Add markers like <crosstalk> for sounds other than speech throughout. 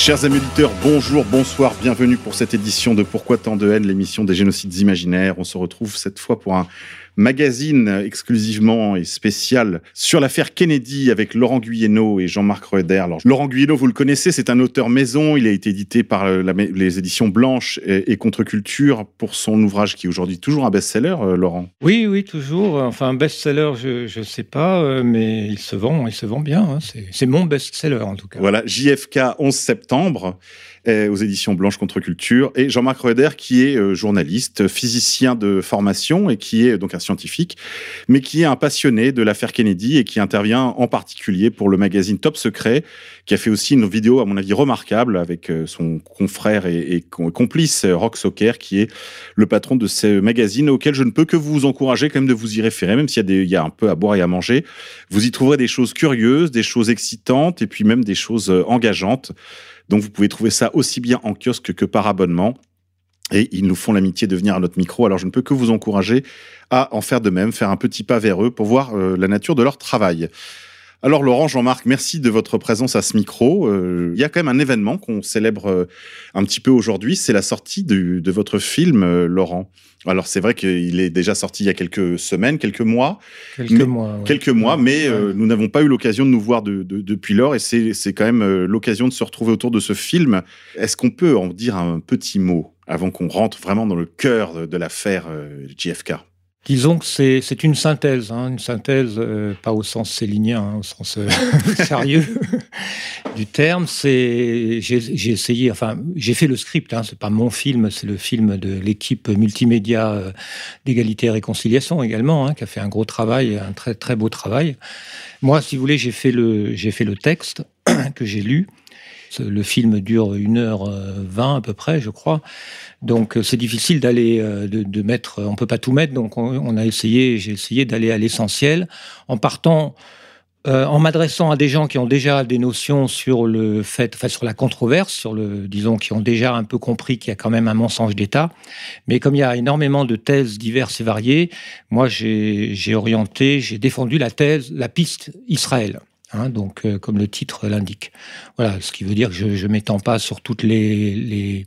Chers amis auditeurs, bonjour, bonsoir, bienvenue pour cette édition de Pourquoi tant de haine, l'émission des génocides imaginaires. On se retrouve cette fois pour un magazine exclusivement et spécial sur l'affaire Kennedy avec Laurent Guyeno et Jean-Marc. Alors, Laurent Guyeno, vous le connaissez, c'est un auteur maison. Il a été édité par euh, la- les éditions Blanches et, et Contre-Culture pour son ouvrage qui est aujourd'hui toujours un best-seller, euh, Laurent. Oui, oui, toujours. Enfin, un best-seller, je ne sais pas, euh, mais il se vend, il se vend bien. hein. C'est- mon best-seller en tout cas. Voilà, JFK 11 septembre aux éditions Blanche contre Culture et Jean-Marc Roeder qui est euh, journaliste, physicien de formation et qui est donc un scientifique, mais qui est un passionné de l'affaire Kennedy et qui intervient en particulier pour le magazine Top Secret, qui a fait aussi une vidéo à mon avis remarquable avec euh, son confrère et, et com- complice euh, Rock Socker qui est le patron de ce magazine auquel je ne peux que vous encourager quand même de vous y référer, même s'il y a, un peu à boire et à manger. Vous y trouverez des choses curieuses, des choses excitantes et puis même des choses engageantes. Donc vous pouvez trouver ça aussi bien en kiosque que par abonnement. Et ils nous font l'amitié de venir à notre micro. Alors je ne peux que vous encourager à en faire de même, faire un petit pas vers eux pour voir euh, la nature de leur travail. Alors Laurent, Jean-Marc, merci de votre présence à ce micro. Euh, il y a quand même un événement qu'on célèbre euh, un petit peu aujourd'hui, c'est la sortie de votre film, euh, Laurent. Alors c'est vrai qu'il est déjà sorti il y a quelques semaines, quelques mois, Quelques mais- mois. ouais. quelques mois, mais euh, nous n'avons pas eu l'occasion de nous voir de- de- depuis lors, et c'est quand même l'occasion de se retrouver autour de ce film. Est-ce qu'on peut en dire un petit mot avant qu'on rentre vraiment dans le cœur de, l'affaire JFK Disons que c'est c'est une synthèse, hein, une synthèse euh, pas au sens célinien, hein, au sens euh, <laughs> sérieux <laughs> du terme. C'est j'ai essayé, enfin j'ai fait le script. Hein, c'est pas mon film, c'est le film de l'équipe multimédia euh, d'égalité et réconciliation également, qui a fait un gros travail, un très très beau travail. Moi, si vous voulez, j'ai fait le j'ai fait le texte <clears throat> que j'ai lu. Le film dure 1h20 à peu près, je crois. Donc euh, c'est difficile d'aller euh, de, mettre, on peut pas tout mettre. Donc on, a essayé, j'ai essayé d'aller à l'essentiel en partant, euh, en m'adressant à des gens qui ont déjà des notions sur le fait, enfin sur la controverse, sur le, disons, qui ont déjà un peu compris qu'il y a quand même un mensonge d'État. Mais comme il y a énormément de thèses diverses et variées, moi j'ai orienté, j'ai défendu la thèse, la piste Israël. Hein, donc, euh, comme le titre l'indique. Voilà, ce qui veut dire que je ne m'étends pas sur toutes les, les,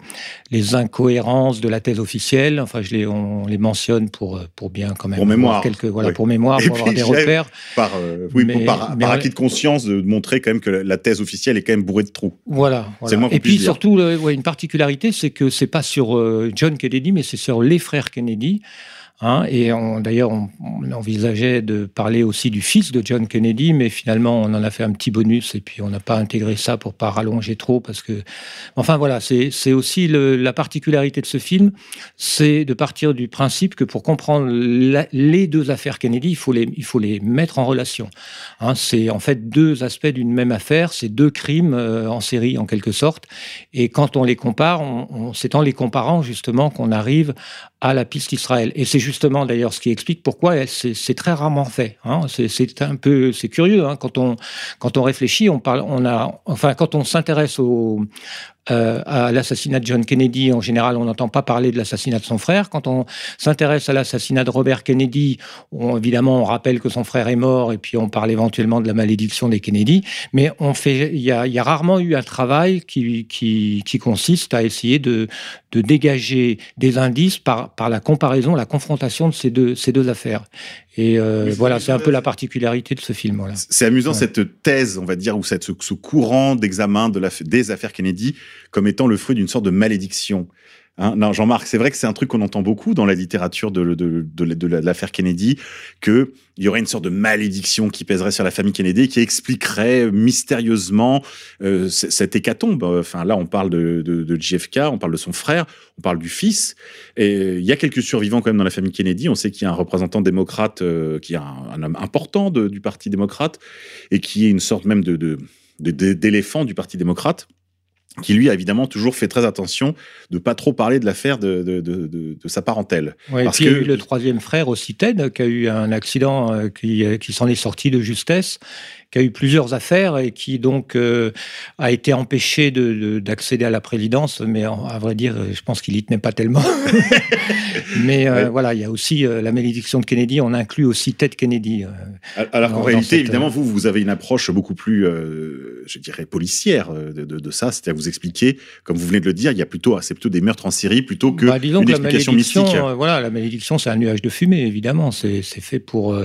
les incohérences de la thèse officielle. Enfin, je les, on les mentionne pour, euh, pour bien quand même. Pour mémoire. avoir Quelques, voilà, Oui. pour mémoire, Et pour avoir des repères. Par, euh, oui, Mais- par, mais- par acquis de conscience, de montrer quand même que la, thèse officielle est quand même bourrée de trous. Voilà. Voilà. Et puis dire. surtout, le- ouais, une particularité, c'est que c'est pas sur euh, John Kennedy, mais c'est sur les frères Kennedy. Hein, et d'ailleurs, on, envisageait de parler aussi du fils de John Kennedy, mais finalement, on en a fait un petit bonus et puis on n'a pas intégré ça pour pas rallonger trop parce que, enfin voilà, c'est aussi la particularité de ce film, c'est de partir du principe que pour comprendre les deux affaires Kennedy, il faut les, il faut les mettre en relation. Hein, c'est en fait deux aspects d'une même affaire, c'est deux crimes euh, en série en quelque sorte. Et quand on les compare, c'est en les comparant justement qu'on arrive à la piste Israël. Et c'est justement d'ailleurs ce qui explique pourquoi c'est très rarement fait. hein. C'est- C'est un peu, c'est curieux hein. quand on quand on réfléchit, on parle, on a, enfin quand on s'intéresse au euh, à l'assassinat de John Kennedy, en général, on n'entend pas parler de l'assassinat de son frère. Quand on s'intéresse à l'assassinat de Robert Kennedy, on- évidemment, on rappelle que son frère est mort et puis on parle éventuellement de la malédiction des Kennedy. Mais il y a, rarement eu un travail qui, consiste à essayer de, dégager des indices par, la comparaison, la confrontation de ces deux affaires. Et euh, voilà, c'est un peu la particularité de ce film. Voilà. C'est amusant Ouais. cette thèse, on va dire, ou cette, ce, ce courant d'examen de la, des affaires Kennedy comme étant le fruit d'une sorte de malédiction. Hein, non, Jean-Marc, c'est vrai que c'est un truc qu'on entend beaucoup dans la littérature de, l'affaire Kennedy, qu'il y aurait une sorte de malédiction qui pèserait sur la famille Kennedy, qui expliquerait mystérieusement euh, cette hécatombe. Enfin, là, on parle de, JFK, on parle de son frère, on parle du fils. Et il y a quelques survivants quand même dans la famille Kennedy. On sait qu'il y a un représentant démocrate, euh, qui est un, homme important du Parti démocrate, et qui est une sorte même d'éléphant du Parti démocrate qui lui a évidemment toujours fait très attention de pas trop parler de l'affaire de, de, de, de, sa parentèle. Ouais, Parce et puis que... il y a eu le troisième frère aussi, Ted, qui a eu un accident euh, qui, qui s'en est sorti de justesse qui a eu plusieurs affaires et qui donc euh, a été empêché d'accéder de, à la présidence. Mais à vrai dire, je pense qu'il y tenait pas tellement. <laughs> mais euh, voilà, il y a aussi euh, la malédiction de Kennedy. On inclut aussi Ted Kennedy. Alors qu'en réalité, cette... évidemment, vous, vous avez une approche beaucoup plus, je dirais, policière de, de ça. C'est-à-dire vous expliquer, comme vous venez de le dire, il y a plutôt, c'est plutôt des meurtres en série plutôt que bah, disons une que explication la mystique. voilà, la malédiction, c'est un nuage de fumée, évidemment. C'est fait pour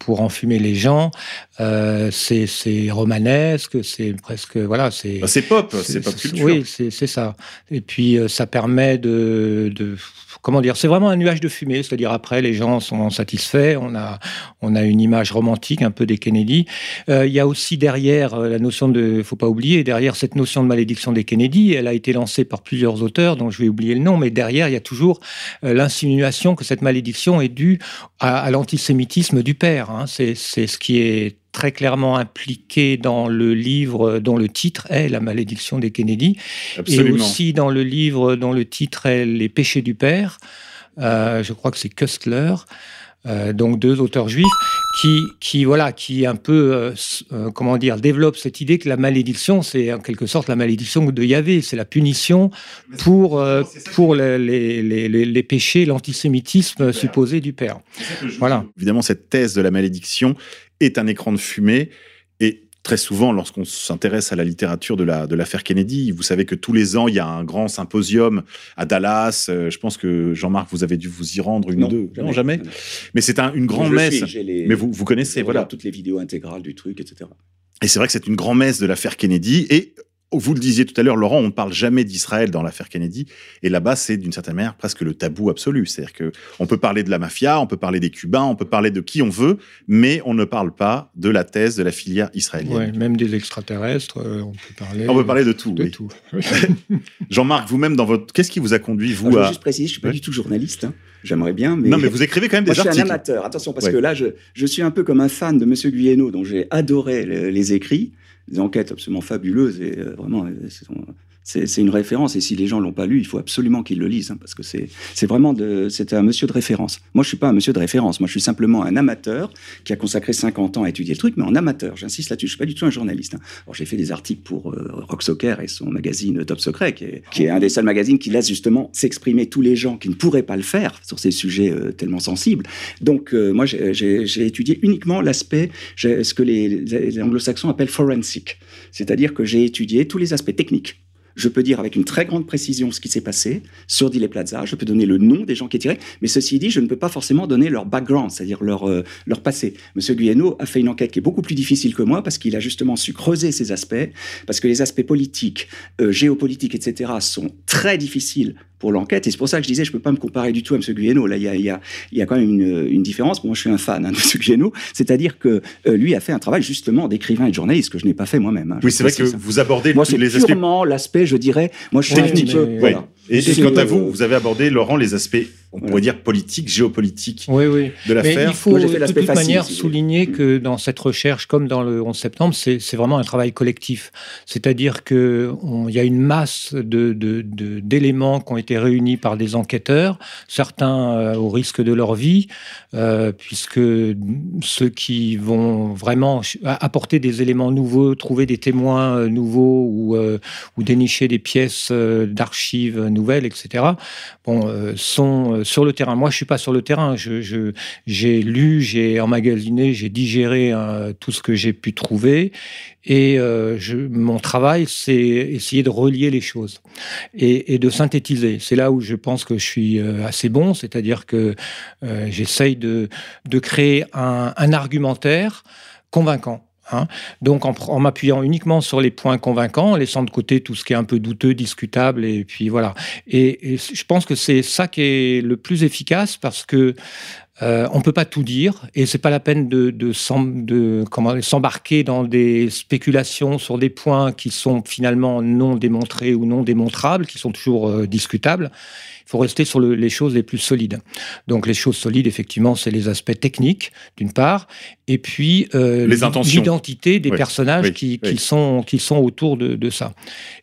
pour enfumer les gens. Euh, c'est romanesque, c'est presque voilà, c'est. Bah, c'est pop, c'est pop culture. Oui, c'est ça. Et puis euh, ça permet de, de comment dire, c'est vraiment un nuage de fumée, c'est-à-dire après les gens sont satisfaits, on a on a une image romantique un peu des Kennedy. Euh, il y a aussi derrière euh, la notion de, faut pas oublier, derrière cette notion de malédiction des Kennedy, elle a été lancée par plusieurs auteurs dont je vais oublier le nom, mais derrière il y a toujours euh, l'insinuation que cette malédiction est due à, l'antisémitisme du père. Hein. C'est ce qui est très clairement impliqué dans le livre dont le titre est La malédiction des Kennedy, Absolument. et aussi dans le livre dont le titre est Les péchés du père. Euh, je crois que c'est Köstler. Euh, donc deux auteurs juifs qui, qui voilà, qui un peu, euh, euh, comment dire, développent cette idée que la malédiction, c'est en quelque sorte la malédiction de Yahvé, c'est la punition pour euh, pour les, les, les, les, péchés, l'antisémitisme supposé du père. Voilà. Évidemment, cette thèse de la malédiction est un écran de fumée très souvent, lorsqu'on s'intéresse à la littérature de la de l'affaire Kennedy, vous savez que tous les ans, il y a un grand symposium à Dallas. Euh, je pense que Jean-Marc, vous avez dû vous y rendre une non, ou deux. Jamais, non, jamais. Mais c'est un, une grande messe. Suis, les, Mais vous, vous connaissez, voilà. Toutes les vidéos intégrales du truc, etc. Et c'est vrai que c'est une grande messe de l'affaire Kennedy. Et vous le disiez tout à l'heure, Laurent, on ne parle jamais d'Israël dans l'affaire Kennedy. Et là-bas, c'est d'une certaine manière presque le tabou absolu. C'est-à-dire que on peut parler de la mafia, on peut parler des Cubains, on peut parler de qui on veut, mais on ne parle pas de la thèse de la filière israélienne. Ouais, même des extraterrestres, euh, on peut parler. On peut parler de tout. De oui. tout. <laughs> Jean-Marc, vous-même, dans votre, qu'est-ce qui vous a conduit vous Alors, je à juste préciser, je suis pas Ouais. du tout journaliste. hein. J'aimerais bien, mais Non, mais vous écrivez quand même Moi, des je suis articles. un amateur. Attention, parce Ouais. que là, je, je suis un peu comme un fan de Monsieur Guyeno, dont j'ai adoré le- les écrits, des enquêtes absolument fabuleuses et euh, vraiment, euh, c'est- c'est une référence. Et si les gens l'ont pas lu, il faut absolument qu'ils le lisent, hein, parce que c'est vraiment c'est un monsieur de référence. Moi, je suis pas un monsieur de référence. Moi, je suis simplement un amateur qui a consacré 50 ans à étudier le truc, mais en amateur. J'insiste là-dessus. Je suis pas du tout un journaliste. hein. J'ai fait des articles pour euh, Rock Soccer et son magazine Top Secret, qui est, un des seuls magazines qui laisse justement s'exprimer tous les gens qui ne pourraient pas le faire sur ces sujets euh, tellement sensibles. Donc, euh, moi, j'ai- étudié uniquement l'aspect, ce que les, les anglo-saxons appellent forensic. C'est-à-dire que j'ai étudié tous les aspects techniques. Je peux dire avec une très grande précision ce qui s'est passé sur Dile Plaza. Je peux donner le nom des gens qui étaient tirés. Mais ceci dit, je ne peux pas forcément donner leur background, c'est-à-dire leur, euh, leur passé. Monsieur Guyeno a fait une enquête qui est beaucoup plus difficile que moi parce qu'il a justement su creuser ces aspects, parce que les aspects politiques, euh, géopolitiques, etc. sont très difficiles pour l'enquête. Et c'est pour ça que je disais, je peux pas me comparer du tout à M. Guyeno. Là, il y a, y a, y a quand même une, une différence. Moi, je suis un fan hein, de M. Guyeno. C'est-à-dire que euh, lui a fait un travail justement d'écrivain et de journaliste que je n'ai pas fait moi-même. hein. Oui, c'est vrai que vous abordez Moi, c'est les aspects purement l'aspect, je dirais. Moi, je suis Ouais, un petit peu. ouais. Voilà. Et, et C'est- quant à vous, vous avez abordé, Laurent, les aspects, on pourrait dire Oui, oui. de Mais l'affaire. il faut Moi, j'ai fait de toute facile, manière si souligner que dans cette recherche, comme dans le 11 septembre, c'est vraiment un travail collectif. C'est-à-dire qu'il y a une masse de- de- de- d'éléments qui ont été réunis par des enquêteurs, certains euh, au risque de leur vie, euh, puisque ceux qui vont vraiment apporter des éléments nouveaux, trouver des témoins euh, nouveaux ou, euh, ou dénicher des pièces euh, d'archives nouvelles, etc., bon, euh, sont euh, sur le terrain. Moi, je suis pas sur le terrain. J'ai lu, j'ai emmagasiné, j'ai digéré euh, tout ce que j'ai pu trouver. Et euh, mon travail, c'est essayer de relier les choses et, de synthétiser. C'est là où je pense que je suis assez bon, c'est-à-dire que j'essaye de, de créer un, un argumentaire convaincant. Hein. Donc en, m'appuyant uniquement sur les points convaincants, en laissant de côté tout ce qui est un peu douteux, discutable, et puis voilà. Et, je pense que c'est ça qui est le plus efficace parce que Euh, on peut pas tout dire et c'est pas la peine de, s'embarquer dans des spéculations sur des points qui sont finalement non démontrés ou non démontrables, qui sont toujours euh, discutables. Faut rester sur le- les choses les plus solides. Donc les choses solides, effectivement, c'est les aspects techniques, d'une part, et puis euh, l'identité des Oui, personnages oui, qui, oui. sont, qui sont autour de, de ça.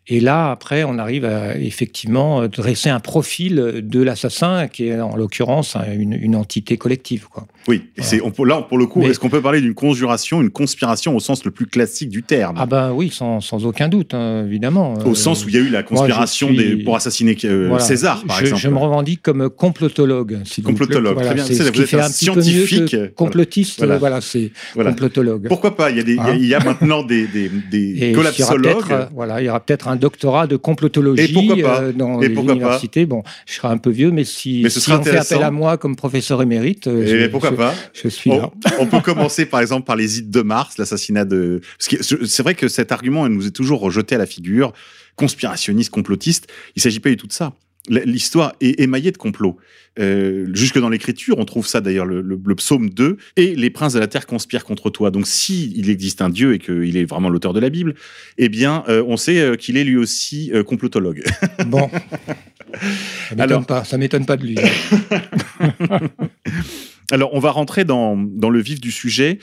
Et là, après, on arrive à effectivement euh, dresser un profil de l'assassin, qui est en l'occurrence un- une, une entité collective. Quoi. Oui, et c'est, on peut- là, pour le coup, est-ce qu'on peut parler d'une conjuration, une conspiration au sens le plus classique du terme? Ah ben oui, sans, sans aucun doute, hein, évidemment. Au Euh, sens où il y a eu la conspiration suis- des, pour assassiner euh, voilà. César, par je, exemple. Je me revendique comme complotologue. Complotologue, Voilà, très bien. c'est C'est- ce vous qui êtes fait un scientifique, complotiste. Voilà. Voilà, c'est Voilà. complotologue. Pourquoi pas? Il y a, des, Hein il y a maintenant des, des, des il y aura voilà, il y aura peut-être un doctorat de complotologie Et pourquoi pas? euh, dans Et pourquoi pas? l'université. Bon, je serai un peu vieux, mais si, Mais ce si sera on fait appel à moi comme professeur émérite, euh, Et je, pourquoi je- pas? je suis on, là. on peut commencer par exemple par les ides de Mars, l'assassinat de. C'est vrai que cet argument nous est toujours rejeté à la figure, conspirationniste, complotiste. Il s'agit pas du tout de ça. L'histoire est émaillée de complots. Euh, jusque dans l'écriture, on trouve ça d'ailleurs le, le- le psaume 2 et les princes de la terre conspirent contre toi. Donc si il existe un dieu et qu'il est vraiment l'auteur de la Bible, eh bien euh, on sait euh, qu'il est lui aussi euh, complotologue. <laughs> Bon. Ça m'étonne Alors- pas, ça m'étonne pas de lui. <laughs> Alors, on va rentrer dans, dans le vif du sujet.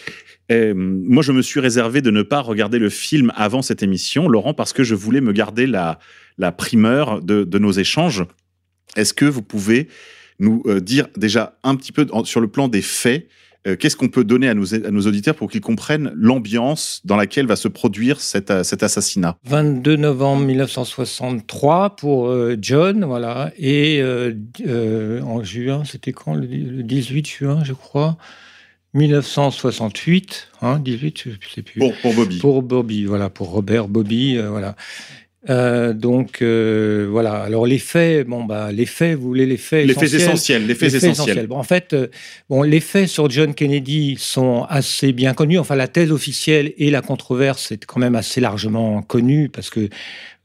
Euh, moi, je me suis réservé de ne pas regarder le film avant cette émission, Laurent, parce que je voulais me garder la, la primeur de, de nos échanges. Est-ce que vous pouvez nous euh, dire déjà un petit peu sur le plan des faits euh, Qu'est-ce qu'on peut donner à nos, à nos auditeurs pour qu'ils comprennent l'ambiance dans laquelle va se produire cet, euh, cet assassinat? 22 novembre 1963 pour euh, John, voilà. Et euh, euh, en juin, c'était quand le, le 18 juin, je crois. 1968, hein, 18, je ne sais plus. pour, pour Bobby Pour Bobby, voilà, pour Robert Bobby, voilà. Euh, donc euh, voilà. Alors les faits, bon bah les faits, vous voulez les faits Les faits essentiels les faits Les faits essentiels. Bon, en fait, euh, bon, les faits sur John Kennedy sont assez bien connus. Enfin, la thèse officielle et la controverse est quand même assez largement connue parce que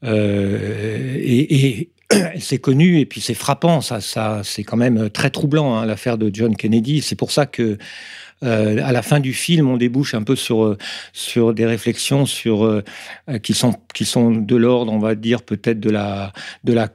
et, et <clears throat> c'est connu et puis c'est frappant. Ça, ça, c'est quand même très troublant hein, l'affaire de John Kennedy. C'est pour ça que euh, à la fin du film, on débouche un peu sur euh, sur des réflexions sur euh, euh, qui sont qui sont de l'ordre, on va dire peut-être de la de la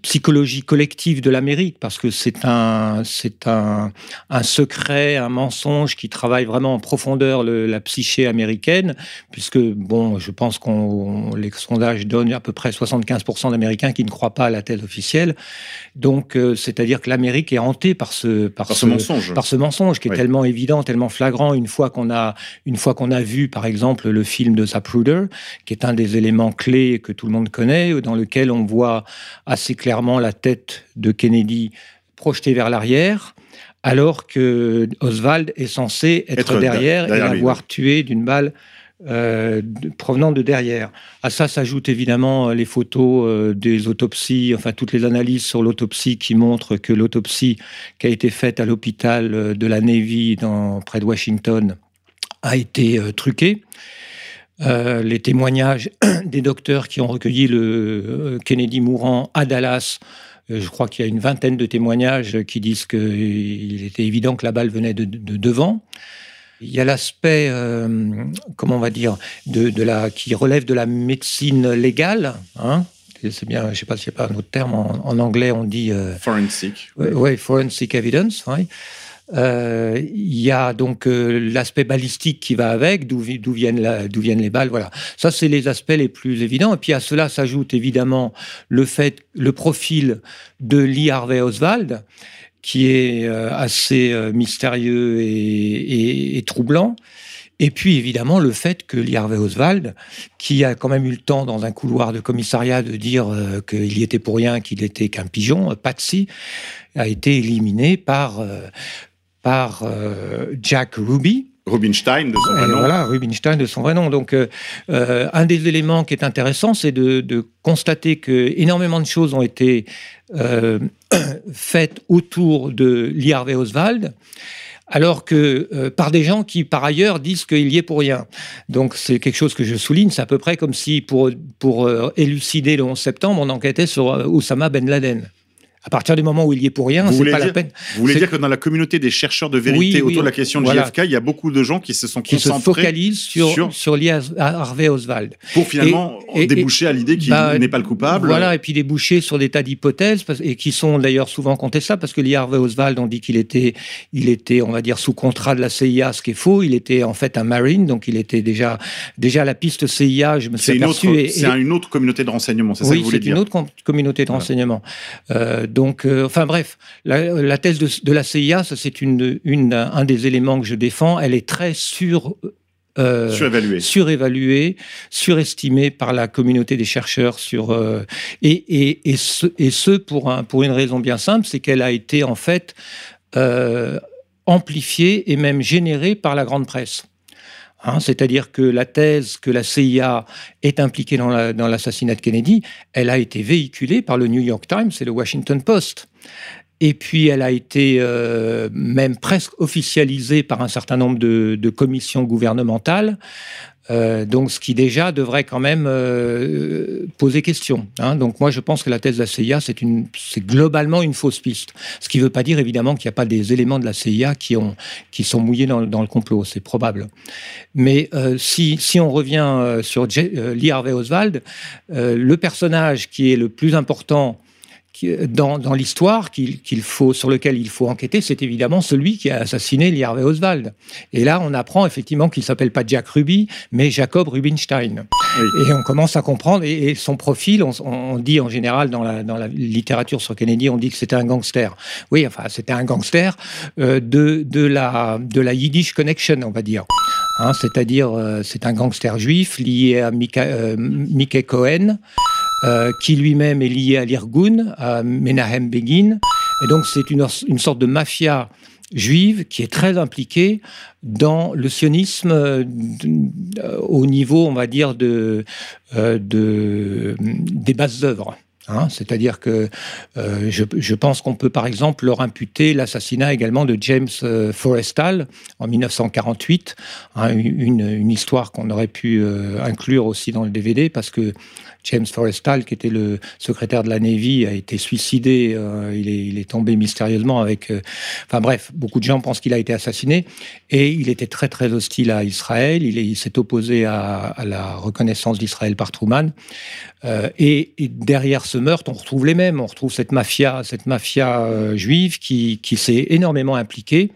psychologie collective de l'Amérique, parce que c'est un, c'est un, un secret, un mensonge qui travaille vraiment en profondeur le- la psyché américaine, puisque, bon, je pense qu'on les sondages donnent à peu près 75% d'Américains qui ne croient pas à la thèse officielle. Donc, euh, c'est-à-dire que l'Amérique est hantée par ce, par, Par ce mensonge. par ce mensonge qui est Oui. tellement évident, tellement flagrant une fois qu'on a une fois qu'on a vu par exemple le film de Zapruder, qui est un des éléments clés que tout le monde connaît, dans lequel on voit assez clairement la tête de Kennedy projetée vers l'arrière. Alors que Oswald est censé être, Être derrière, derrière et l'avoir tué d'une balle euh, de- provenant de derrière. À ça s'ajoutent évidemment euh, les photos euh, des autopsies, enfin toutes les analyses sur l'autopsie qui montrent que l'autopsie qui a été faite à l'hôpital de la Navy dans, près de Washington a été euh, truquée. Euh, les témoignages <clears throat> des docteurs qui ont recueilli le euh, Kennedy mourant à Dallas, euh, je crois qu'il y a une vingtaine de témoignages qui disent qu'il était évident que la balle venait de, de devant. Il y a l'aspect, euh, comment on va dire, de, de la, qui relève de la médecine légale. Hein c'est bien, je ne sais pas s'il n'y a pas un autre terme. En, en anglais, on dit euh, Forensic. oui, ouais, forensic evidence. ouais. Euh, Il y a donc euh, l'aspect balistique qui va avec, d'où vi- d'où viennent, viennent les balles. Voilà, ça c'est les aspects les plus évidents. Et puis à cela s'ajoute évidemment le fait, le profil de Lee Harvey Oswald, qui est euh, assez mystérieux et, troublant. Et puis évidemment le fait que Lee Harvey Oswald, qui a quand même eu le temps dans un couloir de commissariat de dire qu'il y était pour rien, qu'il était qu'un pigeon, Patsy, a été éliminé par, par euh, Jack Ruby. Rubinstein de son vrai nom. Voilà, Rubinstein de son vrai nom. Donc, euh, euh, un des éléments qui est intéressant, c'est de, de constater que énormément de choses ont été euh, <clears throat> faites autour de Harvey Oswald, alors que euh, par des gens qui, par ailleurs, disent qu'il y est pour rien. Donc, c'est quelque chose que je souligne. C'est à peu près comme si, pour, pour élucider le 11 septembre, on enquêtait sur Oussama Ben Laden. À partir du moment où il y est pour rien, c'est pas la dire- peine. Vous voulez dire que dans la communauté des chercheurs de vérité Oui, oui, autour de la question de voilà. JFK, il y a beaucoup de gens qui se sont Qui se concentrés focalise sur, sur- sur, Lee Harvey Oswald. pour finalement Et- et- déboucher à l'idée qu'il Bah, n'est pas le coupable. Voilà, et puis des bouchées sur des tas d'hypothèses, et qui sont d'ailleurs souvent contestables, parce que Lee Harvey Oswald, on dit qu'il était, il était, on va dire, sous contrat de la CIA, ce qui est faux. Il était en fait un Marine, donc il était déjà, déjà la piste CIA, je me suis C'est une, aperçu. autre, c'est une communauté de renseignement, c'est ça que oui, vous voulez c'est une dire autre com- communauté de Voilà. renseignement. Euh, donc, euh, enfin bref, la, la thèse de, de la CIA, ça c'est une, une, un des éléments que je défends. Elle est très sur, euh, Surévalué. surestimée par la communauté des chercheurs sur euh, et, et, et ce, et ce pour un, pour une raison bien simple, c'est qu'elle a été en fait euh, amplifiée et même générée par la grande presse. Hein, C'est-à-dire que la thèse que la CIA est impliquée dans la- dans l'assassinat de Kennedy, elle a été véhiculée par le New York Times et le Washington Post. Et puis, elle a été euh, même presque officialisée par un certain nombre de commissions gouvernementales. Euh, donc, ce qui déjà devrait quand même euh, poser question. hein. Donc, moi, je pense que la thèse de la CIA, c'est globalement une fausse piste. Ce qui ne veut pas dire évidemment qu'il n'y a pas des éléments de la CIA qui ont, qui sont mouillés dans, le complot. C'est probable. Mais euh, si, si on revient sur Lee Harvey Oswald, le personnage qui est le plus important dans, dans l'histoire qu'il faut, sur lequel il faut enquêter, c'est évidemment celui qui a assassiné Lee Harvey Oswald. Et là, on apprend effectivement qu'il s'appelle pas Jack Ruby, mais Jacob Rubinstein. Oui. Et on commence à comprendre. Et, et son profil, on, on dit en général dans la, dans la littérature sur Kennedy, on dit que c'était un gangster. Oui, enfin, c'était un gangster euh, de, de, la, de la Yiddish Connection, on va dire. Hein, C'est-à-dire, euh, c'est un gangster juif lié à Mika, euh, Mickey Cohen, euh, qui lui-même est lié à l'Irgun, à Menahem Begin. Et donc, c'est une, une sorte de mafia juive qui est très impliquée dans le sionisme euh, au niveau, on va dire, de, euh, de, des bases œuvres. Hein, C'est-à-dire que je, pense qu'on peut par exemple leur imputer l'assassinat également de James Forrestal en 1948, hein, une, une histoire qu'on aurait pu inclure aussi dans le DVD parce que James Forrestal, qui était le secrétaire de la Navy, a été suicidé. euh, il, est, tombé mystérieusement avec. euh, enfin bref, beaucoup de gens pensent qu'il a été assassiné. Et il était très très hostile à Israël. Il est- il s'est opposé à, la reconnaissance d'Israël par Truman. Euh, et, derrière ce meurtre, on retrouve les mêmes. On retrouve cette mafia, cette mafia juive qui s'est énormément impliquée.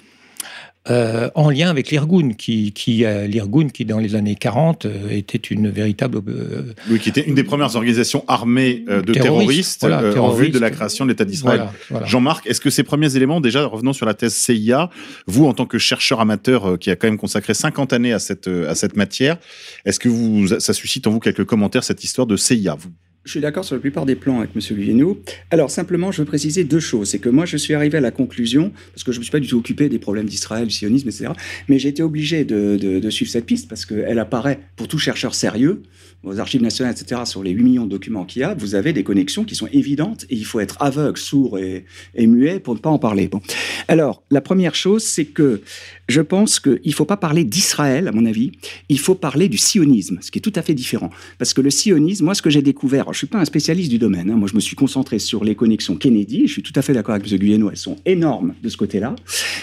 Euh, en lien avec l'Irgun, qui, qui, euh, l'Irgun, qui dans les années 40 euh, était une véritable euh, Oui, qui était une des premières organisations armées de Terroriste, terroristes voilà, en vue de la création de l'État d'Israël. voilà, voilà. Jean-Marc, est-ce que ces premiers éléments, déjà revenons sur la thèse CIA, vous en tant que chercheur amateur qui a quand même consacré 50 années à cette, à cette matière, est-ce que vous, ça suscite en vous quelques commentaires cette histoire de CIA vous? Je suis d'accord sur la plupart des plans avec M. Guilleneau. Alors, simplement, je veux préciser deux choses. C'est que moi, je suis arrivé à la conclusion, parce que je ne me suis pas du tout occupé des problèmes d'Israël, sionisme, etc., mais j'ai été obligé de, suivre cette piste, parce qu'elle apparaît pour tout chercheur sérieux, aux archives nationales, etc., sur les 8 millions de documents qu'il y a, vous avez des connexions qui sont évidentes, et il faut être aveugle, sourd et, et muet pour ne pas en parler. Bon. Alors, la première chose, c'est que je pense qu'il ne faut pas parler d'Israël, à mon avis, il faut parler du sionisme, ce qui est tout à fait différent. Parce que le sionisme, moi, ce que j'ai découvert, je suis pas un spécialiste du domaine, hein, moi, je me suis concentré sur les connexions Kennedy, je suis tout à fait d'accord avec M. Guyeno, elles sont énormes de ce côté-là,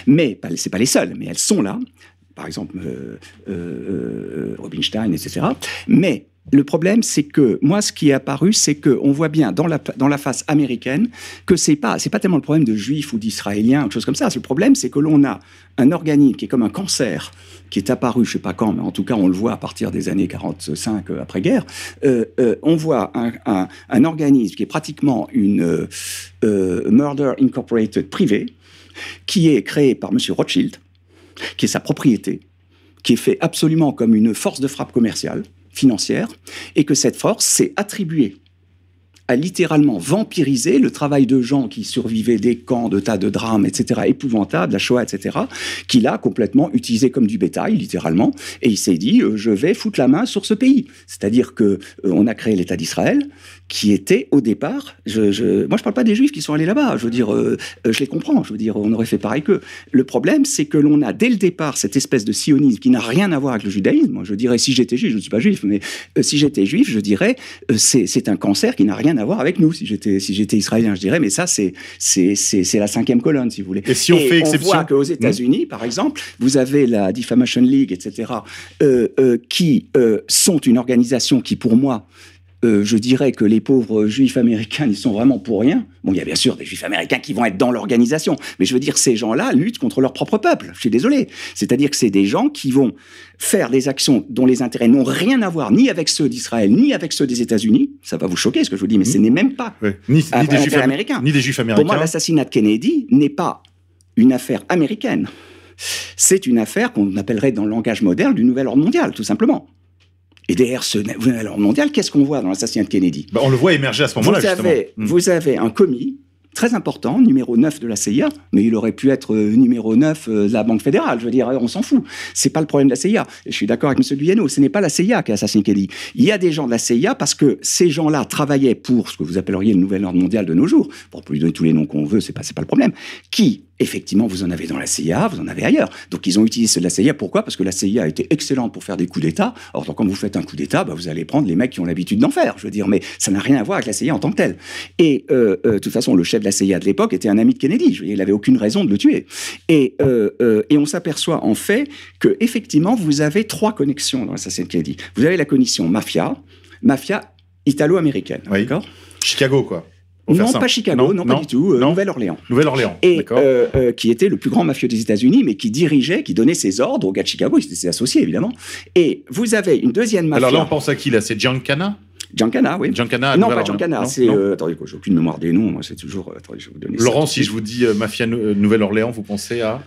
mais ce n'est pas les seules, mais elles sont là. Par exemple, euh, euh, Rubinstein, etc. Mais le problème, c'est que moi, ce qui est apparu, c'est qu'on voit bien dans la, dans la face américaine que c'est pas, pas tellement le problème de juifs ou d'israéliens, ou quelque chose comme ça. Le problème, c'est que l'on a un organisme qui est comme un cancer, qui est apparu, je sais pas quand, mais en tout cas, on le voit à partir des années 45 euh, après-guerre. Euh, euh, on voit un, un, organisme qui est pratiquement une euh, Murder Incorporated privée, qui est créé par M. Rothschild, qui est sa propriété, qui est fait absolument comme une force de frappe commerciale financière, et que cette force s'est attribuée à littéralement vampiriser le travail de gens qui survivaient des camps, de tas de drames, etc., épouvantables, la Shoah, etc., qu'il a complètement utilisé comme du bétail, littéralement, et il s'est dit, euh, je vais foutre la main sur ce pays. C'est-à-dire que euh, on a créé l'État d'Israël, qui était au départ, je, je, moi je parle pas des Juifs qui sont allés là-bas, je veux dire, euh, je les comprends, je veux dire, on aurait fait pareil qu'eux. Le problème, c'est que l'on a dès le départ cette espèce de sionisme qui n'a rien à voir avec le judaïsme. Moi, je dirais, si j'étais juif, je ne suis pas juif, mais euh, si j'étais juif, je dirais, euh, c'est un cancer qui n'a rien à voir avec nous. Si j'étais si j'étais israélien, je dirais, mais ça c'est la cinquième colonne, si vous voulez. Et si on fait exception, on voit qu'aux États-Unis, par exemple, vous avez la Defamation League, etc., euh, euh, qui euh, sont une organisation qui, pour moi, euh, je dirais que les pauvres juifs américains n'y sont vraiment pour rien. Bon, il y a bien sûr des juifs américains qui vont être dans l'organisation, mais je veux dire, ces gens-là luttent contre leur propre peuple. Je suis désolé. C'est-à-dire que c'est des gens qui vont faire des actions dont les intérêts n'ont rien à voir ni avec ceux d'Israël, ni avec ceux des États-Unis. Ça va vous choquer ce que je vous dis, mais ce n'est même pas Ouais. Ni, ni des juifs affaire am- américain. ni des juifs Pour moi, américains. l'assassinat de Kennedy n'est pas une affaire américaine. C'est une affaire qu'on appellerait dans le langage moderne du nouvel ordre mondial, tout simplement. Et derrière ce ordre mondial, qu'est-ce qu'on voit dans l'assassinat de Kennedy? Bah, on le voit émerger à ce moment-là, justement. avez, Mm. vous avez un commis très important, numéro 9 de la CIA, mais il aurait pu être euh, numéro 9 euh, de la Banque fédérale. Je veux dire, on s'en fout. C'est pas le problème de la CIA. Je suis d'accord avec M. Guyeno, ce n'est pas la CIA qui a assassiné Kennedy. Il y a des gens de la CIA parce que ces gens-là travaillaient pour ce que vous appelleriez le nouvel ordre mondial de nos jours. Pour lui donner tous les noms qu'on veut, c'est pas, pas le problème. Qui, effectivement, vous en avez dans la CIA, vous en avez ailleurs. Donc ils ont utilisé la CIA. Pourquoi? Parce que la CIA a été excellente pour faire des coups d'État. Or, donc, quand vous faites un coup d'État, bah, vous allez prendre les mecs qui ont l'habitude d'en faire. Je veux dire, mais ça n'a rien à voir avec la CIA en tant que telle. Et euh, euh, de toute façon, le chef de la CIA de l'époque était un ami de Kennedy. Je veux dire, il n'avait aucune raison de le tuer. Et, euh, et on s'aperçoit en fait que effectivement, vous avez trois connexions dans l'assassinat de Kennedy. Vous avez la connexion mafia, mafia italo-américaine. Oui. D'accord? Chicago, quoi. Non, simple. pas Chicago, non, pas du tout. euh, non. Nouvelle-Orléans Nouvelle-Orléans. et D'accord. euh, euh, qui était le plus grand mafieux des États-Unis, mais qui dirigeait, qui donnait ses ordres aux gars de Chicago. Ils étaient ses associés, évidemment. Et vous avez une deuxième mafia. Alors là, on pense à qui, là? C'est Giancana? Giancana, oui. Giancana non, pas. Giancana. Non, C'est. non. euh, attendez, j'ai aucune mémoire des noms. Moi, c'est toujours. euh, attendez, je vais vous donner Laurent, si je vous dis euh, Mafia Nou- Nouvelle-Orléans, vous pensez à?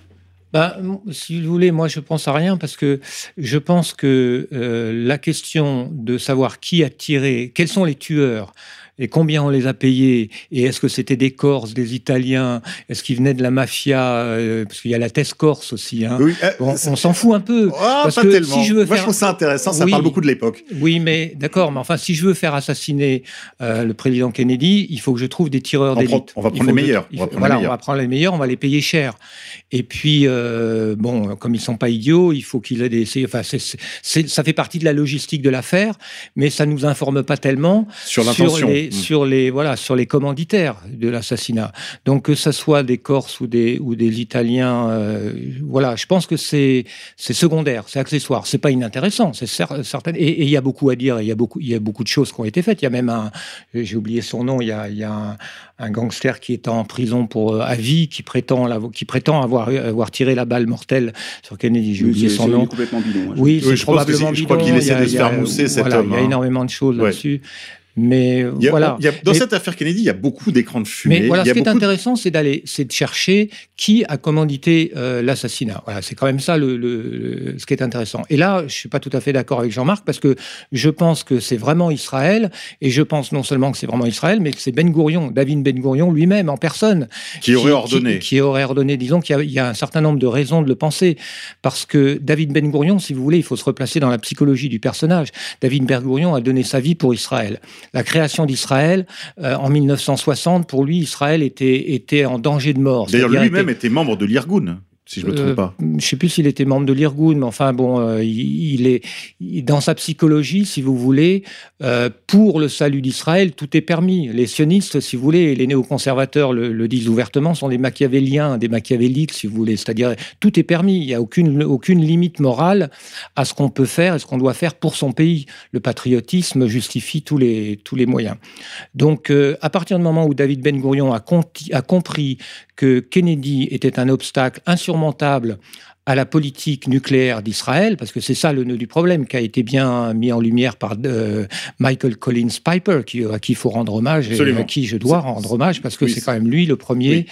Bah, si vous voulez, moi je pense à rien parce que je pense que euh, la question de savoir qui a tiré, quels sont les tueurs et combien on les a payés et est-ce que c'était des Corses, des Italiens, est-ce qu'ils venaient de la mafia, euh, parce qu'il y a la thèse corse aussi. Hein. Oui, euh, Bon, on s'en fout un peu. Parce pas que tellement. si je veux Moi, je faire- trouve ça intéressant. Ça Oui. parle beaucoup de l'époque. Oui, mais d'accord, mais enfin, si je veux faire assassiner euh, le président Kennedy, il faut que je trouve des tireurs d'élite. on va prendre les je- meilleurs. On les voilà, meilleurs. on va prendre les meilleurs, on va les payer cher. Et puis, bon, comme ils sont pas idiots, il faut qu'il ait des. Enfin, ça fait partie de la logistique de l'affaire, mais ça nous informe pas tellement Sur l'intention. les, Mm. sur les voilà, sur les commanditaires de l'assassinat. Donc que ça soit des Corses ou des ou des Italiens, euh, voilà, je pense que c'est c'est secondaire, c'est accessoire, c'est pas inintéressant, c'est cer- certain. Et il y a beaucoup à dire, il y a beaucoup il y a beaucoup de choses qui ont été faites. Il y a même un, j'ai oublié son nom, il y a il y a un, un gangster qui est en prison pour euh, à vie, qui prétend qui prétend avoir avoir tiré la balle mortelle sur Kennedy. J'ai Oui, oublié son nom. complètement bidon. hein. Oui, Oui, c'est je pense que probablement je crois qu'il essaie de se il y a- faire mousser, cet voilà, homme, Il y a hein. énormément de choses Ouais. là-dessus. Mais a- voilà. a- dans Mais- cette affaire Kennedy, il y a beaucoup d'écrans de fumée. mais voilà, ce qui est de- intéressant, c'est d'aller, c'est de chercher qui a commandité euh, l'assassinat. Voilà, c'est quand même ça le, le- ce qui est intéressant. Et là, je suis pas tout à fait d'accord avec Jean-Marc parce que je pense que c'est vraiment Israël et je pense non seulement que c'est vraiment Israël, mais que c'est Ben Gourion, David Ben Gourion lui-même en personne qui aurait ordonné. qui, aurait ordonné. Disons qu'il y y, a un certain nombre de raisons de le penser. Parce que David Ben Gourion, si vous voulez, il faut se replacer dans la psychologie du personnage. David Ben Gourion a donné sa vie pour Israël. La création d'Israël, euh, en 1960, pour lui, Israël était, était en danger de mort. D'ailleurs, lui-même était- était membre de l'Irgun, si je me trompe euh, pas. Je sais plus s'il était membre de l'Irgun, mais enfin bon, euh, il, il est il- dans sa psychologie, si vous voulez, euh, pour le salut d'Israël, tout est permis. Les sionistes, si vous voulez, et les néoconservateurs le, le disent ouvertement, sont des machiavéliens, des machiavéliques, si vous voulez. C'est-à-dire, tout est permis. Il n'y a aucune aucune limite morale à ce qu'on peut faire et ce qu'on doit faire pour son pays. Le patriotisme justifie tous les tous les moyens. Donc, à partir du moment où David Ben Gourion a, conti- a compris que Kennedy était un obstacle insurmontable à la politique nucléaire d'Israël, parce que c'est ça le nœud du problème qui a été bien mis en lumière par euh, Michael Collins Piper, qui, à qui il faut rendre hommage Absolument. et à qui je dois rendre hommage, parce que Oui, c'est quand même lui le premier Oui.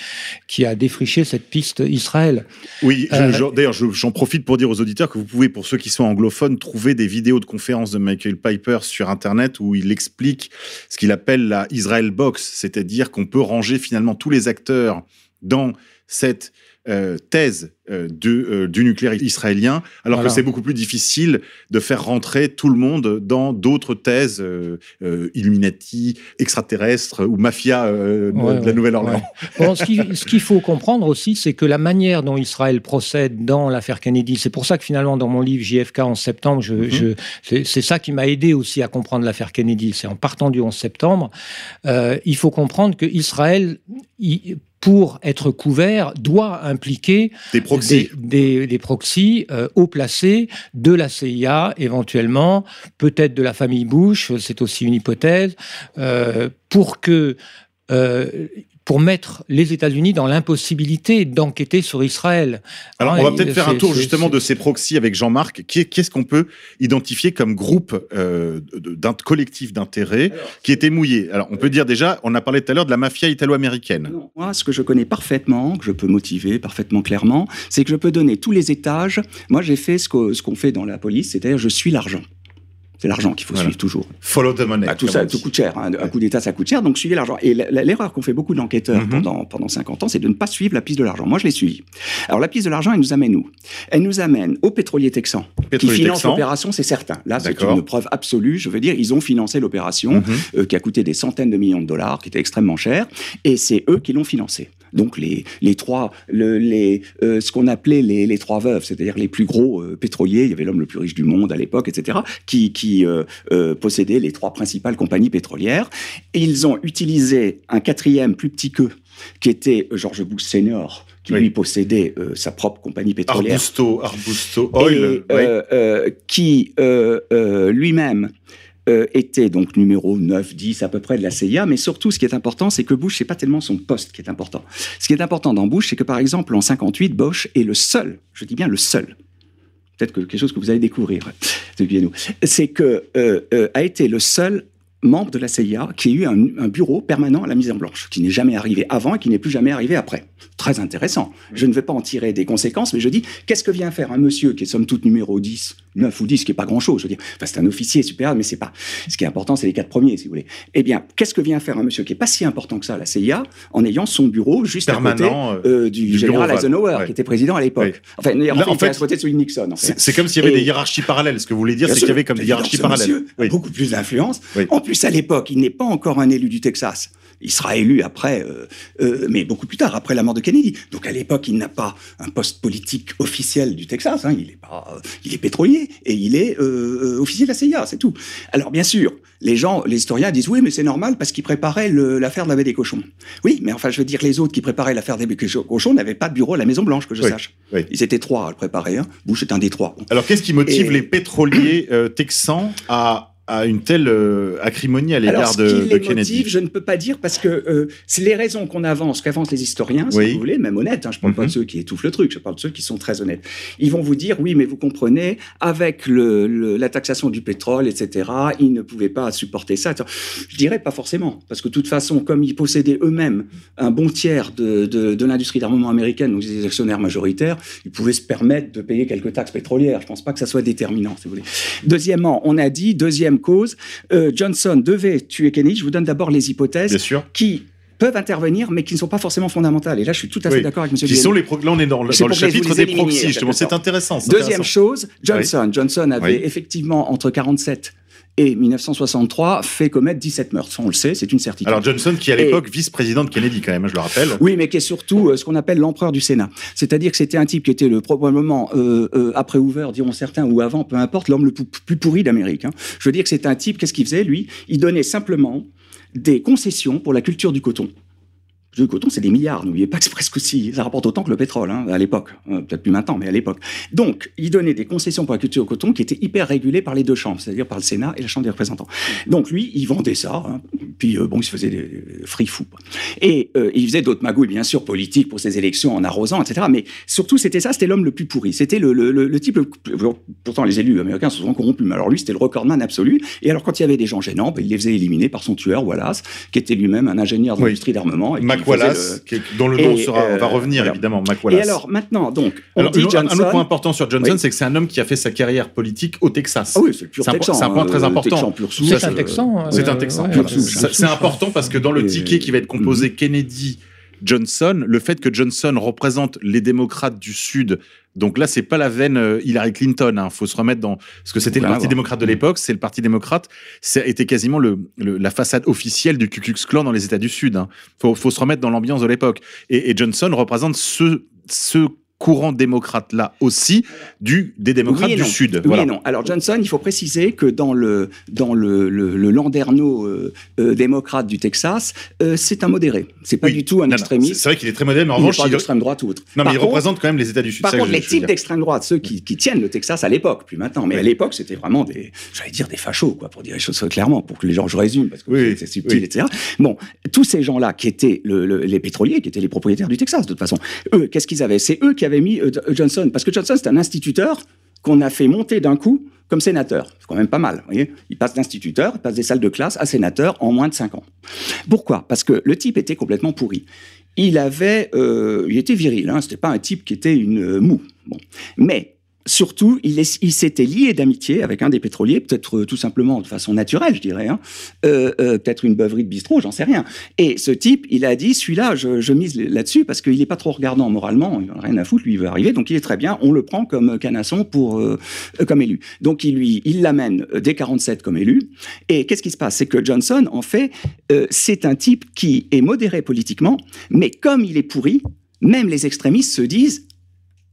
qui a défriché cette piste Israël. Oui, Euh, je- d'ailleurs, je- j'en profite pour dire aux auditeurs que vous pouvez, pour ceux qui sont anglophones, trouver des vidéos de conférences de Michael Piper sur Internet où il explique ce qu'il appelle la Israel Box, c'est-à-dire qu'on peut ranger finalement tous les acteurs dans cette euh, thèse euh, du, euh, du nucléaire israélien, alors Voilà. que c'est beaucoup plus difficile de faire rentrer tout le monde dans d'autres thèses euh, euh, Illuminati, extraterrestres ou mafia euh, de- Ouais, la Nouvelle-Orléans. ouais. Bon, ce qui- ce qu'il faut comprendre aussi, c'est que la manière dont Israël procède dans l'affaire Kennedy, c'est pour ça que finalement, dans mon livre JFK en septembre, je, Mhm. je- c'est ça qui m'a aidé aussi à comprendre l'affaire Kennedy. C'est en partant du 11 septembre, euh, il faut comprendre que Israël, il- pour être couvert, doit impliquer Des proxys. des, des, des proxys euh, haut placés de la CIA, éventuellement, peut-être de la famille Bush, c'est aussi une hypothèse, euh, pour que euh, pour mettre les États-Unis dans l'impossibilité d'enquêter sur Israël. Alors, Hein, on va et peut-être faire un tour justement de ces proxys avec Jean-Marc. Qu'est-ce qu'on peut identifier comme groupe euh, d'un collectif d'intérêts qui était mouillé Alors, on peut dire déjà, on a parlé tout à l'heure de la mafia italo-américaine. Moi, ce que je connais parfaitement, que je peux motiver parfaitement clairement, c'est que je peux donner tous les étages. Moi, j'ai fait ce qu'on fait dans la police, c'est-à-dire je suis l'argent. C'est l'argent qu'il faut Voilà. suivre toujours. Follow the money. Bah, tout ça, tout coûte cher. hein. Un coup d'État, ça coûte cher. Donc, suivez l'argent. Et l'erreur qu'ont fait beaucoup d'enquêteurs Mhm. pendant, pendant 50 ans, c'est de ne pas suivre la piste de l'argent. Moi, je l'ai suivi. Alors, la piste de l'argent, elle nous amène où? Elle nous amène aux pétroliers texans, qui Pétrolier financent texan. l'opération, c'est certain. Là, c'est une preuve absolue. Je veux dire, ils ont financé l'opération, Mhm. euh, qui a coûté des centaines de millions de dollars, qui était extrêmement cher. Et c'est eux qui l'ont financé. Donc les, les trois, le- les, euh, ce qu'on appelait les, les trois veuves, c'est-à-dire les plus gros euh, pétroliers, il y avait l'homme le plus riche du monde à l'époque, etc., qui, qui euh, euh, possédaient les trois principales compagnies pétrolières. Et ils ont utilisé un quatrième plus petit qu'eux, qui était George Bush Senior, qui Oui. lui possédait euh, sa propre compagnie pétrolière Arbusto, Arbusto Oil. et, oui. euh, qui lui-même était donc numéro 9, 10 à peu près de la CIA, mais surtout ce qui est important, c'est que Bush, c'est pas tellement son poste qui est important. Ce qui est important dans Bush, c'est que par exemple en 58, Bush est le seul, je dis bien le seul, peut-être que quelque chose que vous allez découvrir, <laughs> de Guénou, c'est que euh, euh, a été le seul membre de la CIA qui ait eu un, un bureau permanent à la mise en blanche, qui n'est jamais arrivé avant et qui n'est plus jamais arrivé après. Très intéressant. Je ne vais pas en tirer des conséquences, mais je dis, qu'est-ce que vient faire un monsieur qui est somme toute numéro 10, 9 ou 10, ce qui est pas grand-chose, je veux dire, enfin, c'est un officier supérieur, mais c'est pas. Ce qui est important, c'est les quatre premiers, si vous voulez. Eh bien, qu'est-ce que vient faire un monsieur qui est pas si important que ça la CIA, en ayant son bureau juste à côté euh, euh, du, du général bureau. Eisenhower, Ouais. qui était président à l'époque. Enfin, en Là, fait, en fait, à côté de celui de Nixon. En fait. C'est comme s'il y avait Et- des hiérarchies parallèles. Ce que vous voulez dire, c'est qu'il y avait comme des hiérarchies parallèles. Oui. beaucoup plus d'influence. Oui. En plus, à l'époque, il n'est pas encore un élu du Texas. Il sera élu après, euh, euh, mais beaucoup plus tard, après la mort de Kennedy. Donc à l'époque, il n'a pas un poste politique officiel du Texas. hein. Il est pas, euh, il est pétrolier et il est officier de la CIA, c'est tout. Alors bien sûr, les gens, les historiens disent oui, mais c'est normal parce qu'il préparait l'affaire de la baie des cochons. Oui, mais enfin, je veux dire, les autres qui préparaient l'affaire des cochons n'avaient pas de bureau à la Maison Blanche, que je Oui, sache. oui. Ils étaient trois à le préparer. Hein. Bush est un des trois. Alors, qu'est-ce qui motive Et- les pétroliers euh, texans à, à une telle euh, acrimonie à l'égard de, de les Kennedy motive, je ne peux pas dire parce que euh, c'est les raisons qu'on avance, qu'avancent les historiens, si Oui. vous voulez, même honnêtes. Hein, je ne parle pas Mhm. de ceux qui étouffent le truc, je parle de ceux qui sont très honnêtes. Ils vont vous dire, oui, mais vous comprenez, avec le, le- la taxation du pétrole, etc., ils ne pouvaient pas supporter ça. Je dirais pas forcément, parce que de toute façon, comme ils possédaient eux-mêmes un bon tiers de, de, de l'industrie d'armement américaine, donc des actionnaires majoritaires, ils pouvaient se permettre de payer quelques taxes pétrolières. Je ne pense pas que ça soit déterminant, si vous voulez. Deuxièmement, on a dit, deuxième cause, euh, Johnson devait tuer Kennedy. Je vous donne d'abord les hypothèses qui peuvent intervenir, mais qui ne sont pas forcément fondamentales. Et là, je suis tout à fait Oui. d'accord avec M. Qui sont les pro- Là, on est dans, le- dans le chapitre des proxys, justement. C'est intéressant. Deuxième intéressant. chose, Johnson. Johnson avait Oui. effectivement, entre 47 et 1963, fait commettre 17 meurtres. Ça, on le sait, c'est une certitude. Alors, Johnson, qui à l'époque vice-président de Kennedy, quand même, hein, je le rappelle. Oui, mais qui est surtout euh, ce qu'on appelle l'empereur du Sénat. C'est-à-dire que c'était un type qui était le probablement euh, euh, après Hoover, diront certains, ou avant, peu importe, l'homme le plus, pourri d'Amérique. hein. Je veux dire que c'était un type. Qu'est-ce qu'il faisait lui? Il donnait simplement des concessions pour la culture du coton. Le coton, c'est des milliards. N'oubliez pas que c'est presque aussi, ça rapporte autant que le pétrole hein, à l'époque. Euh, Peut-être plus maintenant, mais à l'époque. Donc, il donnait des concessions pour la culture du coton qui étaient hyper régulées par les deux chambres, c'est-à-dire par le Sénat et la Chambre des représentants. Donc, lui, il vendait ça. hein. Puis, euh, bon, il se faisait des free fous. Et euh, il faisait d'autres magouilles, bien sûr, politiques pour ses élections en arrosant, etc. Mais surtout, c'était ça, c'était l'homme le plus pourri. C'était le, le, le, le type. le plus- pourtant, les élus américains se sont corrompus, mais alors lui, c'était le recordman absolu. Et alors, quand il y avait des gens gênants, ben, il les faisait éliminer par son tueur, Wallace, qui était lui-même un ingénieur de Oui. l'industrie d'armement. Wallace, le- qui- dont le nom Et, sera, on va euh, revenir voilà. évidemment, Mac Et alors, maintenant, donc, on Alors, dit un- autre point important sur Johnson, Oui. c'est que c'est un homme qui a fait sa carrière politique au Texas. Ah oui, c'est le pur C'est un- Texan. c'est un point hein, très euh, important. C'est un euh, Texan. C'est un euh, Texan. C'est important parce que dans le Et- ticket qui va être composé Kennedy Johnson, le fait que Johnson représente les démocrates du Sud. Donc là, c'est pas la veine euh, Hillary Clinton. Il faut se remettre dans ce que c'était le Parti démocrate de l'époque. C'est le Parti démocrate. C'était quasiment le, le- la façade officielle du Ku Klux Klan dans les États du Sud. Il faut, faut se remettre dans l'ambiance de l'époque. Et, et Johnson représente ce, ce courant démocrate-là aussi du, des démocrates Oui du. Sud. Oui Voilà. et non. Alors Johnson, il faut préciser que dans le dans le, le, le Landerneau euh, euh, démocrate du Texas, euh, c'est un modéré. C'est pas Oui. du tout un Non, extrémiste. C'est vrai qu'il est très moderne, mais en il revanche, pas il, d'extrême droite ou autre. non, mais Par il contre- représente quand même les États du Sud. Par contre, les types d'extrême droite, ceux qui, qui tiennent le Texas à l'époque, plus maintenant, mais à l'époque, c'était vraiment des, j'allais dire des fachos, quoi, pour dire les choses clairement, pour que les gens, je résume, parce que Oui, c'est- subtil, etc. Bon, tous ces gens-là qui étaient le- le- les pétroliers, qui étaient les propriétaires du Texas, de toute façon, eux, qu'est-ce qu'ils avaient? C'est eux qui avaient mis euh, Johnson, parce que Johnson, c'est un instituteur qu'on a fait monter d'un coup comme sénateur. C'est quand même pas mal, Il passe d'instituteur, il passe des salles de classe à sénateur en moins de 5 ans. Pourquoi? Parce que le type était complètement pourri. Il avait, euh, il était viril, hein, c'était pas un type qui était une euh, moue. Bon. Mais surtout, il, s'était lié d'amitié avec un des pétroliers, peut-être euh, tout simplement de façon naturelle, je dirais, hein. Euh, euh, peut-être une beuverie de bistrot, j'en sais rien. Et ce type, il a dit, celui-là, je, mise là-dessus parce qu'il n'est pas trop regardant moralement, il n'en a rien à foutre, lui, il veut arriver, donc il est très bien, on le prend comme canasson pour, comme élu. Donc il lui, il l'amène dès 47 comme élu. Et qu'est-ce qui se passe? C'est que Johnson, en fait, c'est un type qui est modéré politiquement, mais comme il est pourri, même les extrémistes se disent,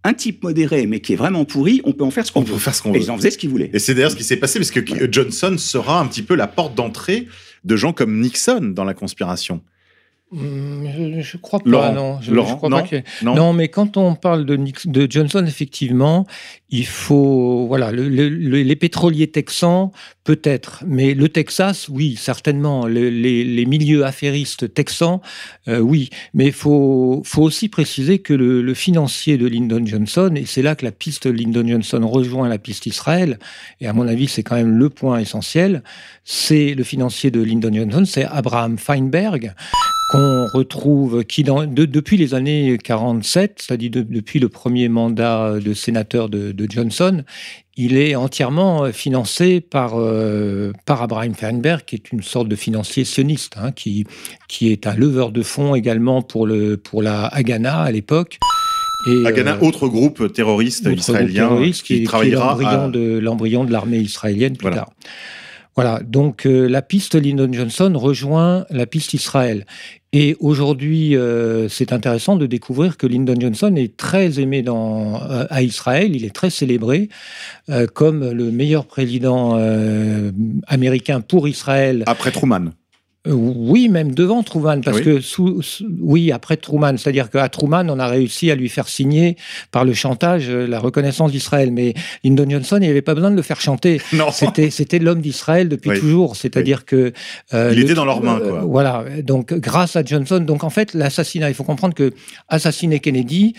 un type modéré, mais qui est vraiment pourri, on peut en faire ce qu'on On veut. peut faire ce qu'on Et veut. ils en faisaient ce qu'ils voulaient. Et c'est d'ailleurs ce qui s'est passé, parce que Johnson sera un petit peu la porte d'entrée de gens comme Nixon dans la conspiration. Hum, Je, je crois pas, Laurent, non. Je, je Laurent, crois non, pas ait- non? Non, mais quand on parle de Johnson, effectivement, il faut. Voilà, le- le- le- les pétroliers texans, peut-être. Mais le Texas, oui, certainement. Le- les, milieux affairistes texans, euh, oui. Mais il faut, faut aussi préciser que le, financier de Lyndon Johnson, et c'est là que la piste Lyndon Johnson rejoint la piste Israël, et à mon avis, c'est quand même le point essentiel, c'est le financier de Lyndon Johnson, c'est Abraham Feinberg qu'on retrouve, qui depuis les années 47, c'est-à-dire de- depuis le premier mandat de sénateur de Johnson, il est entièrement euh, financé par, euh, par Abraham Feinberg, qui est une sorte de financier sioniste, hein, qui, qui est un leveur de fonds également pour, le, pour la Haganah à l'époque. Et, Haganah, euh, autre groupe terroriste autre groupe israélien terroriste qui, qui, travaillera l'embryon à... de, l'embryon de l'armée israélienne plus Voilà. tard. Voilà, donc euh, la piste Lyndon Johnson rejoint la piste Israël. Et aujourd'hui, euh, c'est intéressant de découvrir que Lyndon Johnson est très aimé euh, à Israël, il est très célébré comme le meilleur président américain pour Israël après Truman. Euh, Oui, même devant Truman, parce Oui. que sous, sous- oui, après Truman, c'est-à-dire qu'à Truman, on a réussi à lui faire signer par le chantage euh, la reconnaissance d'Israël, mais Lyndon Johnson, il n'y avait pas besoin de le faire chanter. <laughs> Non, C'était, c'était l'homme d'Israël depuis Oui. toujours, c'est-à-dire que euh, Il le- était dans leurs mains, quoi. voilà, donc grâce à Johnson, donc en fait, l'assassinat, il faut comprendre que assassiner Kennedy.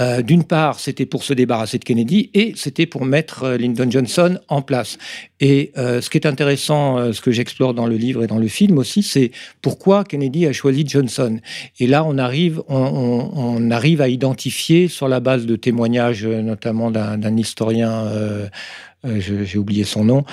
Euh, D'une part, c'était pour se débarrasser de Kennedy et c'était pour mettre euh, Lyndon Johnson en place. Et euh, ce qui est intéressant, ce que j'explore dans le livre et dans le film aussi, c'est pourquoi Kennedy a choisi Johnson. Et là, on arrive, on, arrive à identifier sur la base de témoignages, notamment d'un historien. Euh, j'ai oublié son nom,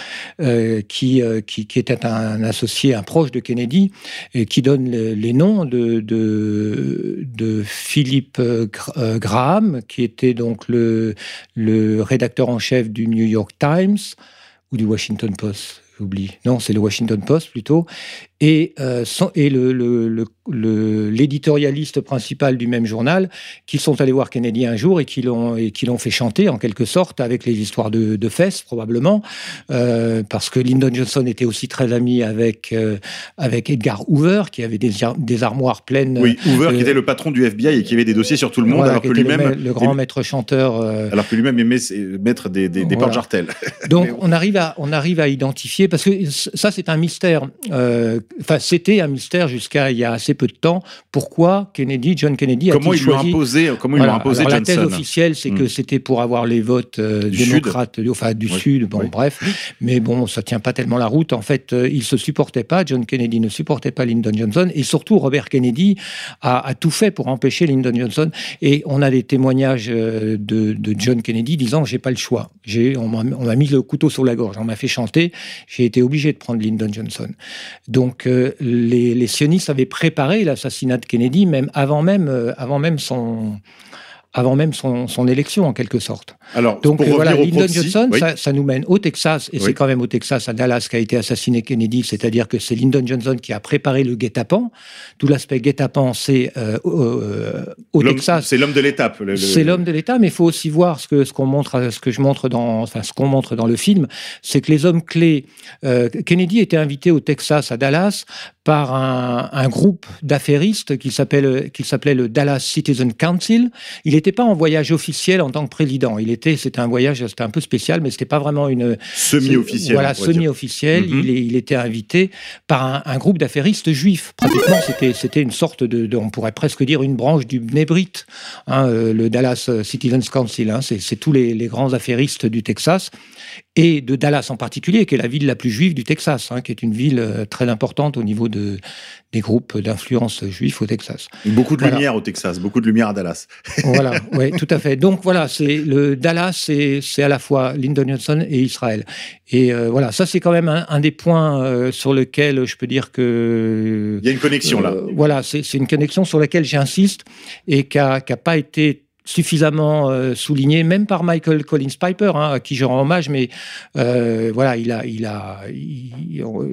euh, qui, euh, qui, qui était un associé, un proche de Kennedy, et qui donne le- les noms de, de, de Philippe Gra- Graham, qui était donc le, le rédacteur en chef du New York Times ou du Washington Post. J'oublie. Non, c'est le Washington Post plutôt. Et, euh, son- et le- le- le- le- l'éditorialiste principal du même journal, qui sont allés voir Kennedy un jour et qui l'ont fait chanter en quelque sorte avec les histoires de, de fesses probablement, euh, parce que Lyndon Johnson était aussi très ami avec euh, avec Edgar Hoover, qui avait des, ar- des armoires pleines. Oui, Hoover, qui était le patron du FBI et qui avait des dossiers sur tout le monde, voilà, alors que lui-même, le grand maître chanteur. alors que lui-même aimait mettre des, des, des Voilà. porte-jartelles. Donc <laughs> on arrive à on arrive à identifier parce que ça c'est un mystère. Euh, Enfin c'était un mystère jusqu'à il y a assez peu de temps. Pourquoi Kennedy, John Kennedy Comment lui ont choisi imposé, comment ils Voilà. lui ont imposé Alors, La thèse Johnson officielle, c'est Hmm. que c'était pour avoir les votes euh, Du démocrates, enfin du Oui. Sud, bon Oui. bref. Mais bon, ça tient pas tellement la route. En fait, euh, ils se supportaient pas. John Kennedy ne supportait pas Lyndon Johnson, et surtout Robert Kennedy a, a tout fait pour empêcher Lyndon Johnson. Et on a des témoignages euh, de, de John Kennedy disant j'ai pas le choix. J'ai on m'a on m'a mis le couteau sur la gorge, on m'a fait chanter. J'ai été obligé de prendre Lyndon Johnson. Donc euh, les, les sionistes avaient préparé préparé l'assassinat de Kennedy, même avant même, euh, avant même son avant même son, son, élection en quelque sorte. Alors, donc pour voilà, revenir au Lyndon Johnson, oui. ça, ça, nous mène au Texas, et Oui. c'est quand même au Texas, à Dallas, qu'a été assassiné Kennedy, c'est-à-dire que c'est Lyndon Johnson qui a préparé le guet-apens. Tout l'aspect guet-apens, c'est euh, euh, au L'homme- Texas. C'est l'homme de l'étape. le- C'est l'homme de l'État, mais il faut aussi voir ce que ce qu'on montre, ce que je montre dans, enfin ce qu'on montre dans le film, c'est que les hommes clés. euh, Kennedy était invité au Texas, à Dallas, par un, un groupe d'affairistes qui s'appelait le Dallas Citizen Council. Il n'était pas en voyage officiel en tant que président. Il était, c'était un voyage, c'était un peu spécial, mais c'était pas vraiment une Semi-officiel. Voilà, on pourrait dire. semi-officiel. Mhm. il, était invité par un, un groupe d'affairistes juifs. Pratiquement, c'était c'était une sorte de, de- on pourrait presque dire une branche du Bnei Brit, hein, euh, le Dallas Citizens Council. hein, c'est c'est tous les, les grands affairistes du Texas et de Dallas en particulier, qui est la ville la plus juive du Texas, hein, qui est une ville euh, très importante au niveau de, des groupes d'influence juifs au Texas. Beaucoup de Voilà. lumière au Texas, beaucoup de lumière à Dallas. <laughs> Voilà, oui, tout à fait. Donc voilà, c'est le Dallas, c'est à la fois Lyndon Johnson et Israël. Et euh, voilà, ça c'est quand même un, un des points euh, sur lequel je peux dire que Il y a une connexion là. euh, voilà, c'est c'est une connexion sur laquelle j'insiste et qui n'a pas été suffisamment euh, souligné, même par Michael Collins Piper, hein, à qui je rends hommage, mais euh, voilà, il a, il a,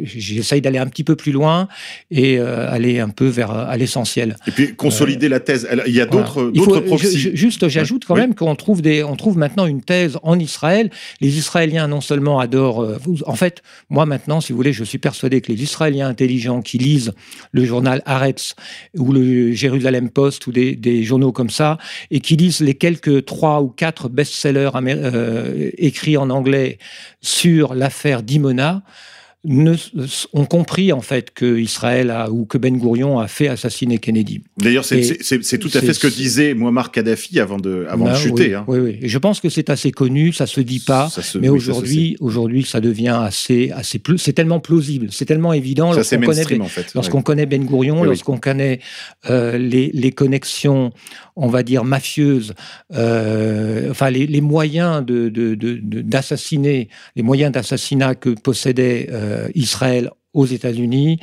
j'essaye d'aller un petit peu plus loin et euh, aller un peu vers à l'essentiel. Et puis consolider la thèse. Il y a Voilà. d'autres Il faut- d'autres Juste, j'ajoute quand Oui. même qu'on trouve des, on trouve maintenant une thèse en Israël. Les Israéliens non seulement adorent, en fait, moi maintenant, si vous voulez, je suis persuadé que les Israéliens intelligents qui lisent le journal Haaretz ou le Jérusalem Post ou des, des journaux comme ça et qui lisent les quelques trois ou quatre best-sellers euh, écrits en anglais sur l'affaire d'Imona ne, ont compris en fait que Israël a, ou que Ben Gourion a fait assassiner Kennedy. D'ailleurs, c'est- tout à fait ce que disait Muammar Kadhafi avant de, avant de Ah, chuter. oui, hein. oui, oui. Et je pense que c'est assez connu, ça se dit pas. Se- mais oui, aujourd'hui, aujourd'hui, ça devient assez, assez plus. C'est tellement plausible, c'est tellement évident lorsqu'on connaît, Ben- en fait. lorsqu'on Ouais. connaît Ben Oui, oui. lorsqu'on connaît euh, les, les connexions, on va dire mafieuses, euh, enfin les, moyens d'assassiner, les moyens d'assassinat que possédait euh, Israël aux États-Unis.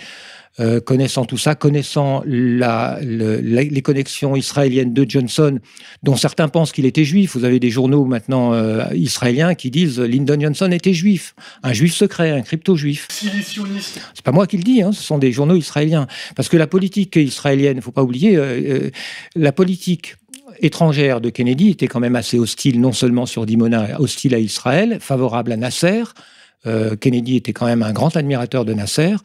Euh, connaissant tout ça, connaissant la, le- la- les connexions israéliennes de Johnson, dont certains pensent qu'il était juif. Vous avez des journaux maintenant euh, israéliens qui disent Lyndon Johnson était juif, un juif secret, un crypto-juif. C'est pas moi qui le dis, hein, ce sont des journaux israéliens. Parce que la politique israélienne, il faut pas oublier, euh, la politique étrangère de Kennedy était quand même assez hostile, non seulement sur Dimona, hostile à Israël, favorable à Nasser. Euh, Kennedy était quand même un grand admirateur de Nasser.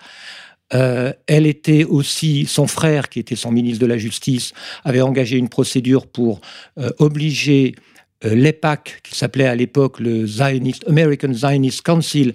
Euh, elle était aussi, son frère, qui était son ministre de la Justice, avait engagé une procédure pour euh, obliger euh, l'EPAC, qui s'appelait à l'époque le Zionist, American Zionist Council,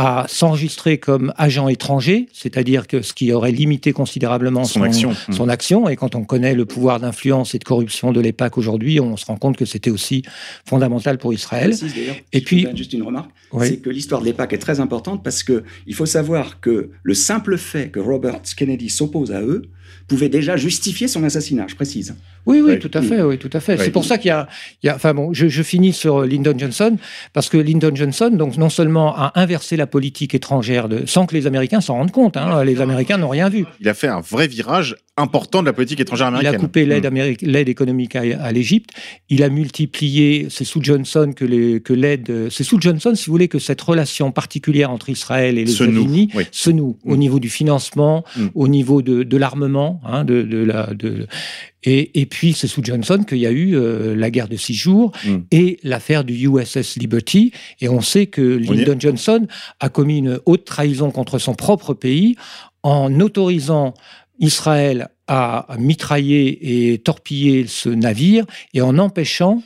à s'enregistrer comme agent étranger, c'est-à-dire que ce qui aurait limité considérablement Son action. son action. Et quand on connaît le pouvoir d'influence et de corruption de l'EPAC aujourd'hui, on se rend compte que c'était aussi fondamental pour Israël. Précise, Et si je puis- faire juste une remarque, Oui. c'est que l'histoire de l'EPAC est très importante parce que il faut savoir que le simple fait que Robert Kennedy s'oppose à eux pouvait déjà justifier son assassinat, je précise. Oui, oui, tout à fait, oui, tout à fait. C'est pour ça qu'il y a, il y a- enfin bon, je, je finis sur Lyndon Johnson parce que Lyndon Johnson, donc non seulement a inversé la politique étrangère de, sans que les Américains s'en rendent compte, hein, les Américains n'ont rien vu. Il a fait un vrai virage important de la politique étrangère Il américaine. a coupé l'aide Mm. économique à, à l'Égypte. Il a multiplié. C'est sous Johnson que les- que l'aide. C'est sous Johnson, si vous voulez, que cette relation particulière entre Israël et les Se noue, États-Unis oui. se noue au Mm. niveau du financement, Mm. au niveau de, de l'armement, hein, de, de la. De, et, et puis c'est sous Johnson qu'il y a eu euh, la guerre de six jours Mm. et l'affaire du USS Liberty. Et on sait que est. Lyndon Johnson a commis une haute trahison contre son propre pays en autorisant Israël à mitrailler et torpiller ce navire et en empêchant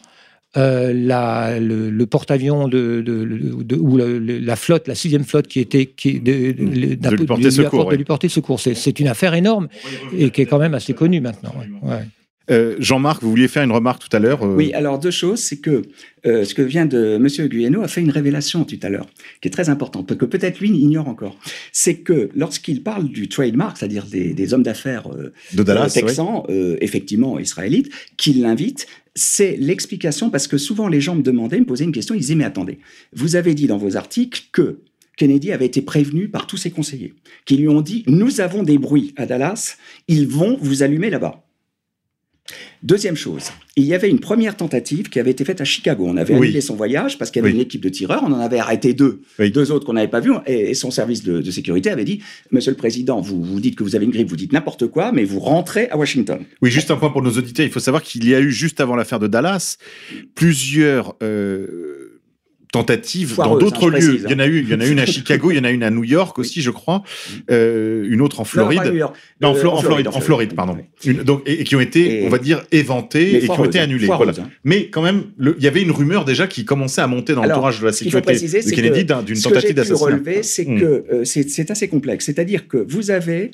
euh, la, le, le porte-avions de, de- de- ou la flotte, la sixième flotte qui était qui, de, de- De lui porter secours, ouais. lui porter secours. C'est, c'est une affaire énorme et qui est quand même assez connue maintenant. ouais. Euh, Jean-Marc, vous vouliez faire une remarque tout à l'heure euh, Oui, alors deux choses, c'est que euh, ce que vient de Monsieur Guyeno a fait une révélation tout à l'heure, qui est très importante, que peut-être lui ignore encore. C'est que lorsqu'il parle du trademark, c'est-à-dire des, des hommes d'affaires euh, de Dallas. texans, euh, effectivement israélites, qui l'invitent, c'est l'explication, parce que souvent les gens me demandaient, me posaient une question, ils disaient, mais attendez, vous avez dit dans vos articles que Kennedy avait été prévenu par tous ses conseillers, qui lui ont dit Nous avons des bruits à Dallas, ils vont vous allumer là-bas. Deuxième chose, il y avait une première tentative qui avait été faite à Chicago. On avait Oui. annulé son voyage parce qu'il y avait Oui. une équipe de tireurs. On en avait arrêté deux, Oui. deux autres qu'on n'avait pas vus. Et, son service de, de sécurité avait dit Monsieur le Président, vous, vous dites que vous avez une grippe, vous dites n'importe quoi, mais vous rentrez à Washington. Oui, juste un point pour nos auditeurs. Il faut savoir qu'il y a eu, juste avant l'affaire de Dallas, plusieurs euh, tentatives dans d'autres hein, je lieux. précise, Il y en a eu, il y en a une à Chicago, il y en a une à New York <laughs> aussi, je crois, euh, une autre en Floride. Non, pas New York. Non, en, Flo- en Floride, en Floride, pardon. Une- donc, et, et qui ont été, Et- on va dire, éventées et qui ont été annulées. Voilà. hein. Mais quand même, il y avait une rumeur déjà qui commençait à monter dans l'entourage de la sécurité préciser, de Kennedy que d'un- d'une ce que j'ai tentative pu d'assassinat. relever, c'est Hmm. que euh, c'est assez complexe. C'est-à-dire que vous avez,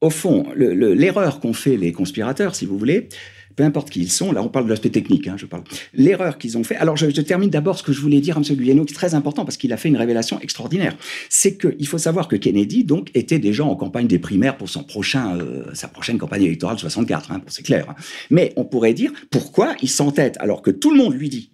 au fond, le- le- l'erreur qu'ont fait les conspirateurs, si vous voulez, peu importe qui ils sont, là on parle de l'aspect technique, hein, je parle. L'erreur qu'ils ont fait. Alors je, termine d'abord ce que je voulais dire à M. Guyeno, qui est très important parce qu'il a fait une révélation extraordinaire. C'est qu'il faut savoir que Kennedy, donc, était déjà en campagne des primaires pour son prochain, euh, sa prochaine campagne électorale 64, hein, c'est clair. hein. Mais on pourrait dire pourquoi il s'entête alors que tout le monde lui dit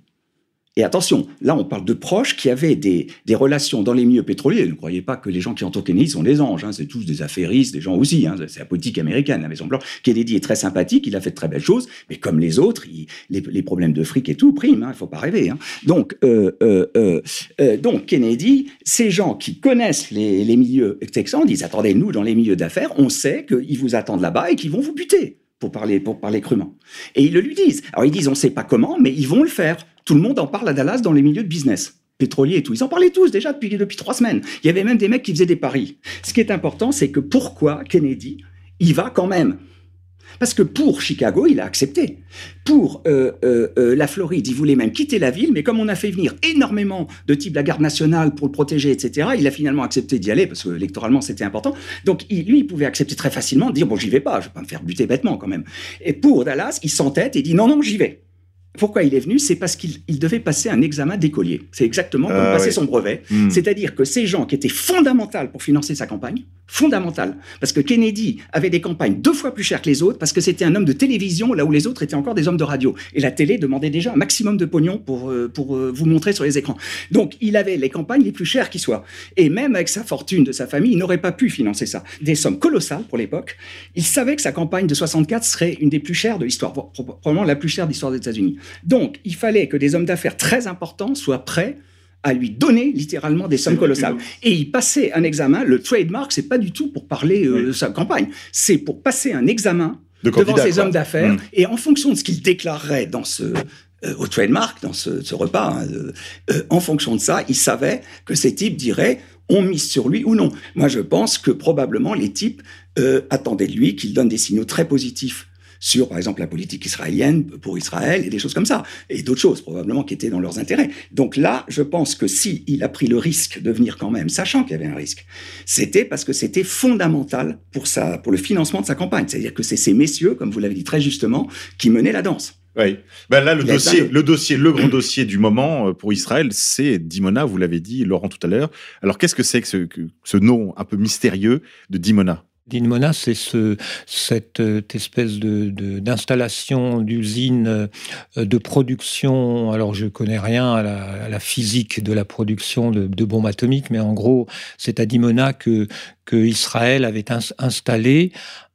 et attention, là on parle de proches qui avaient des, relations dans les milieux pétroliers. Ne croyez pas que les gens qui entourent Kennedy sont des anges, hein. c'est tous des affairistes, des gens aussi. Hein. C'est la politique américaine, la Maison Blanche. Kennedy est très sympathique, il a fait de très belles choses, mais comme les autres, les, problèmes de fric et tout priment, il faut pas rêver. hein. Donc, euh, euh, euh, donc Kennedy, ces gens qui connaissent les, les milieux texans disent attendez, nous dans les milieux d'affaires, on sait qu'ils vous attendent là-bas et qu'ils vont vous buter. Pour parler, pour parler crûment. Et ils le lui disent. Alors ils disent, on ne sait pas comment, mais ils vont le faire. Tout le monde en parle à Dallas dans les milieux de business pétrolier et tout. Ils en parlaient tous déjà depuis, depuis trois semaines. Il y avait même des mecs qui faisaient des paris. Ce qui est important, c'est que pourquoi Kennedy y va quand même? Parce que pour Chicago, il a accepté. Pour euh, euh, euh, la Floride, il voulait même quitter la ville, mais comme on a fait venir énormément de types de la garde nationale pour le protéger, etc., il a finalement accepté d'y aller parce que électoralement c'était important. Donc il- lui, il pouvait accepter très facilement, dire bon, j'y vais pas, je vais pas me faire buter bêtement quand même. Et pour Dallas, il s'entête et dit non, non, j'y vais. Pourquoi il est venu? C'est parce qu'il il devait passer un examen d'écolier. C'est exactement comme Ah, passer son brevet. Hmm. C'est-à-dire que ces gens qui étaient fondamentaux pour financer sa campagne, fondamentaux, parce que Kennedy avait des campagnes deux fois plus chères que les autres, parce que c'était un homme de télévision, là où les autres étaient encore des hommes de radio. Et la télé demandait déjà un maximum de pognon pour, euh, pour euh, vous montrer sur les écrans. Donc, il avait les campagnes les plus chères qui soient. Et même avec sa fortune de sa famille, il n'aurait pas pu financer ça. Des sommes colossales pour l'époque. Il savait que sa campagne de 64 serait une des plus chères de l'histoire, probablement la plus chère de l'histoire des États-Unis. Donc, il fallait que des hommes d'affaires très importants soient prêts à lui donner littéralement des sommes colossales. Et il passait un examen. Le trademark, c'est pas du tout pour parler euh, de sa campagne. C'est pour passer un examen De devant ces hommes d'affaires. Mm. Et en fonction de ce qu'il déclarerait dans ce euh, au trademark, dans ce, ce repas, hein, euh, en fonction de ça, il savait que ces types diraient on mise sur lui ou non. Moi, je pense que probablement les types attendaient de lui qu'il donne des signaux très positifs sur, par exemple, la politique israélienne pour Israël et des choses comme ça, et d'autres choses probablement qui étaient dans leurs intérêts. Donc là, je pense que si il a pris le risque de venir quand même, sachant qu'il y avait un risque, c'était parce que c'était fondamental pour sa, pour le financement de sa campagne. C'est-à-dire que c'est ces messieurs, comme vous l'avez dit très justement, qui menaient la danse. Oui. Ben là, le dossier, de- le dossier, le gros dossier du moment euh, pour Israël, c'est Dimona, vous l'avez dit, Laurent, tout à l'heure. Alors, qu'est-ce que c'est que ce, que ce nom un peu mystérieux de Dimona? Dimona, c'est ce, cette euh, espèce de, de- d'installation d'usine euh, de production. Alors, je connais rien à la, à la physique de la production de, de bombes atomiques, mais en gros, c'est à Dimona que, que Israël avait ins- installé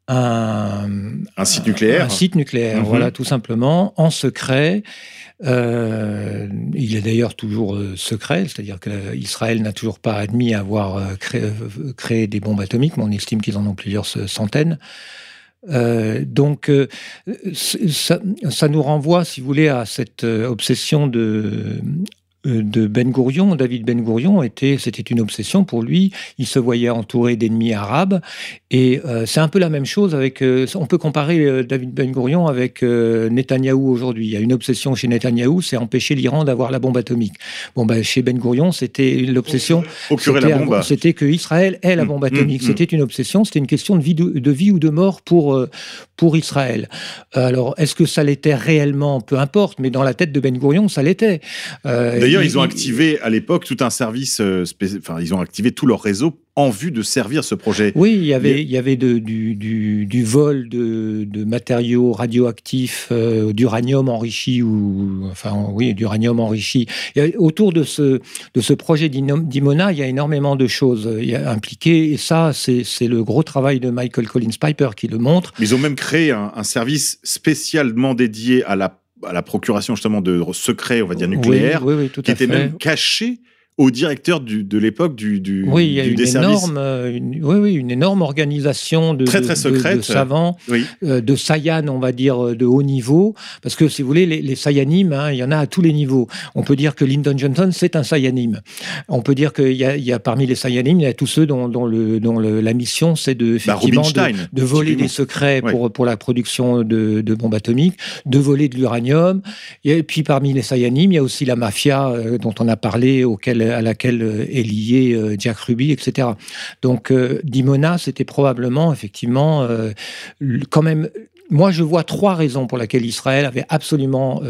un, Un site nucléaire un site nucléaire, Mhm. voilà, tout simplement, en secret. Euh, il est d'ailleurs toujours euh, secret, c'est-à-dire qu'Israël n'a toujours pas admis avoir euh, créé, euh, des bombes atomiques, mais on estime qu'ils en ont plusieurs ce- centaines. Euh, donc, euh, ça, nous renvoie, si vous voulez, à cette euh, obsession de, euh, de Ben Gourion. David Ben Gourion était, c'était une obsession pour lui. Il se voyait entouré d'ennemis arabes, et euh, c'est un peu la même chose avec. euh, on peut comparer euh, David Ben Gourion avec euh, Netanyahou aujourd'hui. Il y a une obsession chez Netanyahou, c'est empêcher l'Iran d'avoir la bombe atomique. Bon, ben, chez Ben Gourion, c'était l'obsession. C'était la bombe. un- C'était que Israël ait la Mm, bombe mm, atomique. mm. C'était une obsession. C'était une question de vie, de, de vie ou de mort pour euh, pour Israël. Alors, est-ce que ça l'était réellement? Peu importe. Mais dans la tête de Ben Gourion, ça l'était. Euh, D'ailleurs, Ils ont activé à l'époque tout un service, euh, enfin, ils ont activé tout leur réseau en vue de servir ce projet. Oui, il y avait, Il y a- il y avait de- du, du- du vol de, de matériaux radioactifs, euh, d'uranium enrichi ou enfin oui, d'uranium enrichi. Et autour de ce de ce projet d'Imona, il y a énormément de choses euh, impliquées et ça, c'est c'est le gros travail de Michael Collins Piper qui le montre. Ils ont même créé un, un service spécialement dédié à la, à la procuration justement de secrets, on va dire nucléaires, Oui, oui, oui, tout qui à fait. même caché au directeur du- de l'époque du, du, Oui, il y a une énorme, euh, une, oui, oui, une énorme organisation de, Très, très de- secrète. de savants Oui. euh, de Sayan, on va dire, euh, de haut niveau. Parce que, si vous voulez, les, les hein, il y en a à tous les niveaux. On peut dire que Lyndon Johnson, c'est un Sayanime. On peut dire qu'il y a, il y a parmi les Sayanimes, il y a tous ceux dont, dont le, dont le- la mission, c'est de, Bah, effectivement, de, voler des secrets Ouais. pour, pour la production de, bombes atomiques, de voler de l'uranium. Et puis, parmi les Sayanimes, il y a aussi la mafia euh, dont on a parlé, auquel, à laquelle euh, est lié euh, Jack Ruby, etc. Donc, euh, Dimona, c'était probablement, effectivement, quand même. Moi, je vois trois raisons pour lesquelles Israël avait absolument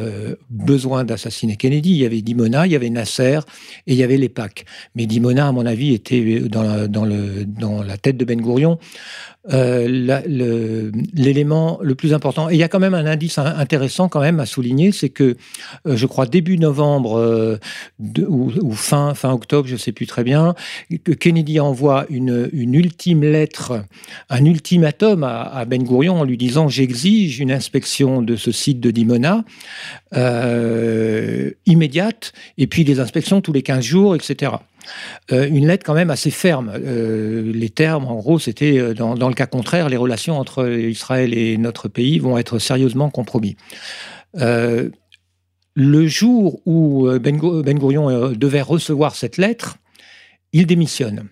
besoin d'assassiner Kennedy. Il y avait Dimona, il y avait Nasser et il y avait les PAC. Mais Dimona, à mon avis, était dans la, dans le, dans la tête de Ben Gourion euh, l'élément le, plus important. Et il y a quand même un indice in- intéressant quand même à souligner, c'est que euh, je crois début novembre euh, ou, fin, fin octobre, je ne sais plus très bien, que Kennedy envoie une, une ultime lettre, un ultimatum à, à Ben Gourion en lui disant j'exige une inspection de ce site de Dimona immédiate et puis des inspections tous les 15 jours, etc. Euh, une lettre quand même assez ferme. Euh, les termes, en gros, c'était euh, dans, le cas contraire, les relations entre Israël et notre pays vont être sérieusement compromis. Le jour où Ben, Ben Gourion euh, devait recevoir cette lettre, il démissionne.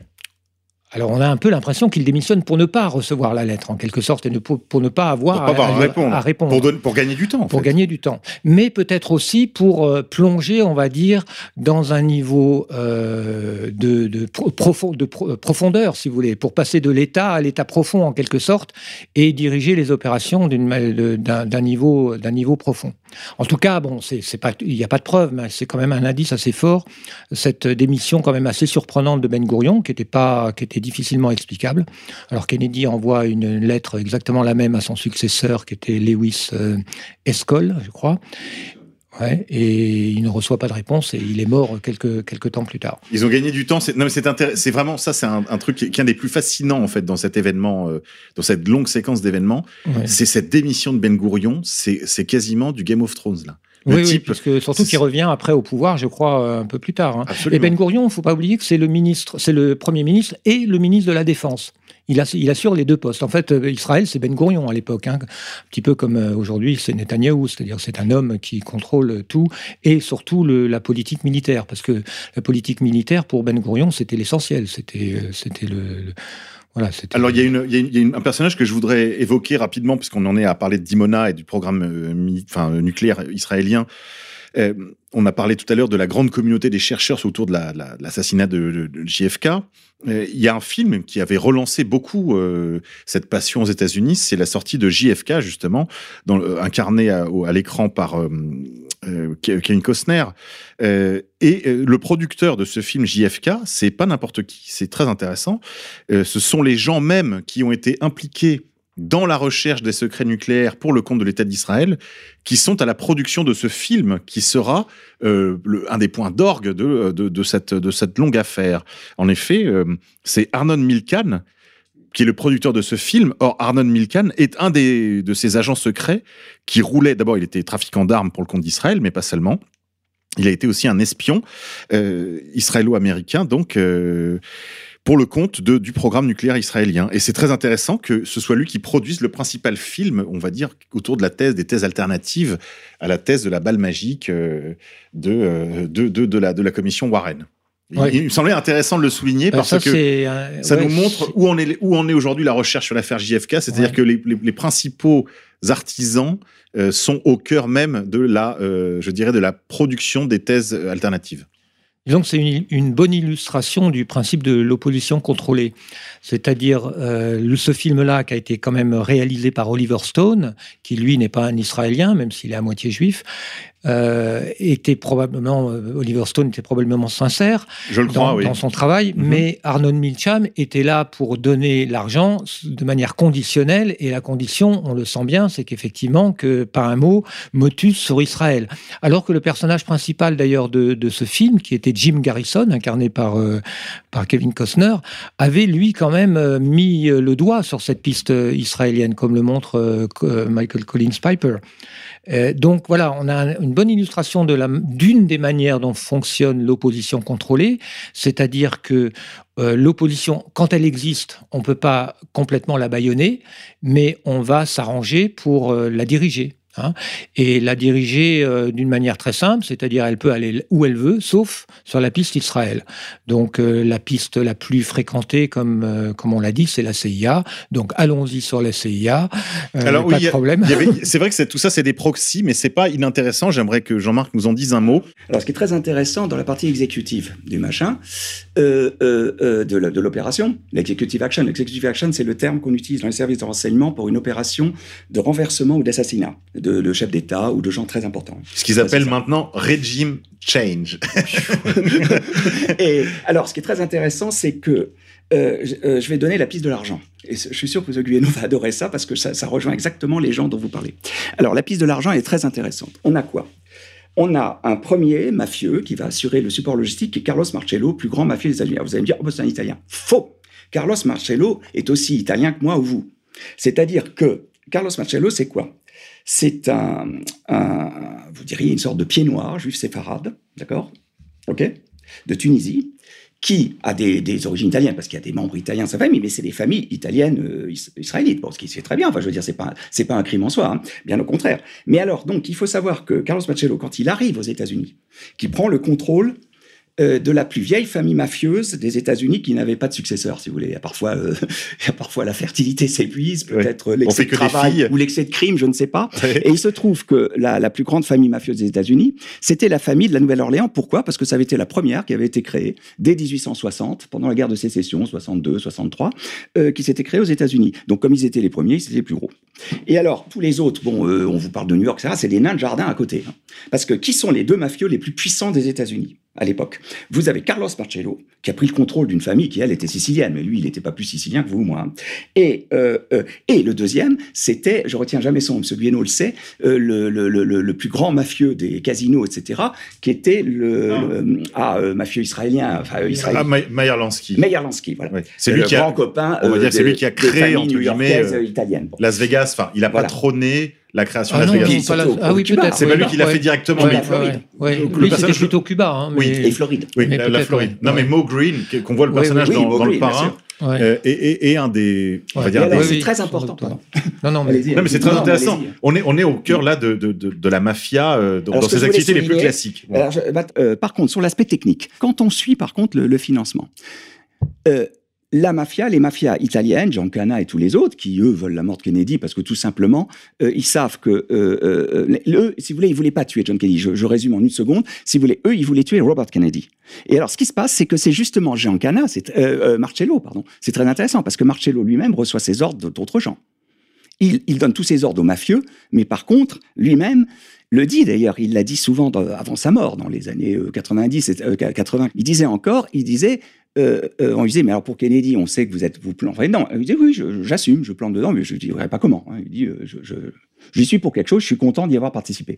Alors on a un peu l'impression qu'il démissionne pour ne pas recevoir la lettre, en quelque sorte, et ne, pour, pour ne pas avoir, Pour pas avoir à répondre. à répondre Pour, gagner du temps. en pour fait. gagner du temps. Mais peut-être aussi pour euh, plonger, on va dire, dans un niveau euh, de, de, pro- profond- de pro- profondeur, si vous voulez, pour passer de l'état à l'état profond, en quelque sorte, et diriger les opérations d'un niveau, d'un niveau profond. En tout cas, bon, c'est pas, il n'y a pas de preuve, mais c'est quand même un indice assez fort, cette démission quand même assez surprenante de Ben Gourion, qui était, pas, qui était difficilement explicable. Alors Kennedy envoie une lettre exactement la même à son successeur, qui était Lewis euh, Escol, je crois. Ouais, et il ne reçoit pas de réponse et il est mort quelques, quelques temps plus tard. Ils ont gagné du temps. C'est, non, mais c'est, vraiment ça, c'est un, un truc qui est, qui est un des plus fascinants en fait dans cet événement, euh, dans cette longue séquence d'événements. Ouais. C'est cette démission de Ben Gourion. C'est, c'est quasiment du Game of Thrones là. Le Oui, parce que surtout c'est- qu'il revient après au pouvoir, je crois, euh, un peu plus tard. hein. Et. Ben Gourion, il ne faut pas oublier que c'est le ministre, c'est le premier ministre et le ministre de la Défense. Il, ass- il assure les deux postes. En fait, euh, Israël, c'est Ben Gourion à l'époque, hein. un petit peu comme euh, aujourd'hui, c'est Netanyahou, c'est-à-dire c'est un homme qui contrôle tout et surtout la politique militaire, parce que la politique militaire pour Ben Gourion, c'était l'essentiel, c'était, euh, le, voilà. Alors, il y a, un personnage que je voudrais évoquer rapidement, puisqu'on en est à parler de Dimona et du programme nucléaire israélien. Euh, on a parlé tout à l'heure de la grande communauté des chercheurs autour de la- la- l'assassinat de, JFK. Euh, Il y a un film qui avait relancé beaucoup euh, cette passion aux États-Unis, c'est la sortie de JFK justement, dans, incarné à, à l'écran par Ke- Kevin Costner. Et le producteur de ce film JFK, c'est pas n'importe qui, c'est très intéressant. Ce sont les gens même qui ont été impliqués dans la recherche des secrets nucléaires pour le compte de l'État d'Israël, qui sont à la production de ce film qui sera euh, un des points d'orgue de, de, cette, longue affaire. En effet, euh, c'est Arnon Milkan qui est le producteur de ce film. Or, Arnon Milkan est un des, de ces agents secrets qui roulait, d'abord il était trafiquant d'armes pour le compte d'Israël, mais pas seulement. Il a été aussi un espion euh, israélo-américain, donc euh, pour le compte de, du programme nucléaire israélien. Et c'est très intéressant que ce soit lui qui produise le principal film, on va dire, autour de la thèse, des thèses alternatives à la thèse de la balle magique euh, de, euh, de, de, de la, de la commission Warren. Il- Ouais. Il, me semblait intéressant de le souligner Ben, parce ça, que un- ça ouais, nous montre où en est, où en est aujourd'hui la recherche sur l'affaire JFK, c'est-à-dire Ouais. que les, les- les principaux artisans euh, sont au cœur même de la, euh, je dirais, de la production des thèses euh, alternatives. Disons c'est une, bonne illustration du principe de l'opposition contrôlée. C'est-à-dire, euh, ce film-là, qui a été quand même réalisé par Oliver Stone, qui lui n'est pas un Israélien, même s'il est à moitié juif, euh, était probablement, euh, Oliver Stone était probablement sincère Je le crois, dans, oui. dans son travail, Mhm. mais Arnold Milcham était là pour donner l'argent de manière conditionnelle, et la condition, on le sent bien, c'est qu'effectivement, que par un mot, motus sur Israël. Alors que le personnage principal d'ailleurs de, de ce film, qui était Jim Garrison, incarné par, euh, par Kevin Costner, avait lui quand même euh, mis le doigt sur cette piste israélienne, comme le montre Michael Collins Piper. Euh, donc voilà, on a un- une bonne illustration d'une des manières dont fonctionne l'opposition contrôlée, c'est-à-dire que euh, l'opposition, quand elle existe, on ne peut pas complètement la bâillonner, mais on va s'arranger pour euh, la diriger. Hein. et la diriger euh, d'une manière très simple, c'est-à-dire elle peut aller où elle veut, sauf sur la piste Israël. Donc euh, la piste la plus fréquentée, comme, euh, comme on l'a dit, c'est la CIA. Donc allons-y sur la CIA. Euh, Alors, oui, pas de a- problème. <laughs> C'est vrai que tout ça, c'est des proxys, mais c'est pas inintéressant. J'aimerais que Jean-Marc nous en dise un mot. Alors, ce qui est très intéressant dans la partie exécutive du machin, euh, euh, euh, de l'opération, l'executive action. L'executive action, c'est le terme qu'on utilise dans les services de renseignement pour une opération de renversement ou d'assassinat de, de chefs d'État ou de gens très importants. Ce qu'ils appellent ça. maintenant regime change. <laughs> Et alors, ce qui est très intéressant, c'est que euh, je, euh, je vais donner la piste de l'argent. Et je suis sûr que. Guyeno va adorer ça parce que ça, ça rejoint exactement les gens dont vous parlez. Alors, la piste de l'argent est très intéressante. On a quoi? On a un premier mafieux qui va assurer le support logistique, qui est Carlos Marcello, plus grand mafieux des États-Unis. Vous allez me dire, oh, bah, c'est un Italien. Faux Carlos Marcello est aussi italien que moi ou vous. C'est-à-dire que Carlos Marcello, c'est quoi? C'est un, vous diriez, une sorte de pied noir, juif séfarade, d'accord Ok De Tunisie, qui a des, origines italiennes, parce qu'il y a des membres italiens de sa famille, mais c'est des familles italiennes euh, is- israélites. Bon, ce qui c'est très bien. Enfin, je veux dire, c'est pas pas un crime en soi, hein. bien au contraire. Mais alors, donc, il faut savoir que Carlos Marcello, quand il arrive aux États-Unis, qui prend le contrôle euh, de la plus vieille famille mafieuse des États-Unis qui n'avait pas de successeur, si vous voulez. Il y a parfois, euh, <laughs> il y a parfois la fertilité s'épuise, peut-être l'excès de travail ou l'excès de crime, je ne sais pas. Et il se trouve que la, la plus grande famille mafieuse des États-Unis, c'était la famille de la Nouvelle-Orléans. Pourquoi? Parce que ça avait été la première qui avait été créée dès 1860, pendant la guerre de sécession, 62, 63, euh, qui s'était créée aux États-Unis. Donc, comme ils étaient les premiers, ils étaient les plus gros. Et alors, tous les autres, bon, euh, on vous parle de New York, etc., c'est des nains de jardin à côté. hein. Parce que qui sont les deux mafieux les plus puissants des États-Unis? À l'époque Vous avez Carlos Marcello, qui a pris le contrôle d'une famille qui, elle, était sicilienne, mais lui, il n'était pas plus sicilien que vous ou moi. hein. Et, euh, euh, et le deuxième, c'était, je retiens jamais son nom, M. Guéno le sait, euh, le, le, le, le- le plus grand mafieux des casinos, etc., qui était le, Ah. le- ah, mafieux israélien, enfin Ah, israélien. Ma- Meyer Lansky. Meyer Lansky, voilà. C'est le lui qui grand a copain. on va dire c'est lui qui a créé, entre guillemets. Bon. Las Vegas. Enfin, il a Voilà. pas trôné la création Ah de Las Vegas. non, Surtout pas la- ah oui, peut-être. C'est oui. pas lui qui l'a Ouais. fait directement, Ouais, mais. Donc, le Lui, c'était plutôt Cuba. hein, Oui. mais- Et Floride. Oui, Mais la, Floride. ouais. Non, mais. Mo Green, qu'on voit le Oui, personnage oui, dans, dans le Green, parrain. Ouais. euh, et, et- et un des, on va Ouais. dire, Et alors, des- c'est oui, très important. Non, non, mais Allez-y. Non, mais c'est très Non, intéressant. On est, on est au cœur là de, de, de, de la mafia euh, dans, ses activités les plus classiques. Bon. Alors, je- bah, euh, par contre, sur l'aspect technique, quand on suit par contre le, le financement, euh, la mafia, les mafias italiennes, Giancana et tous les autres, qui eux veulent la mort de Kennedy parce que tout simplement, euh, ils savent que euh, euh, eux, si vous voulez, ils voulaient pas tuer John Kennedy. Je, résume en une seconde. Si vous voulez, eux, ils voulaient tuer Robert Kennedy. Et alors, ce qui se passe, c'est que c'est justement Giancana, c'est Marcello, pardon. C'est très intéressant parce que Marcello lui-même reçoit ses ordres d'autres gens. Il, donne tous ses ordres aux mafieux, mais par contre, lui-même le dit d'ailleurs, il l'a dit souvent avant sa mort, dans les années euh, 90, et, euh, 80. Il disait encore, il disait, euh, euh, on lui disait, mais alors pour Kennedy, on sait que vous êtes vous plantez dedans. Il disait, oui, j'assume, je plante dedans, mais je ne dirais pas comment. hein. Il dit, euh, je, je, suis pour quelque chose, je suis content d'y avoir participé.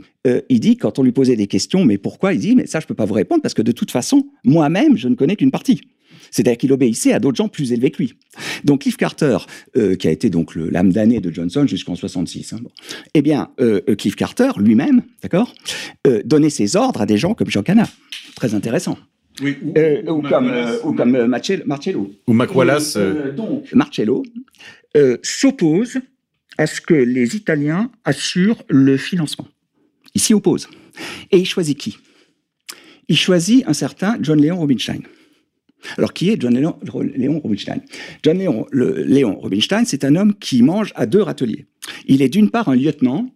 Il dit, quand on lui posait des questions, mais pourquoi Il dit, mais ça, je peux pas vous répondre parce que de toute façon, moi-même, je ne connais qu'une partie. C'est-à-dire qu'il obéissait à d'autres gens plus élevés que lui. Donc Cliff Carter, qui a été donc l'âme damnée de Johnson jusqu'en 66, hein, eh bien, Cliff Carter lui-même, d'accord, donnait ses ordres à des gens comme Jean Cana. Très intéressant. Oui, Euh, ou, comme, euh, ou comme euh, Marcel- Marcello. Ou Mac Wallace. donc, Marcello euh, s'oppose à ce que les Italiens assurent le financement. Il s'y oppose. Et il choisit qui? Il choisit un certain John Léon Rubinstein. Alors, qui est John Léon, Léon Rubinstein? John Léon, le- Léon Rubinstein, c'est un homme qui mange à deux râteliers. Il est d'une part un lieutenant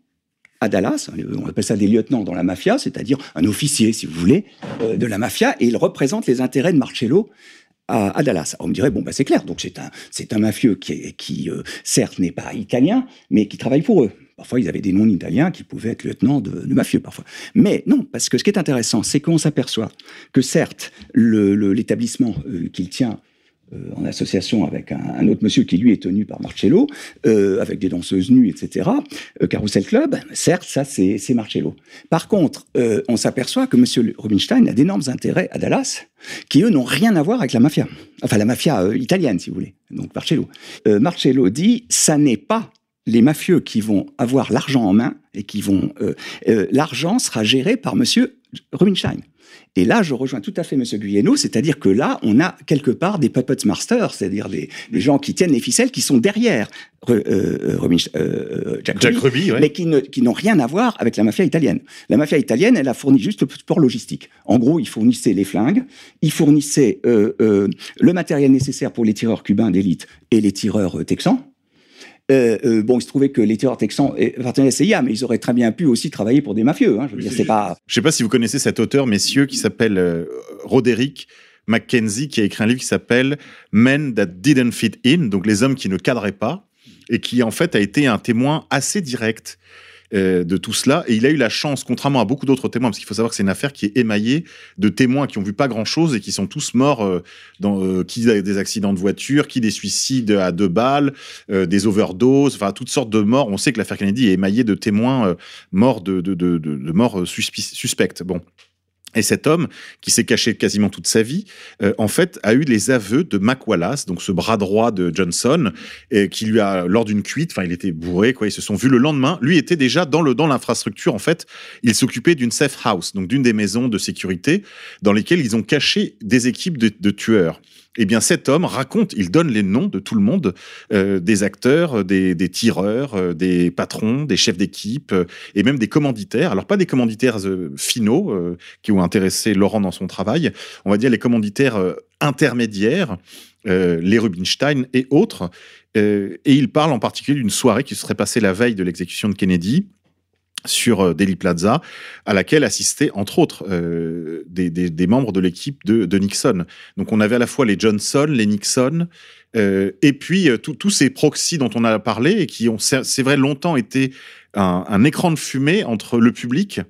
à Dallas, on appelle ça des lieutenants dans la mafia, c'est-à-dire un officier, si vous voulez, euh, de la mafia, et il représente les intérêts de Marcello à, Dallas. On me dirait, bon, bah, c'est clair, donc c'est un, un mafieux qui, qui euh, certes, n'est pas italien, mais qui travaille pour eux. Parfois, ils avaient des noms italiens qui pouvaient être lieutenants de, mafieux, parfois. Mais non, parce que ce qui est intéressant, c'est qu'on s'aperçoit que certes, le- le- l'établissement euh, qu'il tient en association avec un, autre monsieur qui lui est tenu par Marcello, euh, avec des danseuses nues, etc. Euh, Carousel Club, certes, ça c'est Marcello. Par contre, euh, on s'aperçoit que monsieur Rubinstein a d'énormes intérêts à Dallas, qui eux n'ont rien à voir avec la mafia, enfin la mafia euh, italienne, si vous voulez. Donc Marcello. Euh, Marcello dit, ça n'est pas les mafieux qui vont avoir l'argent en main et qui vont euh, euh, l'argent sera géré par monsieur Rubinstein. Et là, je rejoins tout à fait Monsieur Guyeno, c'est-à-dire que là, on a quelque part des puppet masters, c'est-à-dire des, des gens qui tiennent les ficelles, qui sont derrière euh, euh, euh, Jack, Jack Ruby, Ruby, ouais. mais qui ne- qui n'ont rien à voir avec la mafia italienne. La mafia italienne, elle a fourni juste le support logistique. En gros, ils fournissaient les flingues, ils fournissaient euh, le matériel nécessaire pour les tireurs cubains d'élite et les tireurs texans. Euh, euh, bon, il se trouvait que les tireurs texans appartenaient à la CIA, mais ils auraient très bien pu aussi travailler pour des mafieux. Hein. Je veux dire, c'est pas. Je sais pas si vous connaissez cet auteur, messieurs, qui s'appelle euh, Roderick Mackenzie, qui a écrit un livre qui s'appelle Men That Didn't Fit In, donc les hommes qui ne cadraient pas, et qui en fait a été un témoin assez direct euh, de tout cela. Et il a eu la chance, contrairement à beaucoup d'autres témoins, parce qu'il faut savoir que c'est une affaire qui est émaillée de témoins qui ont vu pas grand-chose et qui sont tous morts, euh, dans, euh, qui des accidents de voiture, qui des suicides à deux balles, euh, des overdoses, enfin toutes sortes de morts. On sait que l'affaire Kennedy est émaillée de témoins morts de, de, de, de, morts suspectes. Bon. Et cet homme, qui s'est caché quasiment toute sa vie, euh, en fait, a eu les aveux de Mac Wallace, donc ce bras droit de Johnson, et qui lui a, lors d'une cuite, enfin, il était bourré, quoi, ils se sont vus le lendemain. Lui était déjà dans le dans l'infrastructure, en fait. Il s'occupait d'une safe house, donc d'une des maisons de sécurité, dans lesquelles ils ont caché des équipes de, de tueurs. Eh bien, cet homme raconte, il donne les noms de tout le monde, euh, des acteurs, euh, des, tireurs, euh, des patrons, des chefs d'équipe, et même des commanditaires. Alors, pas des commanditaires finaux qui ont intéressé Laurent dans son travail, on va dire les commanditaires intermédiaires, les Rubinstein et autres. Et il parle en particulier d'une soirée qui se serait passée la veille de l'exécution de Kennedy sur euh, Delhi Plaza, à laquelle assistaient entre autres euh, des, membres de l'équipe de, Nixon. Donc on avait à la fois les Johnson, les Nixon, euh, et puis tous ces proxys dont on a parlé et qui ont, c'est vrai, longtemps été un écran de fumée entre le public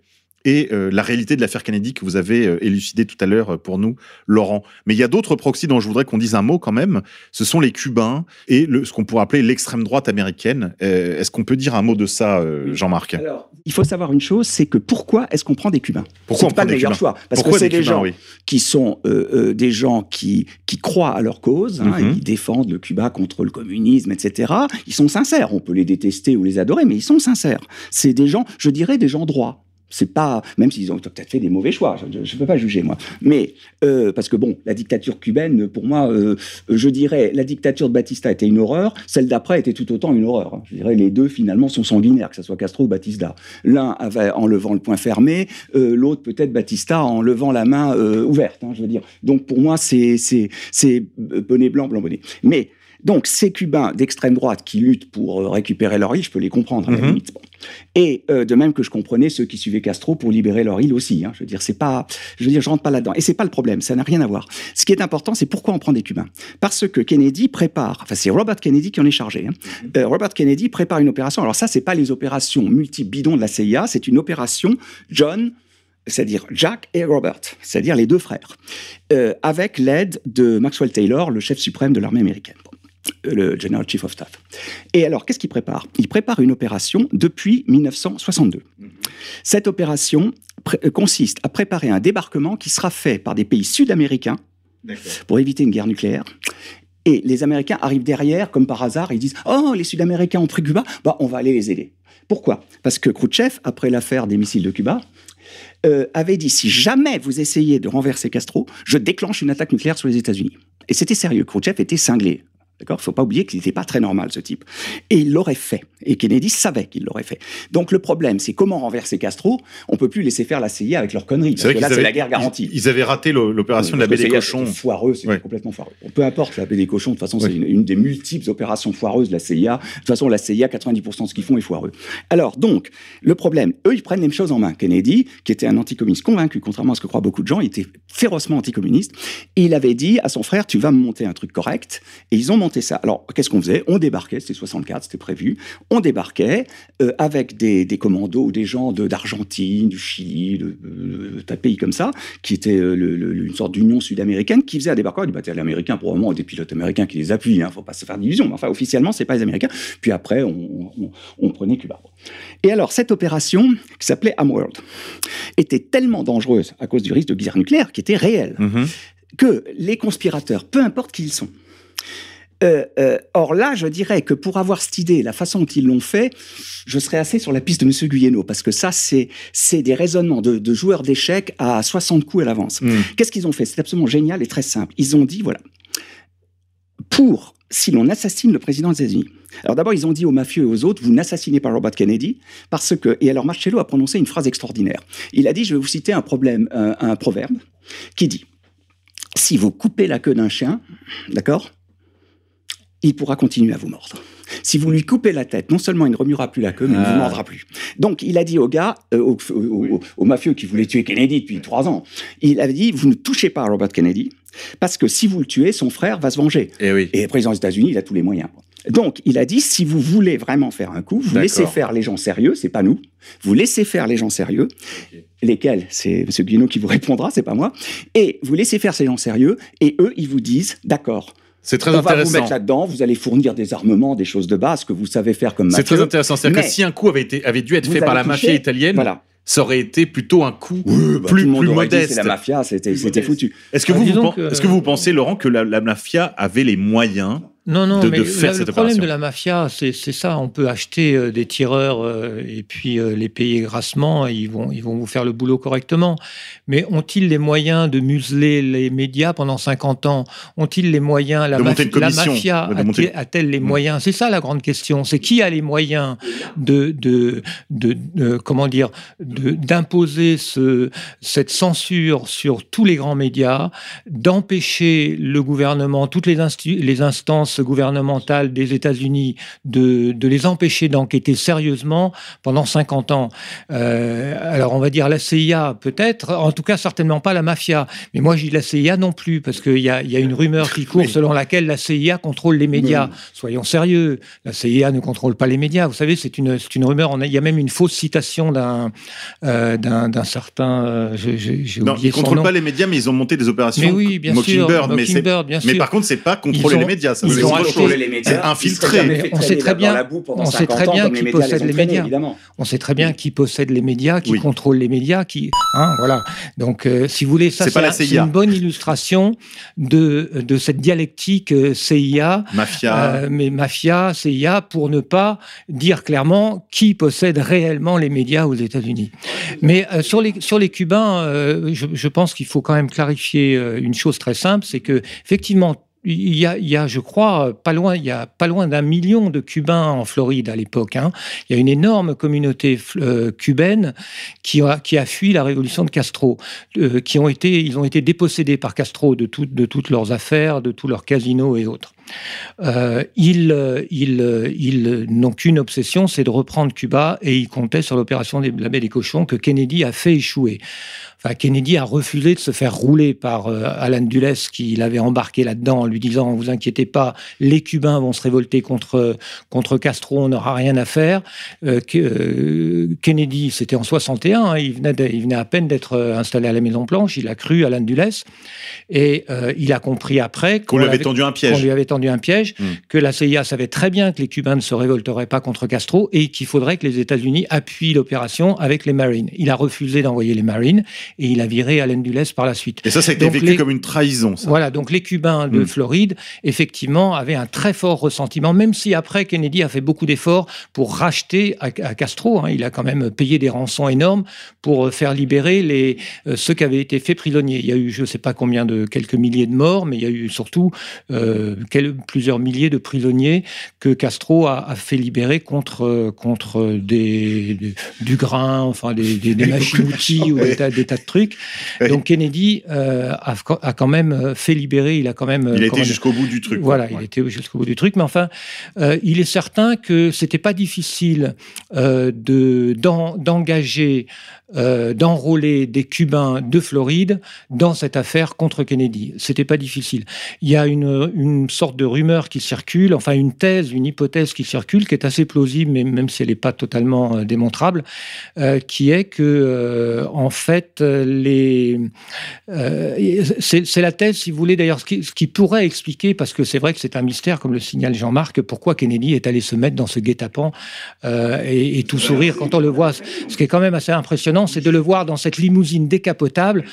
et euh, la réalité de l'affaire Kennedy que vous avez euh, élucidé tout à l'heure euh, pour nous, Laurent. Mais il y a d'autres proxys dont je voudrais qu'on dise un mot quand même. Ce sont les Cubains et le, ce qu'on pourrait appeler l'extrême droite américaine. Euh, Est-ce qu'on peut dire un mot de ça, Jean-Marc? Alors, il faut savoir une chose, c'est que pourquoi est-ce qu'on prend des Cubains? Pourquoi on C'est pas prend le des meilleur Cubains? choix, parce Pourquoi que c'est des des Cubains, gens oui? qui sont des gens qui, qui croient à leur cause, hein, Mhm. ils défendent le Cuba contre le communisme, etc. Ils sont sincères, on peut les détester ou les adorer, mais ils sont sincères. C'est des gens, je dirais, des gens droits. C'est pas, même s'ils ont peut-être fait des mauvais choix, je ne peux pas juger moi. Mais euh, parce que bon, la dictature cubaine, pour moi, euh, je dirais, la dictature de Batista était une horreur, celle d'après était tout autant une horreur. Je dirais, les deux finalement sont sanguinaires, que ce soit Castro ou Batista. L'un avait en levant le poing fermé, euh, l'autre peut-être Batista en levant la main ouverte. hein, je veux dire. Donc pour moi, c'est c'est bonnet blanc, blanc bonnet. Mais donc ces Cubains d'extrême droite qui luttent pour euh, récupérer leur île, je peux les comprendre à la Mhm. limite. Et euh, de même que je comprenais ceux qui suivaient Castro pour libérer leur île aussi. hein. Je veux dire, c'est pas, je veux dire, je rentre pas là-dedans. Et c'est pas le problème, ça n'a rien à voir. Ce qui est important, c'est pourquoi on prend des Cubains. Parce que Kennedy prépare, enfin c'est Robert Kennedy qui en est chargé. hein. Euh, Robert Kennedy prépare une opération. Alors ça, c'est pas les opérations multi-bidons de la CIA, c'est une opération John c'est-à-dire Jack et Robert, c'est-à-dire les deux frères, euh, avec l'aide de Maxwell Taylor, le chef suprême de l'armée américaine, le General Chief of Staff. Et alors, qu'est-ce qu'il prépare? Il prépare une opération depuis 1962. Cette opération euh, consiste à préparer un débarquement qui sera fait par des pays sud-américains pour éviter une guerre nucléaire. Et les Américains arrivent derrière, comme par hasard, ils disent Oh, les Sud-Américains ont pris Cuba, bah, on va aller les aider. Pourquoi? Parce que Khrouchtchev, après l'affaire des missiles de Cuba, euh, avait dit si jamais vous essayez de renverser Castro, je déclenche une attaque nucléaire sur les États-Unis. Et c'était sérieux. Khrouchtchev était cinglé. D'accord? Faut pas oublier qu'il n'était pas très normal, ce type. Et il l'aurait fait. Et Kennedy savait qu'il l'aurait fait. Donc le problème, c'est comment renverser Castro On peut plus laisser faire la CIA avec leurs conneries. Parce que là, qu'ils c'est la guerre garantie. Ils, ils avaient raté l'o- l'opération de la baie des cochons. c'était foireux, c'était Ouais. complètement foireux. Peu importe la baie des cochons, de toute façon, c'est une, une des multiples opérations foireuses de la CIA. De toute façon, la CIA, 90% de ce qu'ils font est foireux. Alors, donc, le problème, eux, ils prennent les choses en main. Kennedy, qui était un anticommuniste convaincu, contrairement à ce que croient beaucoup de gens, il était férocement anticommuniste. Il avait dit à son frère, tu vas me monter un truc correct. Et ils ont monté ça. Alors, qu'est-ce qu'on faisait? On débarquait, c'était 64, c'était prévu. On débarquait euh, avec des, des, commandos ou des gens d'Argentine, du Chili, de, de, de, pays comme ça, qui étaient euh, le, une sorte d'union sud-américaine, qui faisait un débarquement. Dit, bah, les Américains, pour le moment, des pilotes américains qui les appuient, il hein, ne faut pas se faire d'illusions. Mais enfin, officiellement, c'est pas les Américains. Puis après, on, on, on prenait Cuba. Et alors, cette opération, qui s'appelait Amworld, était tellement dangereuse à cause du risque de guerre nucléaire, qui était réel, Mhm. que les conspirateurs, peu importe qui ils sont, euh, euh, or là, je dirais que pour avoir cette idée, la façon dont ils l'ont fait, je serais assez sur la piste de M. Guyeno, parce que ça, c'est c'est des raisonnements de, de joueurs d'échecs à 60 coups à l'avance. Mhm. Qu'est-ce qu'ils ont fait? C'est absolument génial et très simple. Ils ont dit, voilà, pour, si l'on assassine le président des États-Unis, alors d'abord, ils ont dit aux mafieux et aux autres, vous n'assassinez pas Robert Kennedy, parce que, et alors Marcello a prononcé une phrase extraordinaire. Il a dit, je vais vous citer un problème, un, un proverbe, qui dit, si vous coupez la queue d'un chien, d'accord, il pourra continuer à vous mordre. Si vous lui coupez la tête, non seulement il ne remuera plus la queue, mais il ne Ah. vous mordra plus. Donc, il a dit aux gars, euh, aux mafieux qui voulaient tuer Kennedy depuis trois ans, il avait dit, vous ne touchez pas à Robert Kennedy, parce que si vous le tuez, son frère va se venger. Eh oui. Et le président des États-Unis, il a tous les moyens. Donc, il a dit, si vous voulez vraiment faire un coup, vous laissez faire les gens sérieux, c'est pas nous. Vous laissez faire les gens sérieux, lesquels c'est M. Guino qui vous répondra, c'est pas moi. Et vous laissez faire ces gens sérieux, et eux, ils vous disent, d'accord, C'est très on va vous intéressant. mettre là-dedans, vous allez fournir des armements, des choses de base que vous savez faire comme C'est mafieux. très intéressant. C'est-à-dire que si un coup avait, été, avait dû être fait par la mafia italienne, Voilà. ça aurait été plutôt un coup Oui, bah, plus, tout le monde plus aurait dit, modeste. C'est la mafia, c'était foutu. Est-ce que, Ah, vous, euh, est-ce que vous pensez, Laurent, que la, la mafia avait les moyens Non, non, de- mais de le- faire le cette problème de la mafia, c'est ça. On peut acheter euh, des tireurs euh, et puis euh, les payer grassement, et ils vont, ils vont vous faire le boulot correctement. Mais ont-ils les moyens de museler les médias pendant 50 ans? Ont-ils les moyens La, De maf- mafia a-t-elle monter- les moyens? C'est ça la grande question. C'est qui a les moyens de, de, de, de- comment dire, d'imposer ce, cette censure sur tous les grands médias, d'empêcher le gouvernement, toutes les, les instances gouvernementales des États-Unis, de, de les empêcher d'enquêter sérieusement pendant 50 ans. Euh, alors on va dire la CIA peut-être, en tout cas certainement pas la mafia. Mais moi je dis la CIA non plus, parce qu'il y y a une rumeur qui court selon laquelle la CIA contrôle les médias. Soyons sérieux, la CIA ne contrôle pas les médias. Vous savez, c'est une, rumeur. On a- il y a même une fausse citation d'un euh, certain... euh, je- je- J'ai Non, ils son contrôlent pas les médias, mais ils ont monté des opérations Mais oui, bien sûr, Mockingbird. mais, bien mais sûr. par contre, c'est pas contrôler ont- les médias. Ça, ils c'est ont acheté- les médias, ils on sait très bien- la boue pendant on sait 50 très ans bien comme les qui possède les médias. On sait très bien qui possède les médias, qui contrôle les médias, qui, hein, voilà. Donc, euh, si vous voulez, ça, C'est un- une bonne illustration de, de cette dialectique euh, CIA, Mafia. euh, mais mafia, CIA, pour ne pas dire clairement qui possède réellement les médias aux États-Unis. Mais euh, sur les sur les Cubains, euh, je, je pense qu'il faut quand même clarifier une chose très simple, c'est que effectivement. Il y, a, je crois, pas loin, il y a pas loin d'un million de Cubains en Floride à l'époque. Hein. Il y a une énorme communauté euh, cubaine qui a, qui a fui la révolution de Castro, euh, qui ont été, ils ont été dépossédés par Castro de, de toutes leurs affaires, de tous leurs casinos et autres. Euh, ils euh, ils, euh, ils n'ont qu'une obsession, c'est de reprendre Cuba, et ils comptaient sur l'opération des- de la baie des cochons que Kennedy a fait échouer. Enfin, Kennedy a refusé de se faire rouler par euh, Alan Dulles, qui l'avait embarqué là-dedans en lui disant "Vous inquiétez pas, les Cubains vont se révolter contre contre Castro, on n'aura rien à faire." Euh, que- Kennedy, c'était en 61, hein, il venait de- il venait à peine d'être installé à la Maison Blanche. Il a cru Alan Dulles et il a compris après Qu'on lui avait tendu un qu'on piège. lui avait tendu un piège, Mm. que la CIA savait très bien que les Cubains ne se révolteraient pas contre Castro et qu'il faudrait que les États-Unis appuient l'opération avec les Marines. Il a refusé d'envoyer les Marines et il a viré Allen Dulles par la suite. Et ça, ça a été Donc vécu les- comme une trahison. Ça. Voilà, donc les Cubains de Mm. Floride, effectivement, avaient un très fort ressentiment, même si après Kennedy a fait beaucoup d'efforts pour racheter à, à Castro. hein. il a quand même payé des rançons énormes pour euh, faire libérer les, euh, ceux qui avaient été faits prisonniers. Il y a eu, je ne sais pas combien de, quelques milliers de morts, mais il y a eu surtout euh, plusieurs milliers de prisonniers que Castro a, a fait libérer contre, euh, contre des, des- du grain, enfin des, des, des <laughs> machines-outils ou des tas, de truc. Oui. Donc Kennedy euh, a, a quand même euh, fait libérer, il a quand même. Il dire, jusqu'au bout du truc. voilà, Ouais. il était jusqu'au bout du truc, mais enfin, euh, il est certain que c'était pas difficile euh, de d'en- d'engager, euh, d'enrôler des Cubains de Floride dans cette affaire contre Kennedy. C'était pas difficile. Il y a une, une sorte de rumeur qui circule, enfin une thèse, une hypothèse qui circule, qui est assez plausible, mais même si elle n'est pas totalement euh, démontrable, euh, qui est que en fait les c'est la thèse, si vous voulez, d'ailleurs, ce qui, pourrait expliquer, parce que c'est vrai que c'est un mystère, comme le signale Jean-Marc, pourquoi Kennedy est allé se mettre dans ce guet-apens et, et tout sourire quand on le voit. Ce qui est quand même assez impressionnant, c'est de le voir dans cette limousine décapotable,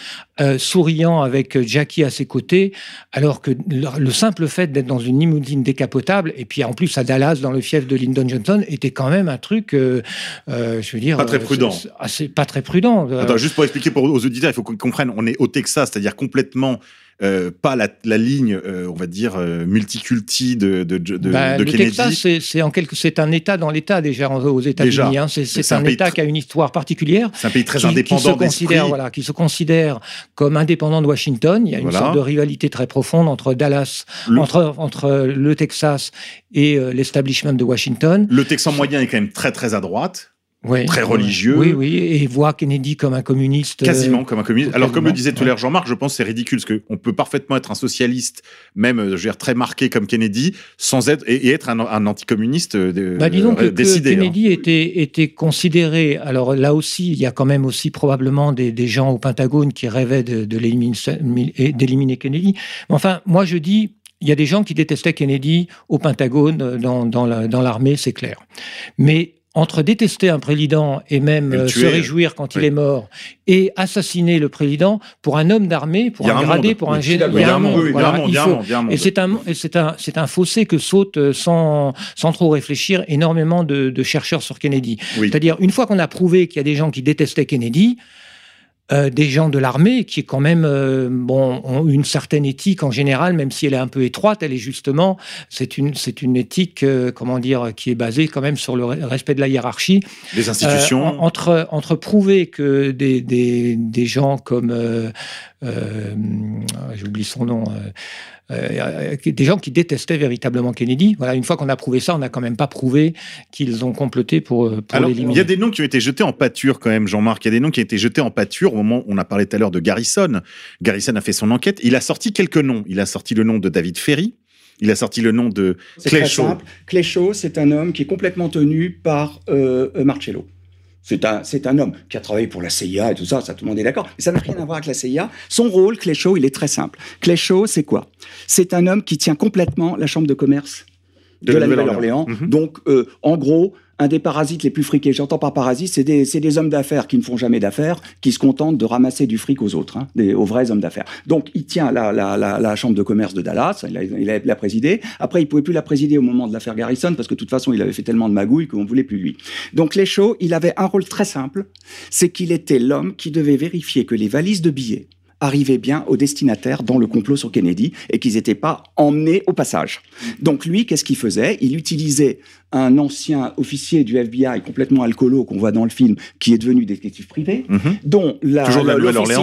euh, souriant avec Jackie à ses côtés, alors que le, le simple fait d'être dans une limousine décapotable, et puis en plus à Dallas, dans le fief de Lyndon Johnson, était quand même un truc, euh, euh, je veux dire... Pas très euh, prudent. assez- pas très prudent. Euh, Attends, juste pour expliquer pour, aux auditeurs, il faut qu'on comprenne, on est au Texas, c'est-à-dire complètement euh, pas la, la ligne, euh, on va dire, euh, multiculti de, de, de, Bah, de le Kennedy. Texas, c'est- c'est en quelque, c'est un État dans l'État déjà aux États-Unis. Hein. C'est un État qui a une histoire particulière. C'est un pays très qui, qui indépendant se considère, voilà, qui se considère comme indépendant de Washington. Il y a une Voilà. sorte de rivalité très profonde entre Dallas, Le- entre, entre le Texas et l'establishment de Washington. Le Texan moyen est quand même très très à droite, Très religieux. Oui, oui, et voit Kennedy comme un communiste. euh, quasiment comme un communiste. Alors comme le disait tout à l'heure Jean-Marc, je pense que c'est ridicule parce qu'on peut parfaitement être un socialiste, même euh, je veux dire, très marqué comme Kennedy, sans être et, et être un, un anticommuniste euh, de- Bah, disons que, euh, hein. Kennedy était, était considéré. Alors là aussi, il y a quand même aussi probablement des, des gens au Pentagone qui rêvaient de, de l'éliminer- d'éliminer Kennedy. Mais enfin, moi je dis, il y a des gens qui détestaient Kennedy au Pentagone, euh, dans, dans la- dans l'armée, c'est clair. Mais entre détester un président et même Et euh, se réjouir quand il oui. est mort et assassiner le président, pour un homme d'armée, pour un un gradé, monde. pour un Oui, général, Il y a un monde, il y a Voilà, et c'est un, un, fossé que sautent euh, sans, sans trop réfléchir énormément de, de chercheurs sur Kennedy. Oui. C'est-à-dire, une fois qu'on a prouvé qu'il y a des gens qui détestaient Kennedy, euh, des gens de l'armée qui, quand même, euh, bon, ont une certaine éthique en général, même si elle est un peu étroite, elle est justement, c'est une, c'est une éthique, euh, comment dire, qui est basée quand même sur le re- respect de la hiérarchie. Les Euh, institutions. en- entre, entre prouver que des, des, des gens comme. euh, euh, J'oublie son nom. Euh, des gens qui détestaient véritablement Kennedy. Voilà, une fois qu'on a prouvé ça, on n'a quand même pas prouvé qu'ils ont comploté pour, euh, pour Alors, il l'éliminer. y a des noms qui ont été jetés en pâture quand même, Jean-Marc. Il y a des noms qui ont été jetés en pâture au moment où on a parlé tout à l'heure de Garrison. Garrison a fait son enquête. Il a sorti quelques noms. Il a sorti le nom de David Ferry. Il a sorti le nom de C'est Clay très Shaw. simple. Clay Shaw, c'est un homme qui est complètement tenu par euh, Marcello. C'est un, c'est un homme qui a travaillé pour la CIA et tout ça, ça tout le monde est d'accord. Mais ça n'a rien à voir avec la CIA. Son rôle, Shaw, il est très simple. Shaw, c'est quoi? C'est un homme qui tient complètement la chambre de commerce de, De la Nouvelle-Orléans. Nouvelle-Orléans. Mhm. Donc, euh, en gros, un des parasites les plus friqués. J'entends par parasites, c'est des, des hommes d'affaires qui ne font jamais d'affaires, qui se contentent de ramasser du fric aux autres, hein, des, aux vrais hommes d'affaires. Donc, il tient la, la, la, la chambre de commerce de Dallas, il a, il a la présidée. Après, il pouvait plus la présider au moment de l'affaire Garrison, parce que de toute façon, il avait fait tellement de magouilles qu'on voulait plus lui. Donc, les shows, il avait un rôle très simple, c'est qu'il était l'homme qui devait vérifier que les valises de billets arrivaient bien au destinataire dans le complot sur Kennedy et qu'ils n'étaient pas emmenés au passage. Donc lui, qu'est-ce qu'il faisait? Il utilisait un ancien officier du FBI complètement alcoolo qu'on voit dans le film, qui est devenu détective privé, Mhm. dont la,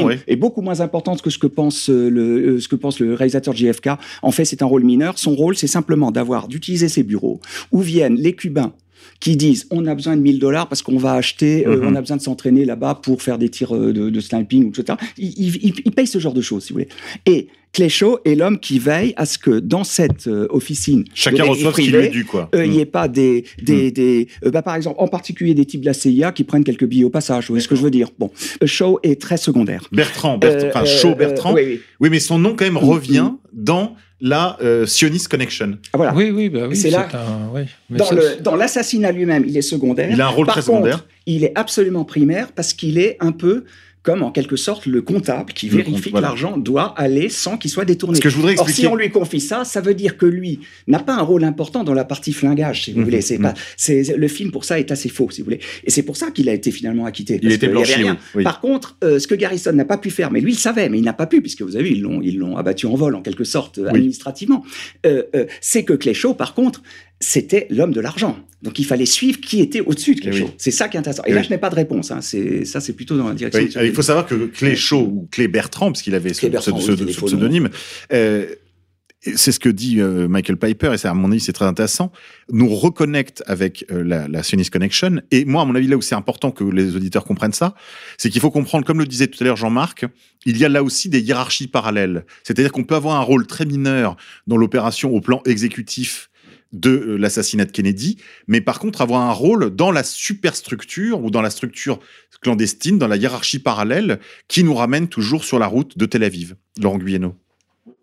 oui. est beaucoup moins importante que ce que pense euh, le, euh, ce que pense le réalisateur JFK. En fait, c'est un rôle mineur. Son rôle, c'est simplement d'avoir d'utiliser ses bureaux où viennent les Cubains qui disent on a besoin de 1000 dollars parce qu'on va acheter, euh, Mhm. on a besoin de s'entraîner là-bas pour faire des tirs euh, de, de sniping, etc. Ils, ils, ils- payent ce genre de choses, si vous voulez. Et Shaw est l'homme qui veille à ce que dans cette euh, officine, Chacun de reçoit ce qui privé, lui est dû, quoi. euh, il n'y Mm. ait pas des, des, des euh, bah, par exemple, en particulier des types de la CIA qui prennent quelques billets au passage. Vous voyez ce que je veux dire Bon, Shaw est très secondaire. Bertrand, Bertrand, enfin Shaw Bertrand. oui, oui. Oui, mais son nom quand même Mm, revient dans la euh, Sionist Connection. Ah, voilà. Oui, oui, bah oui. C'est là- un- oui. Mais Dans ça, le- dans l'assassinat lui-même, il est secondaire. Il a un rôle Par très contre, secondaire. il est absolument primaire parce qu'il est un peu comme en quelque sorte le comptable qui Le vérifie compte- que l'argent doit aller sans qu'il soit détourné. Ce que je voudrais Or, expliquer. si on lui confie ça, ça veut dire que lui n'a pas un rôle important dans la partie flingage, si vous Mhm, voulez. C'est mhm. pas, c'est le film pour ça est assez faux, si vous voulez. Et c'est pour ça qu'il a été finalement acquitté. Il était blanchi, rien. oui, oui. Par contre, euh, ce que Garrison n'a pas pu faire, mais lui il savait, mais il n'a pas pu puisque vous avez vu, ils l'ont, ils l'ont abattu en vol en quelque sorte euh, Oui. administrativement. euh, euh, c'est que Cléchaud, par contre, c'était l'homme de l'argent. Donc il fallait suivre qui était au-dessus de Eh Cléchaud. oui. C'est ça qui est intéressant. Et Eh là, oui. je n'ai pas de réponse. hein. C'est ça, c'est plutôt dans la direction. Oui, ce- il faut savoir que Cléchaud ou Clé Bertrand, parce qu'il avait ce, Clé Bertrand, pseudonyme, euh, c'est ce que dit euh, Michael Piper, et ça, à mon avis, c'est très intéressant, nous reconnecte avec euh, la, la Sionist Connection. Et moi, à mon avis, là où c'est important que les auditeurs comprennent ça, c'est qu'il faut comprendre, comme le disait tout à l'heure Jean-Marc, il y a là aussi des hiérarchies parallèles. C'est-à-dire qu'on peut avoir un rôle très mineur dans l'opération au plan exécutif de euh, l'assassinat de Kennedy, mais par contre avoir un rôle dans la superstructure ou dans la structure clandestine, dans la hiérarchie parallèle, qui nous ramène toujours sur la route de Tel Aviv. Laurent Guyeno.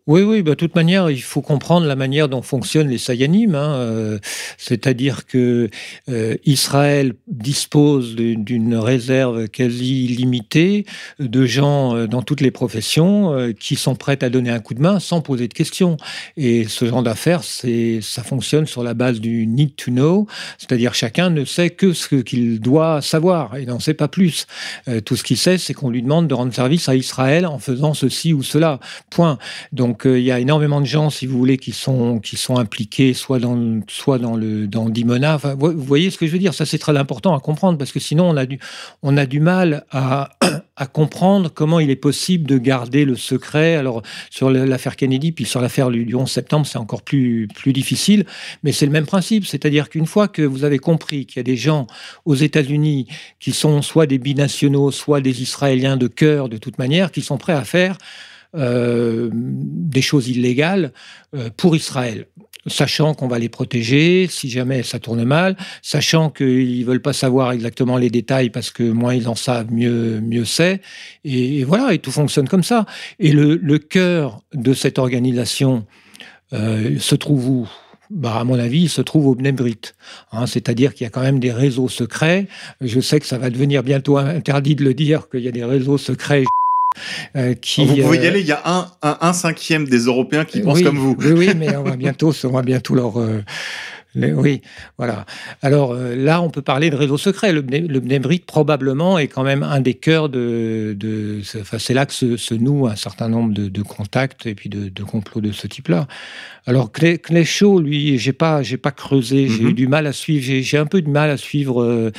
Oui, oui, bah, de toute manière, il faut comprendre la manière dont fonctionnent les Sayanim. Hein, euh, C'est-à-dire que euh, Israël dispose d'une- réserve quasi illimitée de gens euh, dans toutes les professions qui sont prêts à donner un coup de main sans poser de questions. Et ce genre d'affaires, ça fonctionne sur la base du need to know, c'est-à-dire chacun ne sait que ce qu'il doit savoir et n'en sait pas plus. Tout ce qu'il sait, c'est qu'on lui demande de rendre service à Israël en faisant ceci ou cela. Point. Donc euh, il y a énormément de gens, si vous voulez, qui sont impliqués soit dans le- Dimona. Vous voyez ce que je veux dire Ça c'est très important à comprendre parce que sinon on a du mal <clears throat> à comprendre comment il est possible de garder le secret. Alors sur l'affaire Kennedy, puis sur l'affaire du du 11 septembre, c'est encore plus difficile, mais c'est le même principe. C'est-à-dire qu'une fois que vous avez compris qu'il y a des gens aux États-Unis qui sont soit des binationaux, soit des Israéliens de cœur, de toute manière, qui sont prêts à faire euh, des choses illégales euh, pour Israël, sachant qu'on va les protéger si jamais ça tourne mal, sachant qu'ils veulent pas savoir exactement les détails parce que moins ils en savent, mieux mieux c'est. Et, voilà, et tout fonctionne comme ça. Et le, le cœur de cette organisation euh, se trouve où? Bah, à mon avis, il se trouve au Bnebrit. Hein, C'est-à-dire qu'il y a quand même des réseaux secrets. Je sais que ça va devenir bientôt interdit de le dire qu'il y a des réseaux secrets euh, qui. vous pouvez y euh, aller, il y a un, un, un cinquième des Européens qui pensent oui, comme vous. Oui, oui, mais on va bientôt, on va bientôt leur. euh, les- oui, voilà. Alors euh, là, on peut parler de réseau secret. Le, le probablement, est quand même un des cœurs de. de c'est- là que se, se nouent un certain nombre de, de contacts et puis de, de complots de ce type-là. Alors Cléchaud, lui, j'ai pas, j'ai pas creusé. J'ai Mhm. eu du mal à suivre. J'ai, un peu de mal à suivre euh,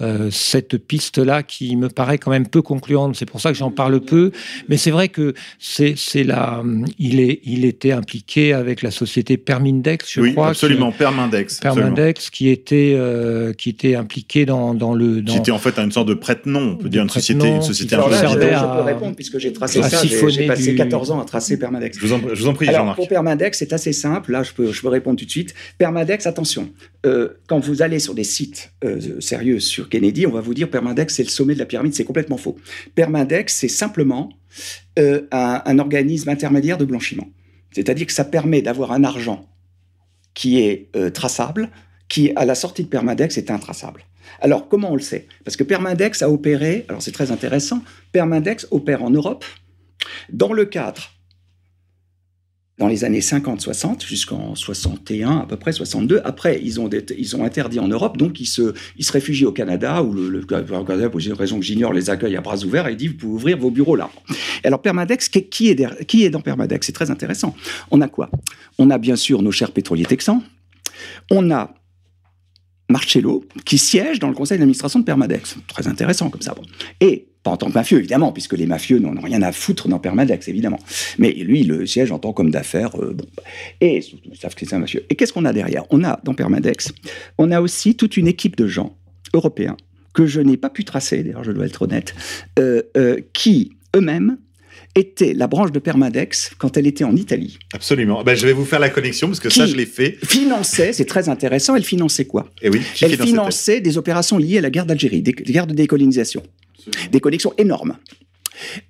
euh, cette piste-là qui me paraît quand même peu concluante. C'est pour ça que j'en parle peu. Mais c'est vrai que c'est, c'est la. Il est, il était impliqué avec la société Permindex, je oui, crois. absolument, Permindex. absolument. Permindex, qui était, euh, qui était impliqué dans, dans le. Dans, Qui était en fait une sorte de prête-nom, on peut dire une société, une société Alors là, je, à- peux répondre puisque j'ai tracé ça. J'ai- passé du- 14 ans à tracer Permadex. Je vous en, je vous en prie, Alors, Jean-Marc. pour Permadex, c'est assez simple. Là, je peux, je peux répondre tout de suite. Permadex, attention. euh, quand vous allez sur des sites euh, sérieux sur Kennedy, on va vous dire Permadex, c'est le sommet de la pyramide. C'est complètement faux. Permadex, c'est simplement euh, un, organisme intermédiaire de blanchiment. C'est-à-dire que ça permet d'avoir un argent qui est traçable, qui, à la sortie de Permadex, est intraçable. Alors, comment on le sait? Parce que Permadex a opéré, alors c'est très intéressant, Permadex opère en Europe dans le cadre dans les années 50-60 jusqu'en 61 à peu près 62. Après, ils ont, ils ont interdit en Europe, donc ils se, ils se réfugient au Canada où le, le pour une raison que j'ignore, les accueille à bras ouverts et dit vous pouvez ouvrir vos bureaux là. Alors Permadex, qui, est, qui est dans Permadex? C'est très intéressant. On a quoi? On a bien sûr nos chers pétroliers texans. On a Marcello, qui siège dans le conseil d'administration de Permadex. Très intéressant comme ça. Et, pas en tant que mafieux, évidemment, puisque les mafieux n'en ont rien à foutre dans Permadex, évidemment. Mais lui, il le siège en tant qu'homme d'affaires. euh, bon. Et ils savent que c'est un mafieux. Et qu'est-ce qu'on a derrière? On a, dans Permadex, on a aussi toute une équipe de gens européens, que je n'ai pas pu tracer, d'ailleurs, je dois être honnête, euh, euh, qui, eux-mêmes, étaient la branche de Permadex quand elle était en Italie. Absolument. Ben, je vais vous faire la connexion parce que Qui ça, je l'ai fait. Finançait, c'est très intéressant, elle finançait quoi? Et oui, qui elle finançait des opérations liées à la guerre d'Algérie, des guerres de décolonisation, des connexions énormes.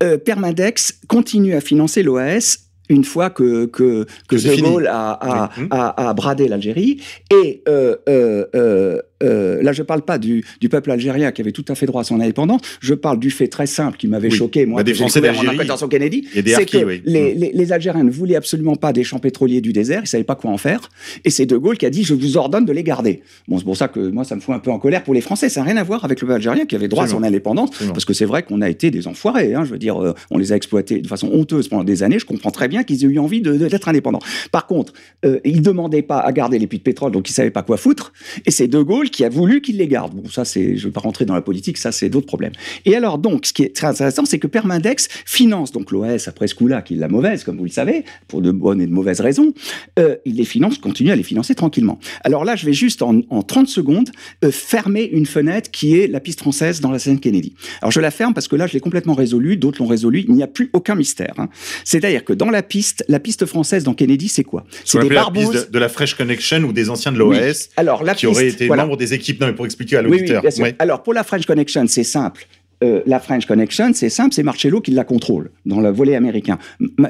Euh, Permadex continue à financer l'OAS une fois que, que, que De. Gaulle a, a, Oui. a- a bradé l'Algérie. Et euh, euh, euh, là, je parle pas du, du peuple algérien qui avait tout à fait droit à son indépendance. Je parle du fait très simple qui m'avait Oui. choqué, moi, Bah, des Français d'Algérie. Kennedy. C'est que oui. les, Mm. les, les Algériens ne voulaient absolument pas des champs pétroliers du désert. Ils savaient pas quoi en faire. Et c'est De Gaulle qui a dit je vous ordonne de les garder. Bon, c'est pour ça que moi, ça me fout un peu en colère pour les Français. Ça n'a rien à voir avec le peuple algérien qui avait droit à son indépendance. Absolument. Parce que c'est vrai qu'on a été des enfoirés. Hein, je veux dire, euh, on les a exploités de façon honteuse pendant des années. Je comprends très bien qu'ils aient eu envie d'être indépendants. Par contre, euh, ils demandaient pas à garder les puits de pétrole, donc ils savaient pas quoi foutre. Et c'est De Gaulle qui a voulu qu'ils les gardent. Bon, ça, c'est, je veux pas rentrer dans la politique, ça, c'est d'autres problèmes. Et alors, donc, ce qui est très intéressant, c'est que Permindex finance donc l'OS après ce coup-là, qui est la mauvaise, comme vous le savez, pour de bonnes et de mauvaises raisons. Euh, il les finance, continue à les financer tranquillement. Alors là, je vais juste en, en 30 secondes euh, fermer une fenêtre qui est la piste française dans la scène Kennedy. Alors je la ferme parce que là, je l'ai complètement résolu, d'autres l'ont résolu, il n'y a plus aucun mystère. hein. C'est-à-dire que dans la piste, la piste française dans Kennedy, c'est quoi? Ce C'est des appelait la piste de, de la Fresh Connection ou des anciens de Oui. l'OS Alors la qui piste, auraient été voilà. membres des équipes. Non, mais pour expliquer à Oui, oui, l'auditeur. Ouais. Alors, pour la French Connection, c'est simple. Euh, la French Connection, c'est simple, c'est Marcello qui la contrôle dans le volet américain.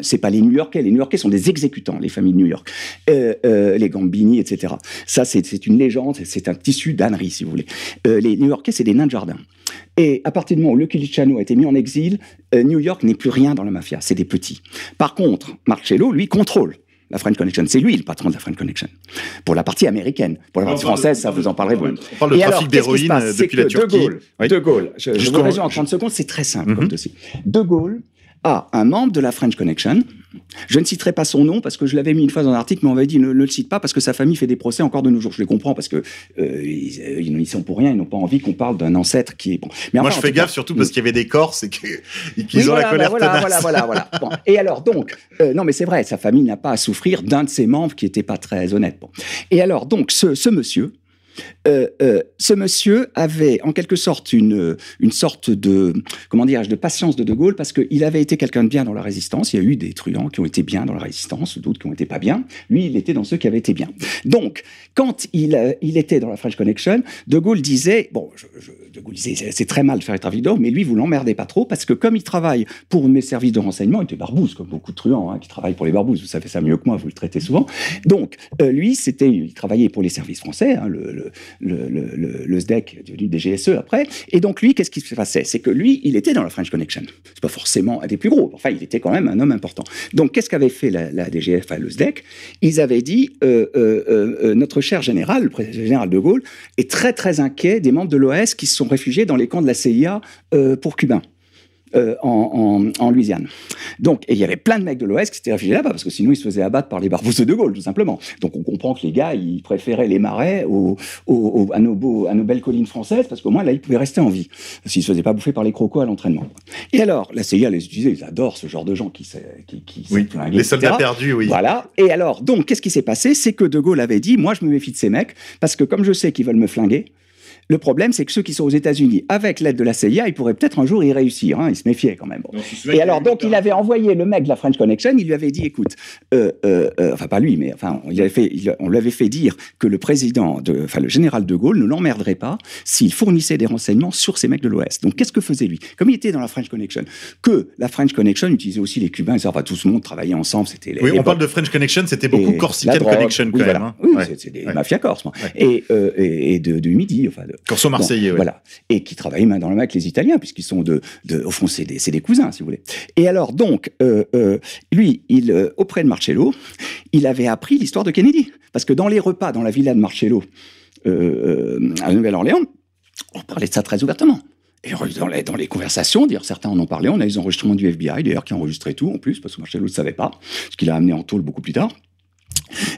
C'est pas les New-Yorkais, les New-Yorkais sont des exécutants, les familles de New York, Euh, euh, les Gambini, etc. Ça, c'est une légende, c'est- un tissu d'ânerie, si vous voulez. Les New-Yorkais, c'est des nains de jardin. Et à partir du moment où Lucky Luciano a été mis en exil, New York n'est plus rien dans la mafia, c'est des petits. Par contre, Marcello, lui, contrôle la French Connection. C'est lui le patron de la French Connection. Pour la partie américaine. Pour la partie On parle de- française, ça vous en parlerez vous-même. On parle de Et trafic d'héroïne euh, depuis la Turquie. De Gaulle, Oui. de Gaulle je, vous en 30 secondes, c'est très simple comme dossier. De Gaulle a un membre de la French Connection. Je ne citerai pas son nom parce que je l'avais mis une fois dans un article, mais on m'avait dit ne, ne le cite pas parce que sa famille fait des procès encore de nos jours. Je les comprends parce que euh, ils, euh, ils y sont pour rien, ils n'ont pas envie qu'on parle d'un ancêtre qui est bon. Mais Moi, enfin, je fais cas- gaffe surtout parce qu'il y avait des Corses et qu'ils oui, ont voilà, la colère bah voilà, tenace. voilà, voilà, voilà. Bon. Et alors, donc, euh, non, mais c'est vrai, sa famille n'a pas à souffrir d'un de ses membres qui n'était pas très honnête. Bon. Et alors, donc, ce, ce monsieur, euh, euh, ce monsieur avait en quelque sorte une, une sorte de, comment dirais-je, de patience de De Gaulle parce qu'il avait été quelqu'un de bien dans la résistance. Il y a eu des truands qui ont été bien dans la résistance, d'autres qui ont été pas bien. Lui, il était dans ceux qui avaient été bien. Donc, quand il, euh, était dans la French Connection, De Gaulle disait, bon, De Gaulle disait, c'est- très mal de faire être d'or, mais lui, vous l'emmerdez pas trop parce que comme il travaille pour mes services de renseignement, il était barbouze, comme beaucoup de truands hein, qui travaillent pour les barbouzes. Vous savez ça mieux que moi, vous le traitez souvent. Donc, lui, c'était, il travaillait pour les services français, hein, le, le, le, le- le SDEC, devenu DGSE après. Et donc, lui, qu'est-ce qui se passait? C'est que lui, il était dans la French Connection. C'est pas forcément un des plus gros. Enfin, il était quand même un homme important. Donc, qu'est-ce qu'avait fait la, DGF, enfin, le SDEC Ils avaient dit, euh, euh, euh, notre cher général, le président général de Gaulle, est très, très inquiet des membres de l'OS qui se sont réfugiés dans les camps de la CIA pour Cubains. Euh, en, en- en Louisiane. Donc, et il y avait plein de mecs de l'Ouest qui s'étaient réfugiés là-bas, parce que sinon ils se faisaient abattre par les barbouzes de Gaulle, tout simplement. Donc on comprend que les gars, ils préféraient les marais aux, aux- aux- à, nos beaux- à nos belles collines françaises, parce qu'au moins là, ils pouvaient rester en vie, s'ils se faisaient pas bouffer par les crocos à l'entraînement. Et alors, la CIA les utilisait, ils adorent ce genre de gens qui qui, qui Oui, les soldats perdus, oui. Voilà. Et alors, donc, qu'est-ce qui s'est passé? C'est que De Gaulle avait dit, moi, je me méfie de ces mecs, parce que comme je sais qu'ils veulent me flinguer, le problème, c'est que ceux qui sont aux États-Unis, avec l'aide de la CIA, ils pourraient peut-être un jour y réussir. Hein, ils se méfiaient quand même. Bon. Et alors, donc, il avait envoyé le mec de la French Connection, il lui avait dit, écoute, euh, euh, euh, enfin, pas lui, mais enfin, il avait fait, il- on lui avait fait dire que le président, de, enfin, le général de Gaulle ne l'emmerderait pas s'il fournissait des renseignements sur ces mecs de l'Ouest. Donc, qu'est-ce que faisait lui? Comme il était dans la French Connection, que la French Connection utilisait aussi les Cubains, ça, enfin, tout ce monde travaillait ensemble, c'était Oui, on parle de French Connection, c'était beaucoup Corsican drogue, Connection oui, quand voilà. même. hein. Oui, Ouais. c'est- des Ouais. mafias corses. moi. Ouais. Et, et, de, du Midi, enfin. De, Corso Marseillais, Bon, ouais. Voilà. Et qui travaillent main dans la main avec les Italiens, puisqu'ils sont de, de. Au fond, c'est des, des cousins, si vous voulez. Et alors, donc, euh, euh, lui, il, euh, auprès de Marcello, il avait appris l'histoire de Kennedy. Parce que dans les repas, dans la villa de Marcello, à Nouvelle-Orléans, on parlait de ça très ouvertement. Et dans les, dans les conversations, dire certains en ont parlé, on a les enregistrements du FBI, d'ailleurs, qui enregistraient tout en plus, parce que Marcello ne savait pas, ce qu'il a amené en tôle beaucoup plus tard.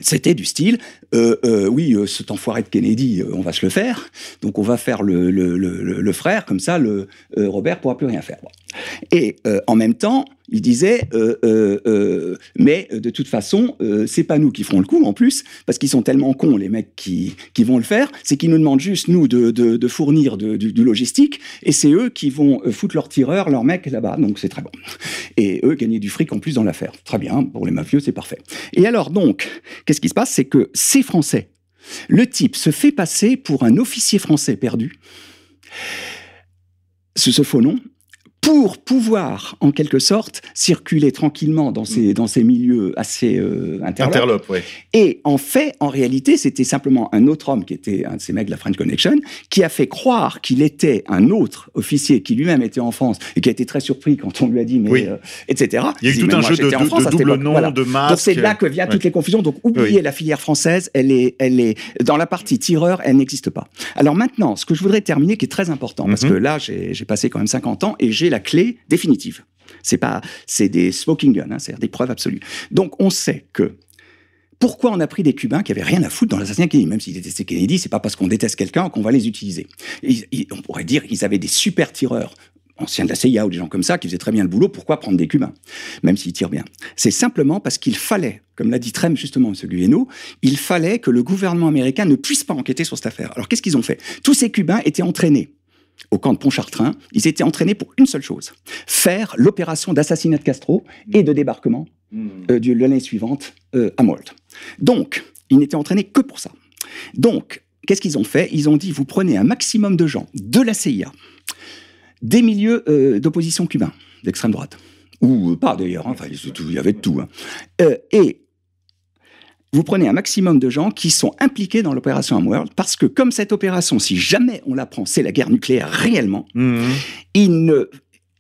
C'était du style, euh, euh, oui, euh, cet enfoiré de Kennedy, euh, on va se le faire, donc on va faire le, frère, comme ça, le Robert pourra plus rien faire. Et en même temps, il disait, euh, euh, euh, mais de toute façon, c'est pas nous qui ferons le coup en plus, parce qu'ils sont tellement cons, les mecs qui, qui vont le faire, c'est qu'ils nous demandent juste, nous, de, de, fournir du, logistique, et c'est eux qui vont foutre leurs tireurs, leurs mecs là-bas, donc c'est très bon. Et eux gagner du fric en plus dans l'affaire. Très bien, pour les mafieux, c'est parfait. Et alors donc, qu'est-ce qui se passe? C'est que ces Français, le type se fait passer pour un officier français perdu, sous ce faux nom, pour pouvoir, en quelque sorte, circuler tranquillement dans ces, dans ces milieux assez euh, interlopes. Interlope, ouais. Et en fait, en réalité, c'était simplement un autre homme qui était un de ces mecs de la French Connection, qui a fait croire qu'il était un autre officier qui lui-même était en France et qui a été très surpris quand on lui a dit, mais, Oui. euh, etc. Il y a eu tout un jeu de, de- France de double nom, Voilà. de masque. Donc c'est là que vient Ouais. toutes les confusions. Donc oubliez Oui. la filière française, elle est, elle est dans la partie tireur, elle n'existe pas. Alors maintenant, ce que je voudrais terminer, qui est très important, parce Mhm. que là j'ai passé quand même 50 ans et j'ai la clé définitive. C'est pas, c'est des smoking guns, hein, c'est-à-dire des preuves absolues. Donc on sait que pourquoi on a pris des Cubains qui avaient rien à foutre dans l'assassinat Kennedy Même s'ils détestaient Kennedy, c'est pas parce qu'on déteste quelqu'un qu'on va les utiliser. On pourrait dire qu'ils avaient des super tireurs anciens de la CIA ou des gens comme ça qui faisaient très bien le boulot. Pourquoi prendre des Cubains? Même s'ils tirent bien. C'est simplement parce qu'il fallait, comme l'a dit Trem justement, M. Guéno, il fallait que le gouvernement américain ne puisse pas enquêter sur cette affaire. Alors qu'est-ce qu'ils ont fait? Tous ces Cubains étaient entraînés au camp de Pontchartrain, ils étaient entraînés pour une seule chose faire l'opération d'assassinat de Castro et de débarquement euh, de l'année suivante euh, à Malte. Donc, ils n'étaient entraînés que pour ça. Donc, qu'est-ce qu'ils ont fait? Ils ont dit vous prenez un maximum de gens de la CIA, des milieux euh, d'opposition cubains, d'extrême droite, ou pas d'ailleurs, hein, enfin, il il y avait de tout, hein. Et vous prenez un maximum de gens qui sont impliqués dans l'opération Homeworld, parce que comme cette opération, si jamais on la prend, c'est la guerre nucléaire réellement, Mhm. il ne-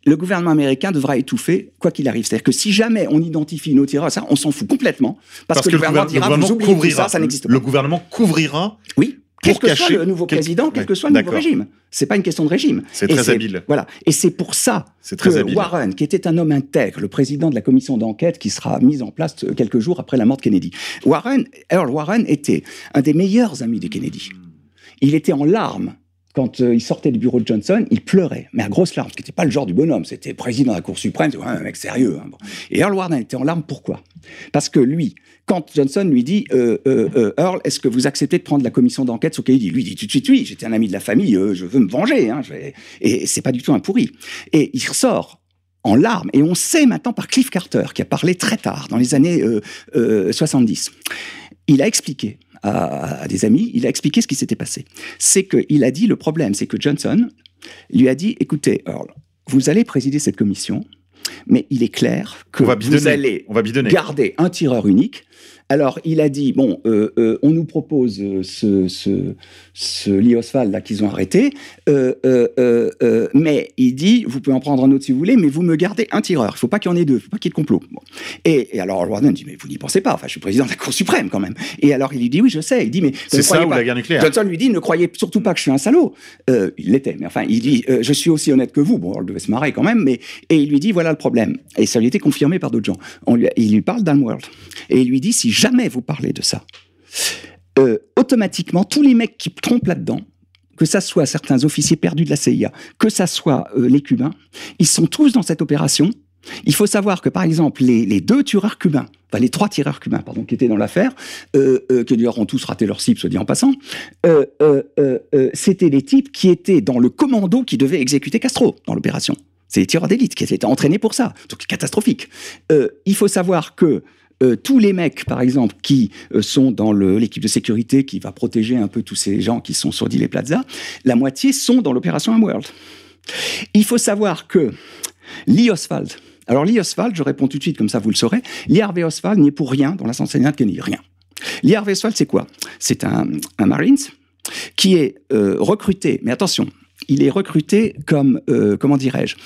le gouvernement américain devra étouffer quoi qu'il arrive. C'est-à-dire que si jamais on identifie nos tireurs, ça, on s'en fout complètement. Parce, que, le gouvernement gouver- dira, le vous gouvernement oubliez tout couvrira. ça, ça n'existe pas. Le gouvernement couvrira. Oui, quel que soit le nouveau quel- président, quel Ouais, que soit le nouveau régime. C'est pas une question de régime. C'est très habile. Voilà. Et c'est pour ça que très habile. Warren, qui était un homme intègre, le président de la commission d'enquête qui sera mise en place euh, quelques jours après la mort de Kennedy. Warren, Earl Warren était un des meilleurs amis de Kennedy. Il était en larmes quand euh, il sortait du bureau de Johnson, il pleurait, mais à grosses larmes, ce qui n'était pas le genre du bonhomme. C'était président de la Cour suprême, c'était un mec sérieux. hein. Et Earl Warren était en larmes, pourquoi? Parce que lui, quand Johnson lui dit euh, euh, Earl, est-ce que vous acceptez de prendre la commission d'enquête sur Kennedy? Lui dit tout de suite oui, j'étais un ami de la famille, je veux me venger. Hein, Et c'est pas du tout un pourri. Et il ressort en larmes. Et on sait maintenant par Cliff Carter, qui a parlé très tard, dans les années euh, euh, 70. Il a expliqué à, à des amis, il a expliqué ce qui s'était passé. C'est qu'il a dit, le problème, c'est que Johnson lui a dit, écoutez, Earl, vous allez présider cette commission, mais il est clair que On va vous allez On va bidonner. garder un tireur unique. Alors, il a dit, bon, euh, euh, on nous propose euh, ce, ce, ce Lee Oswald là qu'ils ont arrêté, euh, mais il dit, vous pouvez en prendre un autre si vous voulez, mais vous me gardez un tireur. Il faut pas qu'il y en ait deux, il faut pas qu'il y ait de complot. Bon. Et, et alors, Warden dit, mais vous n'y pensez pas, enfin, je suis président de la Cour suprême quand même. Et alors, il lui dit, oui, je sais. Il dit, mais C'est ne ça ou pas- la guerre nucléaire Johnson lui dit, ne croyez surtout pas que je suis un salaud. Il l'était, mais enfin, il dit, je suis aussi honnête que vous. Bon, on devait se marrer quand même, mais et il lui dit, voilà le problème. Et ça lui a été confirmé par d'autres gens. On lui, il lui parle d'Unworld. Et il lui dit, si jamais vous parlez de ça, euh, automatiquement, tous les mecs qui trompent là-dedans, que ça soit certains officiers perdus de la CIA, que ça soit euh, les Cubains, ils sont tous dans cette opération. Il faut savoir que, par exemple, les, deux tireurs cubains, enfin les trois tireurs cubains, pardon, qui étaient dans l'affaire, euh, qui d'ailleurs ont tous raté leur cible, se dit en passant, c'était les types qui étaient dans le commando qui devait exécuter Castro dans l'opération. C'est les tireurs d'élite qui étaient entraînés pour ça. Donc catastrophique. Il faut savoir que euh, tous les mecs, par exemple, qui euh, sont dans l'équipe de sécurité qui va protéger un peu tous ces gens qui sont sur Dile Plaza, la moitié sont dans l'opération Homeworld. Il faut savoir que Lee Oswald, alors Lee Oswald, je réponds tout de suite comme ça vous le saurez, Lee Harvey Oswald n'est pour rien dans l'assassinat de Kennedy, rien. Lee Harvey Oswald, c'est quoi? C'est un, un Marines qui est euh, recruté, mais attention, il est recruté comme, comment dirais-je,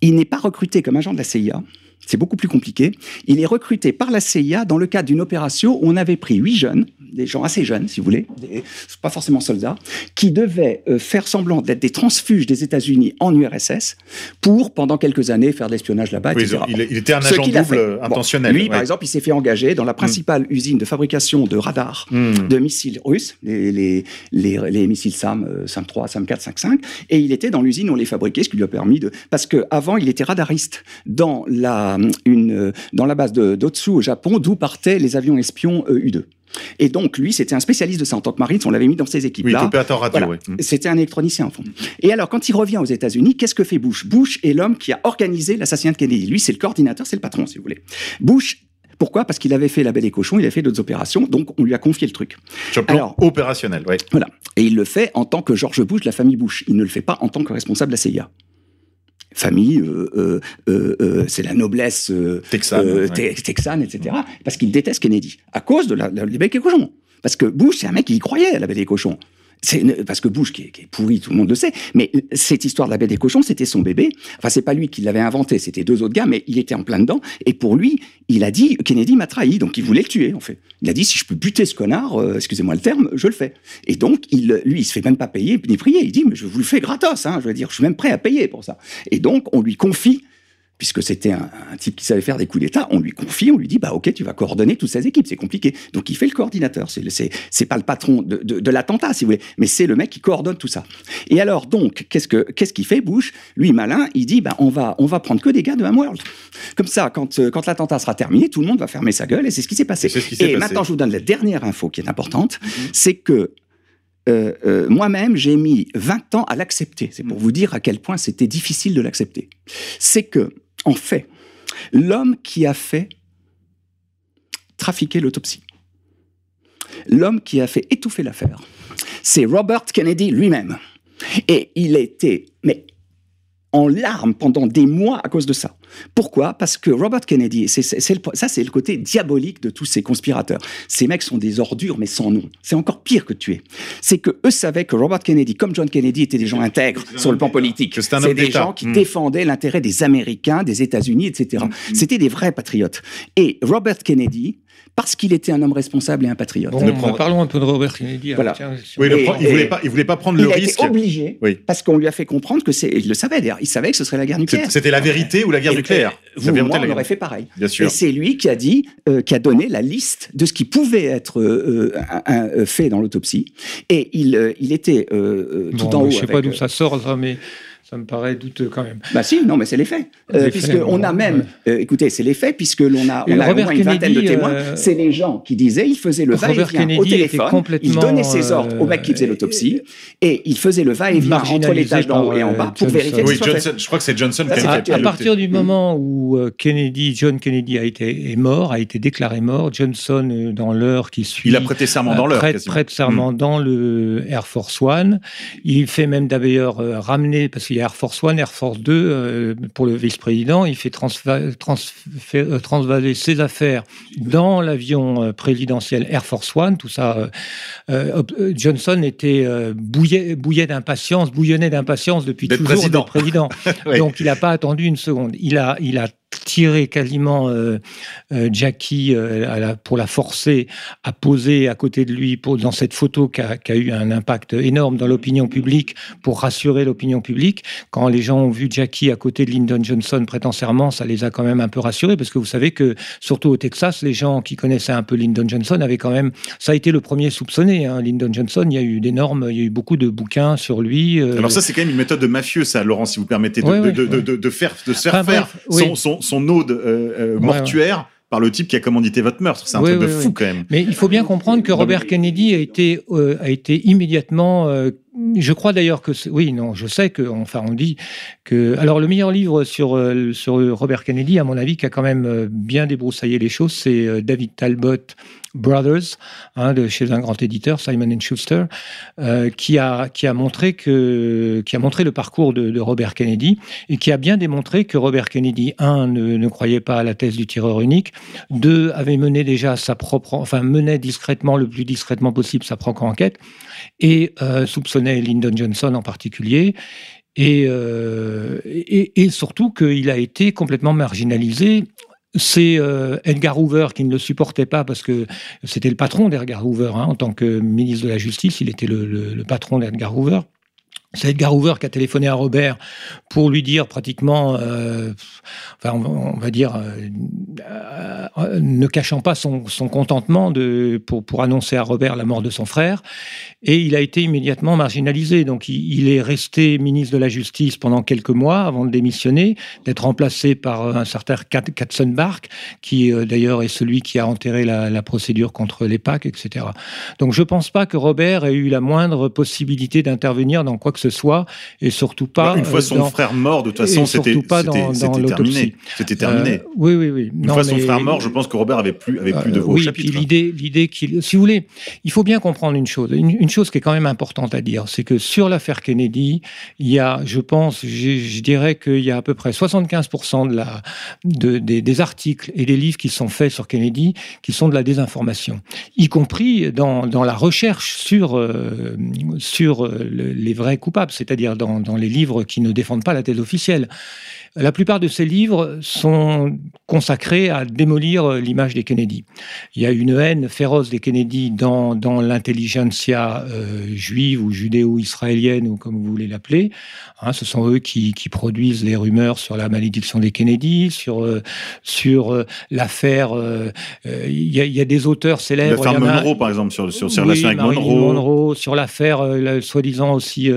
il n'est pas recruté comme agent de la CIA, c'est beaucoup plus compliqué. Il est recruté par la CIA dans le cadre d'une opération où on avait pris huit jeunes, des gens assez jeunes, si vous voulez, des- pas forcément soldats, qui devaient euh, faire semblant d'être des transfuges des États-Unis en URSS pour, pendant quelques années, faire de l'espionnage là-bas, Oui, etc. il, il était un agent double fait. euh, Bon, intentionnel. Lui, ouais. par exemple, il s'est fait engager dans la principale usine de fabrication de radars Hmm. de missiles russes, les, les, les, les missiles SAM, euh, SAM 3, SAM 4, SAM 5, et il était dans l'usine où on les fabriquait, ce qui lui a permis de... Parce qu'avant, il était radariste dans la, une, euh, dans la base d'Otsu au Japon, d'où partaient les avions espions euh, U-2. Et donc, lui, c'était un spécialiste de ça en tant que marine, on l'avait mis dans ces Oui, équipes-là. opérateur radio, Voilà. ouais. Hmm. C'était un électronicien, en fond. Et alors, quand il revient aux États-Unis, qu'est-ce que fait Bush? Bush est l'homme qui a organisé l'assassinat de Kennedy. Lui, c'est le coordinateur, c'est le patron, si vous voulez. Bush, pourquoi? Parce qu'il avait fait la Belle et Cochon, il avait fait d'autres opérations, donc on lui a confié le truc. Sur le plan Alors- opérationnel, ouais. Voilà. Et il le fait en tant que George Bush de la famille Bush. Il ne le fait pas en tant que responsable de la CIA. Famille, euh, euh, euh, c'est la noblesse Texane, ouais. te- texane, etc. Parce qu'il déteste Kennedy à cause de la, la, becs et cochons. Parce que Bush, c'est un mec qui y croyait à la baie des cochons. Parce que Bush, qui est, pourri, tout le monde le sait, mais cette histoire de la baie des cochons, c'était son bébé. Enfin, c'est pas lui qui l'avait inventé, c'était deux autres gars, mais il était en plein dedans. Et pour lui, il a dit Kennedy m'a trahi, donc il voulait le tuer, en fait. Il a dit si je peux buter ce connard, euh, excusez-moi le terme, je le fais. Et donc, il, lui, il se fait même pas payer ni prier. Il dit mais je vous le fais gratos, hein, je veux dire, je suis même prêt à payer pour ça. Et donc, on lui confie puisque c'était un, un type qui savait faire des coups d'État, on lui confie, on lui dit, bah ok, tu vas coordonner toutes ces équipes, c'est compliqué. Donc il fait le coordinateur, c'est, pas le patron de, de, de l'attentat, si vous voulez, mais c'est le mec qui coordonne tout ça. Et alors, donc, qu'est-ce, que, qu'est-ce qu'il fait, Bush? Lui, malin, il dit, bah on va, on va prendre que des gars de Homeworld. Comme ça, quand, euh, quand l'attentat sera terminé, tout le monde va fermer sa gueule, et c'est ce qui s'est passé. Ce qui et passé. maintenant, je vous donne la dernière info qui est importante, c'est que euh, euh, moi-même, j'ai mis 20 ans à l'accepter. C'est pour vous dire à quel point c'était difficile de l'accepter. C'est que, en fait, l'homme qui a fait trafiquer l'autopsie, l'homme qui a fait étouffer l'affaire, c'est Robert Kennedy lui-même. Et il était, mais en larmes pendant des mois à cause de ça. Pourquoi? Parce que Robert Kennedy, c'est, c'est- c'est le- ça c'est le côté diabolique de tous ces conspirateurs. Ces mecs sont des ordures, mais sans nom. C'est encore pire que tuer. C'est que eux savaient que Robert Kennedy, comme John Kennedy, étaient des gens intègres sur le plan politique. Que c'est un C'est homme des d'État. gens qui Mm. défendaient l'intérêt des Américains, des États-Unis, etc. C'était des vrais patriotes. Et Robert Kennedy, parce qu'il était un homme responsable et un patriote, Bon, Ne prend- parlons un peu de Robert Kennedy. Voilà. tiens, si Oui, il et- voulait pas, il voulait pas prendre il le a risque. été obligé, Oui. parce qu'on lui a fait comprendre que c'est, il le savait d'ailleurs, il savait que ce serait la guerre nucléaire. C'était la vérité ou la guerre nucléaire Vous, vérité, moi, on aurait fait pareil. Bien sûr. Et c'est lui qui a dit, euh, qui a donné la liste de ce qui pouvait être euh, euh, un- un- fait dans l'autopsie. Et il, euh, il était tout Bon, en haut. Je sais pas d'où euh, ça sort, ça, mais ça me paraît douteux quand même. Bah si, non, mais c'est les faits. Les Euh, faits, puisque on a même, euh, écoutez, c'est les faits, puisque l'on a, on a au Robert moins une vingtaine de Kennedy, témoins. euh, C'est les gens qui disaient, il faisait le va-et-vient au Kennedy téléphone, il complètement, donnait ses ordres au mec qui faisait euh, l'autopsie, et il faisait le va-et-vient entre l'étage d'en haut et en bas euh, pour Johnson. vérifier Oui. Johnson, je crois que c'est Johnson qui a À, à partir du moment où euh, Kennedy, John Kennedy a été est mort, a été déclaré mort, Johnson euh, dans l'heure qui suit. Il a prêté serment dans euh, l'heure. prête, prête serment dans le Air Force One. Il fait même d'ailleurs euh, ramener, parce qu'il y a Air Force One, Air Force 2 euh, pour le vice-président, il fait euh, transvaser ses affaires dans l'avion euh, présidentiel Air Force One. Tout ça, euh, Johnson était bouillet, bouillet d'impatience, bouillonnait d'impatience depuis toujours président. président. <laughs> Oui. Donc il n'a pas attendu une seconde. Il a, il a tiré quasiment euh, euh, Jackie euh, à la- pour la forcer à poser à côté de lui pour, dans cette photo qui a, qui a eu un impact énorme dans l'opinion publique pour rassurer l'opinion publique. Quand les gens ont vu Jackie à côté de Lyndon Johnson prêtant serment, ça les a quand même un peu rassurés parce que vous savez que surtout au Texas, les gens qui connaissaient un peu Lyndon Johnson avaient quand même, ça a été le premier soupçonné. Hein. Lyndon Johnson, il y a eu d'énormes, il y a eu beaucoup de bouquins sur lui. Alors ça, c'est quand même une méthode de mafieux, ça, Laurent, si vous permettez, de, Ouais, de, ouais, de, de- ouais. de- de faire, de se faire Enfin, faire bref, oui. son, son, son ode euh, euh, Ouais, mortuaire par le type qui a commandité votre meurtre. C'est un truc de fou quand même. Mais il faut bien comprendre que Non, Robert mais- Kennedy a été, euh, a été immédiatement. euh, je crois d'ailleurs que oui, non, je sais que, enfin, on dit que. Alors, le meilleur livre sur sur Robert Kennedy, à mon avis, qui a quand même bien débroussaillé les choses, c'est David Talbot Brothers, hein, de chez un grand éditeur, Simon Schuster, euh, qui a qui a montré que qui a montré le parcours de, Robert Kennedy et qui a bien démontré que Robert Kennedy, un, ne, ne croyait pas à la thèse du tireur unique, deux, avait mené déjà sa propre, enfin menait discrètement, le plus discrètement possible, sa propre enquête, et euh, soupçonnait Lyndon Johnson en particulier, euh, et, et surtout qu'il a été complètement marginalisé. C'est euh, Edgar Hoover qui ne le supportait pas parce que c'était le patron d'Edgar Hoover hein, en tant que ministre de la Justice, il était le, patron d'Edgar Hoover. C'est Edgar Hoover qui a téléphoné à Robert pour lui dire pratiquement, euh, enfin on va, dire, euh, euh, ne cachant pas son, contentement pour, annoncer à Robert la mort de son frère. Et il a été immédiatement marginalisé. Donc il, est resté ministre de la Justice pendant quelques mois avant de démissionner, d'être remplacé par un certain Kat- Katzenbach, qui d'ailleurs est celui qui a enterré la, la procédure contre les PAC, etc. Donc je ne pense pas que Robert ait eu la moindre possibilité d'intervenir dans quoi que que ce soit, et surtout pas. Une fois euh, son dans- frère mort, de toute façon, c'était terminé. C'était terminé. Euh, oui, oui, oui. Une Non, fois son frère mort, je pense que Robert avait plus, avait plus de voix au oui, chapitre. puis l'idée, l'idée qu'il, si vous voulez, il faut bien comprendre une chose, une, une chose qui est quand même importante à dire, c'est que sur l'affaire Kennedy, il y a, je pense, je, je dirais qu'il y a à peu près 75% de la, de, des, des articles et des livres qui sont faits sur Kennedy qui sont de la désinformation, y compris dans, dans la recherche sur, euh, sur le- les vrais c'est-à-dire dans, dans les livres qui ne défendent pas la thèse officielle. La plupart de ces livres sont consacrés à démolir euh, l'image des Kennedy. Il y a une haine féroce des Kennedy dans, dans l'intelligentsia euh, juive ou judéo-israélienne, ou comme vous voulez l'appeler. Hein, ce sont eux qui, qui produisent les rumeurs sur la malédiction des Kennedy, sur, euh, sur euh, l'affaire. Il y, a- il y a des auteurs célèbres. L'affaire a- Monroe, par exemple, sur, sur ses oui, relations avec Monroe. Monroe, sur l'affaire, soi-disant aussi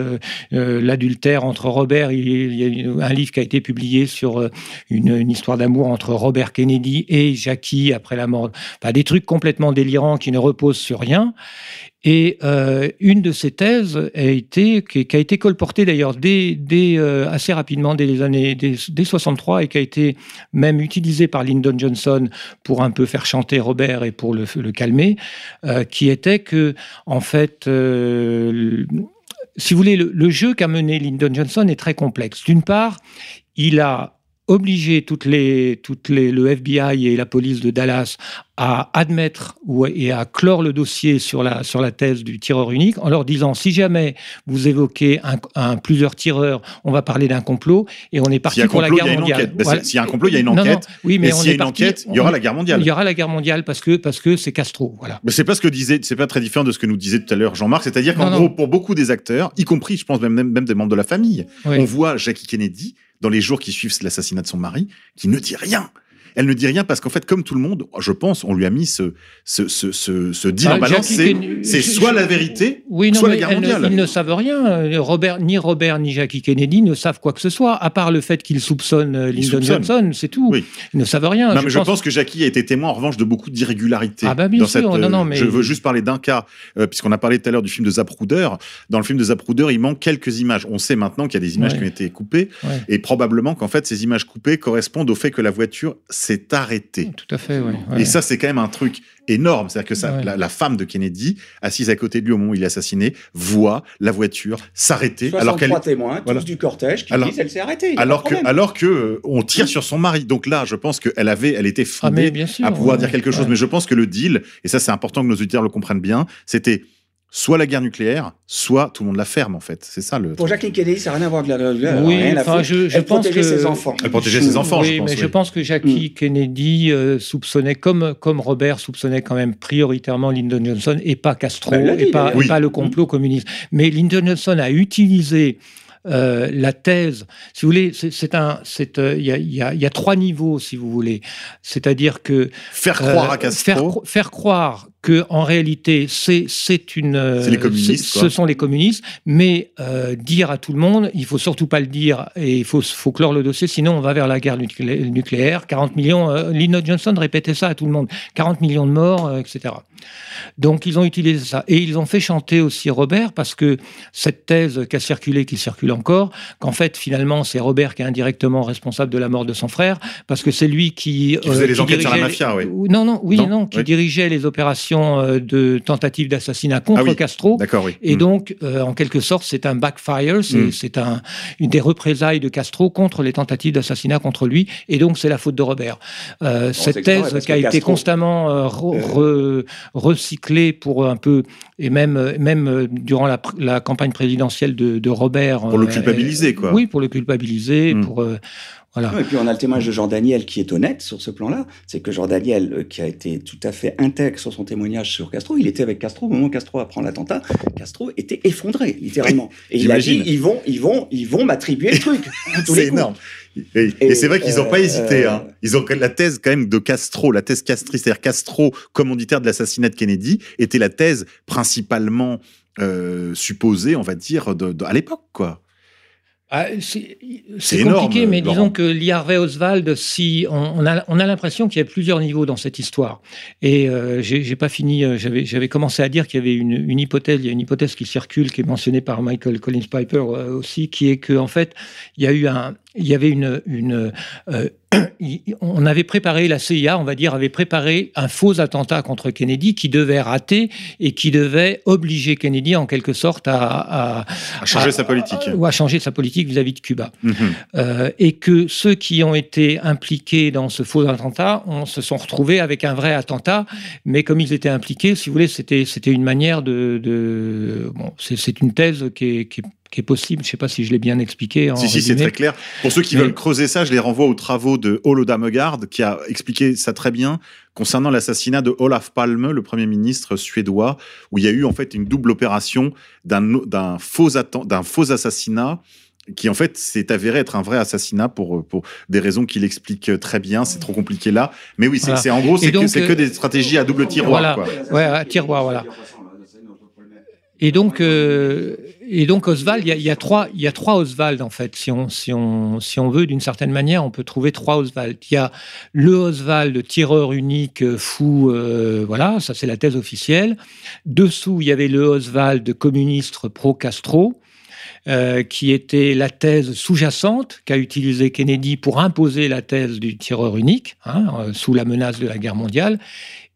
l'adultère entre Robert. Il, y a un livre qui a été publié sur euh, une, histoire d'amour entre Robert Kennedy et Jackie après la mort. Enfin, des trucs complètement délirants qui ne reposent sur rien. Et euh, une de ces thèses a été, qui, a été colportée d'ailleurs dès, euh, assez rapidement, dès les années dès, dès 63, et qui a été même utilisée par Lyndon Johnson pour un peu faire chanter Robert et pour le, calmer, qui était que, en fait, si vous voulez, le, le jeu qu'a mené Lyndon Johnson est très complexe. D'une part, il a obligé toutes les, toutes les, le FBI et la police de Dallas à admettre et à clore le dossier sur la, sur la thèse du tireur unique en leur disant si jamais vous évoquez un, un- plusieurs tireurs, on va parler d'un complot et on est parti pour la complot, guerre mondiale. enquête. Ben, Voilà. S'il y a un complot, il y a une Non, non, enquête. oui, mais et s'il y a une parti- enquête, il y aura la guerre mondiale. Il y aura la guerre mondiale parce que parce que c'est Castro, voilà. Mais c'est pas ce que disait, c'est pas très différent de ce que nous disait tout à l'heure Jean-Marc. C'est-à-dire qu'en Non, gros, non. pour beaucoup des acteurs, y compris, je pense même, même, même des membres de la famille, Oui. on voit Jackie Kennedy dans les jours qui suivent l'assassinat de son mari, qui ne dit rien. Elle ne dit rien parce qu'en fait, comme tout le monde, je pense, on lui a mis ce, ce, ce, ce, ce deal Ah, en balance. C'est soit je- la vérité, Oui, non, soit la guerre ne- mondiale. ils ne savent rien. Euh, Robert, ni Robert ni Jackie Kennedy ne savent quoi que ce soit, à part le fait qu'ils soupçonnent euh, Ils Lyndon soupçonnent. Johnson, c'est tout. Oui. Ils ne savent rien. Non, mais je pense que Jackie a été témoin en revanche de beaucoup d'irrégularités. Ah bah, bien dans sûr, cette, non, euh, non, mais- Je veux juste parler d'un cas, euh, puisqu'on a parlé tout à l'heure du film de Zapruder. Dans le film de Zapruder, il manque quelques images. On sait maintenant qu'il y a des images Ouais. qui ont été coupées, Ouais. et probablement qu'en fait ces images coupées correspondent au fait que la voiture s'est arrêtée. Tout à fait, oui. Et ça, c'est quand même un truc énorme. C'est-à-dire que ça, Ouais. la, la femme de Kennedy, assise à côté de lui au moment où il est assassiné, voit la voiture s'arrêter alors 63 qu'elle témoins, tous Voilà. du cortège, qui Alors- disent elle s'est arrêtée. alors que alors euh, on tire sur son mari. Donc là, je pense qu'elle avait, elle était Ah, fondée bien sûr. à pouvoir ouais, dire quelque chose. ouais. Mais je pense que le deal, et ça c'est important que nos auditeurs le comprennent bien, c'était soit la guerre nucléaire, soit tout le monde la ferme en fait. C'est ça le. Pour Jacqueline Kennedy, ça n'a rien à voir avec la, la- Oui, rien enfin, je- je Elle pense protégeait que- ses enfants. Elle protégeait ses enfants, oui, je pense. mais oui. je pense que Jackie Kennedy euh, soupçonnait, comme, comme Robert soupçonnait quand même prioritairement Lyndon Johnson et pas Castro, Ben, dit, et, pas, d'ailleurs. et pas le complot communiste. Mais Lyndon Johnson a utilisé euh, la thèse, si vous voulez, c'est un, c'est, euh, il y, a, il y a- il y a trois niveaux, si vous voulez. C'est-à-dire que Faire croire euh, à Castro. faire croire que en réalité c'est c'est une euh, les communistes, ce sont les communistes. Mais euh, dire à tout le monde il faut surtout pas le dire et il faut faut clore le dossier sinon on va vers la guerre nuclé- nucléaire. 40 millions euh, Lyndon Johnson répétait ça à tout le monde. 40 millions de morts euh, etc donc ils ont utilisé ça. Et ils ont fait chanter aussi Robert parce que cette thèse qui a circulé qui circule encore qu'en fait finalement c'est Robert qui est indirectement responsable de la mort de son frère parce que c'est lui qui Qui faisait les qui enquêtes sur la mafia, oui. ou- Non, non, oui, Non, non, qui oui. dirigeait les opérations euh, de tentative d'assassinat contre Ah oui, Castro. D'accord, oui. Et Mm. donc, euh, en quelque sorte, c'est un backfire, c'est Mm. un, une des représailles de Castro contre les tentatives d'assassinat contre lui, et donc c'est la faute de Robert. Euh, c'est cette thèse qui a été Castro- constamment euh, re- re- recyclée pour un peu, et même, même durant la, campagne présidentielle de, de Robert. Pour le culpabiliser, quoi. Oui, pour le culpabiliser, Mm. pour... euh, voilà. Et puis on a le témoignage de Jean Daniel qui est honnête sur ce plan-là. C'est que Jean Daniel, euh, qui a été tout à fait intègre sur son témoignage sur Castro, il était avec Castro au moment où Castro apprend l'attentat. Castro était effondré, littéralement. et il a dit j'imagine. ils vont, ils vont, ils vont m'attribuer le truc. <laughs> C'est énorme. Et, et Et, c'est vrai qu'ils n'ont pas euh, hésité. euh, hein. Ils ont la thèse quand même de Castro, la thèse castriste, c'est-à-dire Castro, commanditaire de l'assassinat de Kennedy, était la thèse principalement euh, supposée, on va dire, de, de- à l'époque, quoi. Ah, c'est compliqué, mais Laurent. disons que Lee Harvey Oswald, si on, on a, on a l'impression qu'il y a plusieurs niveaux dans cette histoire. Et euh, j'ai pas fini. euh, J'avais commencé à dire qu'il y avait une, une hypothèse. Il y a une hypothèse qui circule, qui est mentionnée par Michael Collins Piper euh, aussi, qui est que en fait, il y a eu un, il y avait une, une euh, <clears throat> on avait préparé la CIA, on va dire, avait préparé un faux attentat contre Kennedy qui devait rater et qui devait obliger Kennedy en quelque sorte à, à, à- sa politique. ou à changer sa politique vis-à-vis de Cuba. Mhm. Euh, et que ceux qui ont été impliqués dans ce faux attentat on se sont retrouvés avec un vrai attentat, mais comme ils étaient impliqués, si vous voulez, c'était c'était une manière de, de bon, c'est c'est une thèse qui est, qui est, qui est possible. Je sais pas si je l'ai bien expliqué. En Si, si, c'est très clair. Pour ceux qui Mais- veulent creuser ça, je les renvoie aux travaux de Olo Damegaard, qui a expliqué ça très bien concernant l'assassinat de Olaf Palme, le premier ministre suédois, où il y a eu en fait une double opération d'un faux, atten- d'un faux assassinat qui en fait s'est avéré être un vrai assassinat pour, pour des raisons qu'il explique très bien. C'est trop compliqué là. Mais oui, c'est Voilà. en gros, c'est que, euh, des stratégies à double tiroir. voilà. quoi. Ouais, à tiroir, voilà. Et donc, euh, et donc Oswald, il y, a- trois, il y a trois Oswald en fait. Si on, si on, si on veut, d'une certaine manière, on peut trouver trois Oswald. Il y a le Oswald tireur unique, euh, fou, euh, voilà, ça c'est la thèse officielle. Dessous, il y avait le Oswald communiste pro-Castro. euh, qui était la thèse sous-jacente qu'a utilisée Kennedy pour imposer la thèse du tireur unique, hein, sous la menace de la guerre mondiale.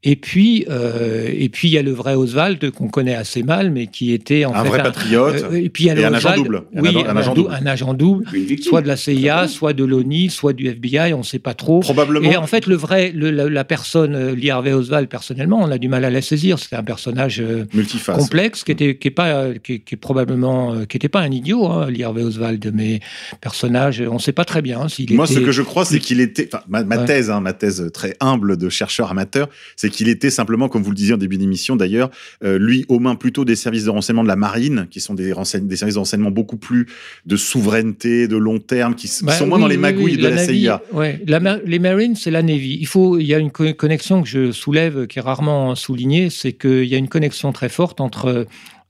Et puis, euh, et puis il y a le vrai Oswald qu'on connaît assez mal, mais qui était en Un fait vrai patriote. euh, et puis il y a et le un agent double. Un Oui, agent- un agent dou- double. un agent double, Une victime. soit de la CIA, soit de l'ONI, soit du FBI, on ne sait pas trop. Probablement. Et en fait, le vrai, le- la, la personne, euh, Lee Harvey Oswald, personnellement, on a du mal à la saisir. C'était un personnage euh, complexe, qui était, qui est pas, qui, est- qui est probablement, euh, qui était pas un idiot, hein, Lee Harvey Oswald, mais personnage, on ne sait pas très bien hein, s'il Moi, était. ce que je crois, c'est qu'il était. Ma, thèse, hein, ma thèse très humble de chercheur amateur, c'est qu'il était simplement, comme vous le disiez en début d'émission d'ailleurs, euh, lui aux mains plutôt des services de renseignement de la marine, qui sont des, services de renseignement beaucoup plus de souveraineté, de long terme, qui, Bah sont moins oui, dans les oui, magouilles oui, de la, Navy, CIA. ouais. La ma- les Marines, c'est la Navy. Il faut, il y a une co- connexion que je soulève, qui est rarement soulignée, c'est qu'il y a une connexion très forte entre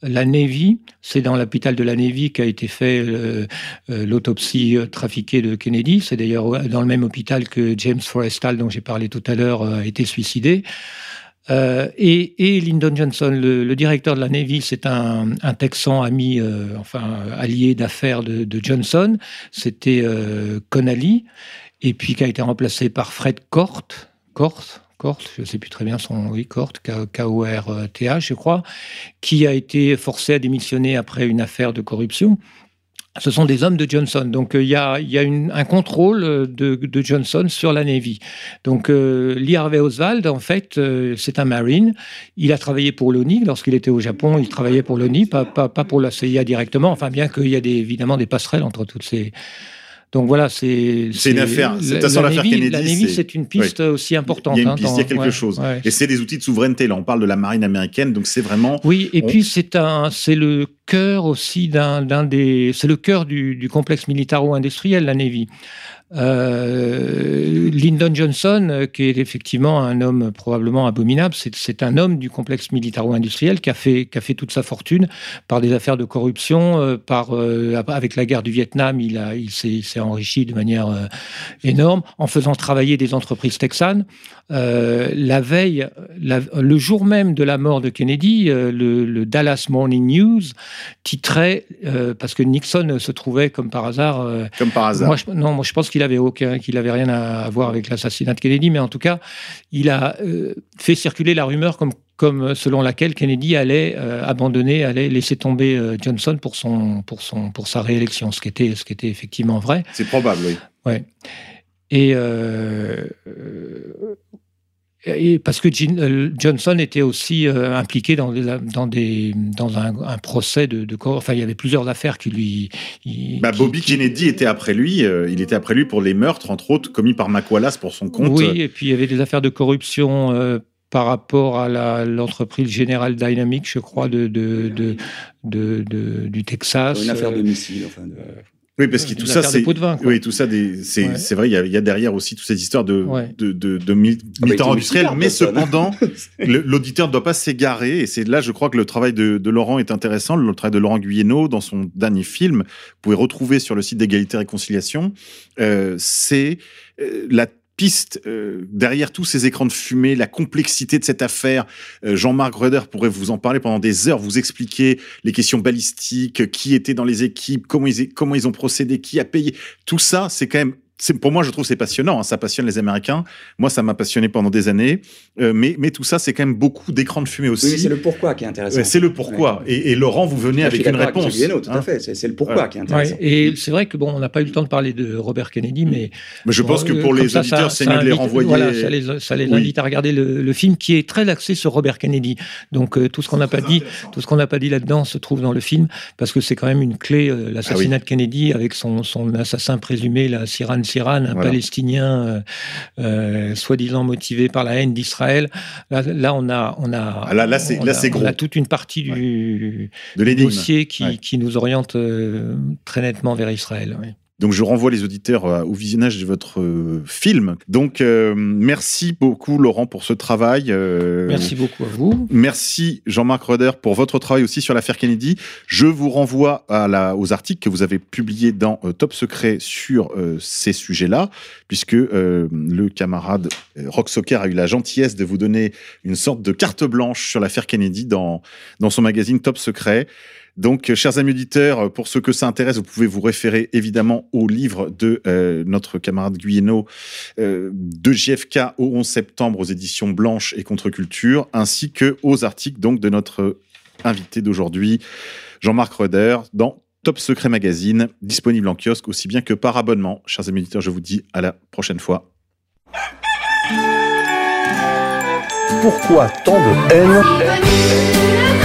la Navy, c'est dans l'hôpital de la Navy qu'a été fait euh, euh, l'autopsie euh, trafiquée de Kennedy. C'est d'ailleurs dans le même hôpital que James Forrestal, dont j'ai parlé tout à l'heure, a été suicidé. Et, Lyndon Johnson, le, directeur de la Navy, c'est un, Texan ami, enfin allié d'affaires de, Johnson. C'était Connally, et puis qui a été remplacé par Fred Cort, Cort, Cort, je ne sais plus très bien son oui, Cort, K-O-R-T-H, je crois, qui a été forcé à démissionner après une affaire de corruption. Ce sont des hommes de Johnson. Donc, euh, il y a, un contrôle euh, de, Johnson sur la Navy. Donc, euh, Lee Harvey Oswald, en fait, euh, c'est un Marine. Il a travaillé pour l'ONI. Lorsqu'il était au Japon, il travaillait pour l'ONI, pas pour la CIA directement. Enfin, bien qu'il y a des, évidemment des passerelles entre toutes ces. Donc voilà, c'est. C'est une affaire. De toute la- façon, la l'affaire Navy- Kennedy, La Navy, c'est- c'est une piste aussi importante. Il y a hein, une piste, il y a quelque ouais, chose. ouais. Et c'est des outils de souveraineté. Là, on parle de la marine américaine, donc c'est vraiment. Oui, et On- puis c'est un, c'est le cœur aussi d'un, d'un des, c'est le cœur du, du complexe militaro-industriel, la Navy. Euh, Lyndon Johnson, euh, qui est effectivement un homme probablement abominable, c'est, un homme du complexe militaro-industriel qui a fait, qui a fait toute sa fortune par des affaires de corruption, euh, par euh, avec la guerre du Vietnam, il a, il s'est, enrichi de manière énorme en faisant travailler des entreprises texanes. La veille, la- le jour même de la mort de Kennedy, le, le Dallas Morning News titrait parce que Nixon se trouvait comme par hasard. Comme par hasard. moi, je, non, moi je pense qu'il avait aucun, qu'il avait rien à, voir avec l'assassinat de Kennedy, mais en tout cas, il a euh, fait circuler la rumeur comme comme selon laquelle Kennedy allait euh, abandonner, allait laisser tomber euh, Johnson pour son pour son pour sa réélection, ce qui était ce qui était effectivement vrai. C'est probable, oui. Ouais. Et, euh, euh, et parce que euh, Johnson était aussi euh, impliqué dans, des, dans, des, dans un, un procès de, de Enfin, il y avait plusieurs affaires qui lui. il- Bah, qui- Bobby qui- Kennedy était après lui. euh, il était après lui pour les meurtres, entre autres, commis par Mac Wallace pour son compte. Oui, et puis il y avait des affaires de corruption euh, par rapport à l'entreprise General Dynamics, je crois, de, de, de, de- de- du Texas. Une affaire de missile. Enfin, de- Oui, parce que tout ça, c'est. Oui, tout ça, c'est Ouais. c'est vrai, il y, a- il y a derrière aussi toutes ces histoires de, Ouais. de, de, de mil- militants industriels. une Mais cependant, <laughs> l'auditeur ne doit pas s'égarer. Et c'est là, je crois que le travail de, de Laurent est intéressant. Le travail de Laurent Guyeno dans son dernier film, vous pouvez retrouver sur le site d'égalité et réconciliation, euh, c'est euh, la piste euh, derrière tous ces écrans de fumée, la complexité de cette affaire. Euh, Jean-Marc Röder pourrait vous en parler pendant des heures, vous expliquer les questions balistiques, qui était dans les équipes, comment ils, comment ils ont procédé, qui a payé. Tout ça, c'est quand même pour moi, je trouve c'est passionnant. hein, ça passionne les Américains. Moi, ça m'a passionné pendant des années. Euh, mais, mais tout ça, c'est quand même beaucoup d'écrans de fumée aussi. Oui, c'est le pourquoi qui est intéressant. Ouais, c'est le pourquoi. Et, et Laurent, vous venez avec une avec réponse. M. Guénaud, tout hein. à fait. C'est c'est le pourquoi Ouais. qui est intéressant. Ouais, et c'est vrai que bon, on n'a pas eu le temps de parler de Robert Kennedy, mais Mais je pense que Bon, pour euh, les ça, auditeurs, ça- c'est mieux de les renvoyer. Voilà, ça les, ça les Oui. invite à regarder le, le film qui est très axé sur Robert Kennedy. Donc euh, tout ce qu'on n'a pas dit, tout ce qu'on n'a pas dit là-dedans se trouve dans le film parce que c'est quand même une clé, euh, l'assassinat de Kennedy avec son, son assassin présumé, la Siran Siran, un Voilà. Palestinien euh, euh, soi-disant motivé par la haine d'Israël. Là, là, on a, on a, Ah, là- là, c'est- on gros. a toute une partie du de dossier qui, Ouais. qui nous oriente euh, très nettement vers Israël. oui. Donc je renvoie les auditeurs euh, au visionnage de votre euh, film. Donc euh, merci beaucoup Laurent pour ce travail. Merci beaucoup à vous. Merci Jean-Marc Roder pour votre travail aussi sur l'affaire Kennedy. Je vous renvoie à la, aux articles que vous avez publiés dans Top Secret sur ces sujets-là, puisque le camarade Rock Soccer a eu la gentillesse de vous donner une sorte de carte blanche sur l'affaire Kennedy dans, dans son magazine Top Secret. Donc, euh, chers amis auditeurs, euh, pour ceux que ça intéresse, vous pouvez vous référer évidemment au livre de euh, notre camarade Guyeno de JFK au 11 septembre aux éditions Blanche et Contre-Culture, ainsi que aux articles donc de notre invité d'aujourd'hui, Jean-Marc Roder, dans Top Secret Magazine, disponible en kiosque aussi bien que par abonnement. Chers amis auditeurs, je vous dis à la prochaine fois. Pourquoi tant de haine?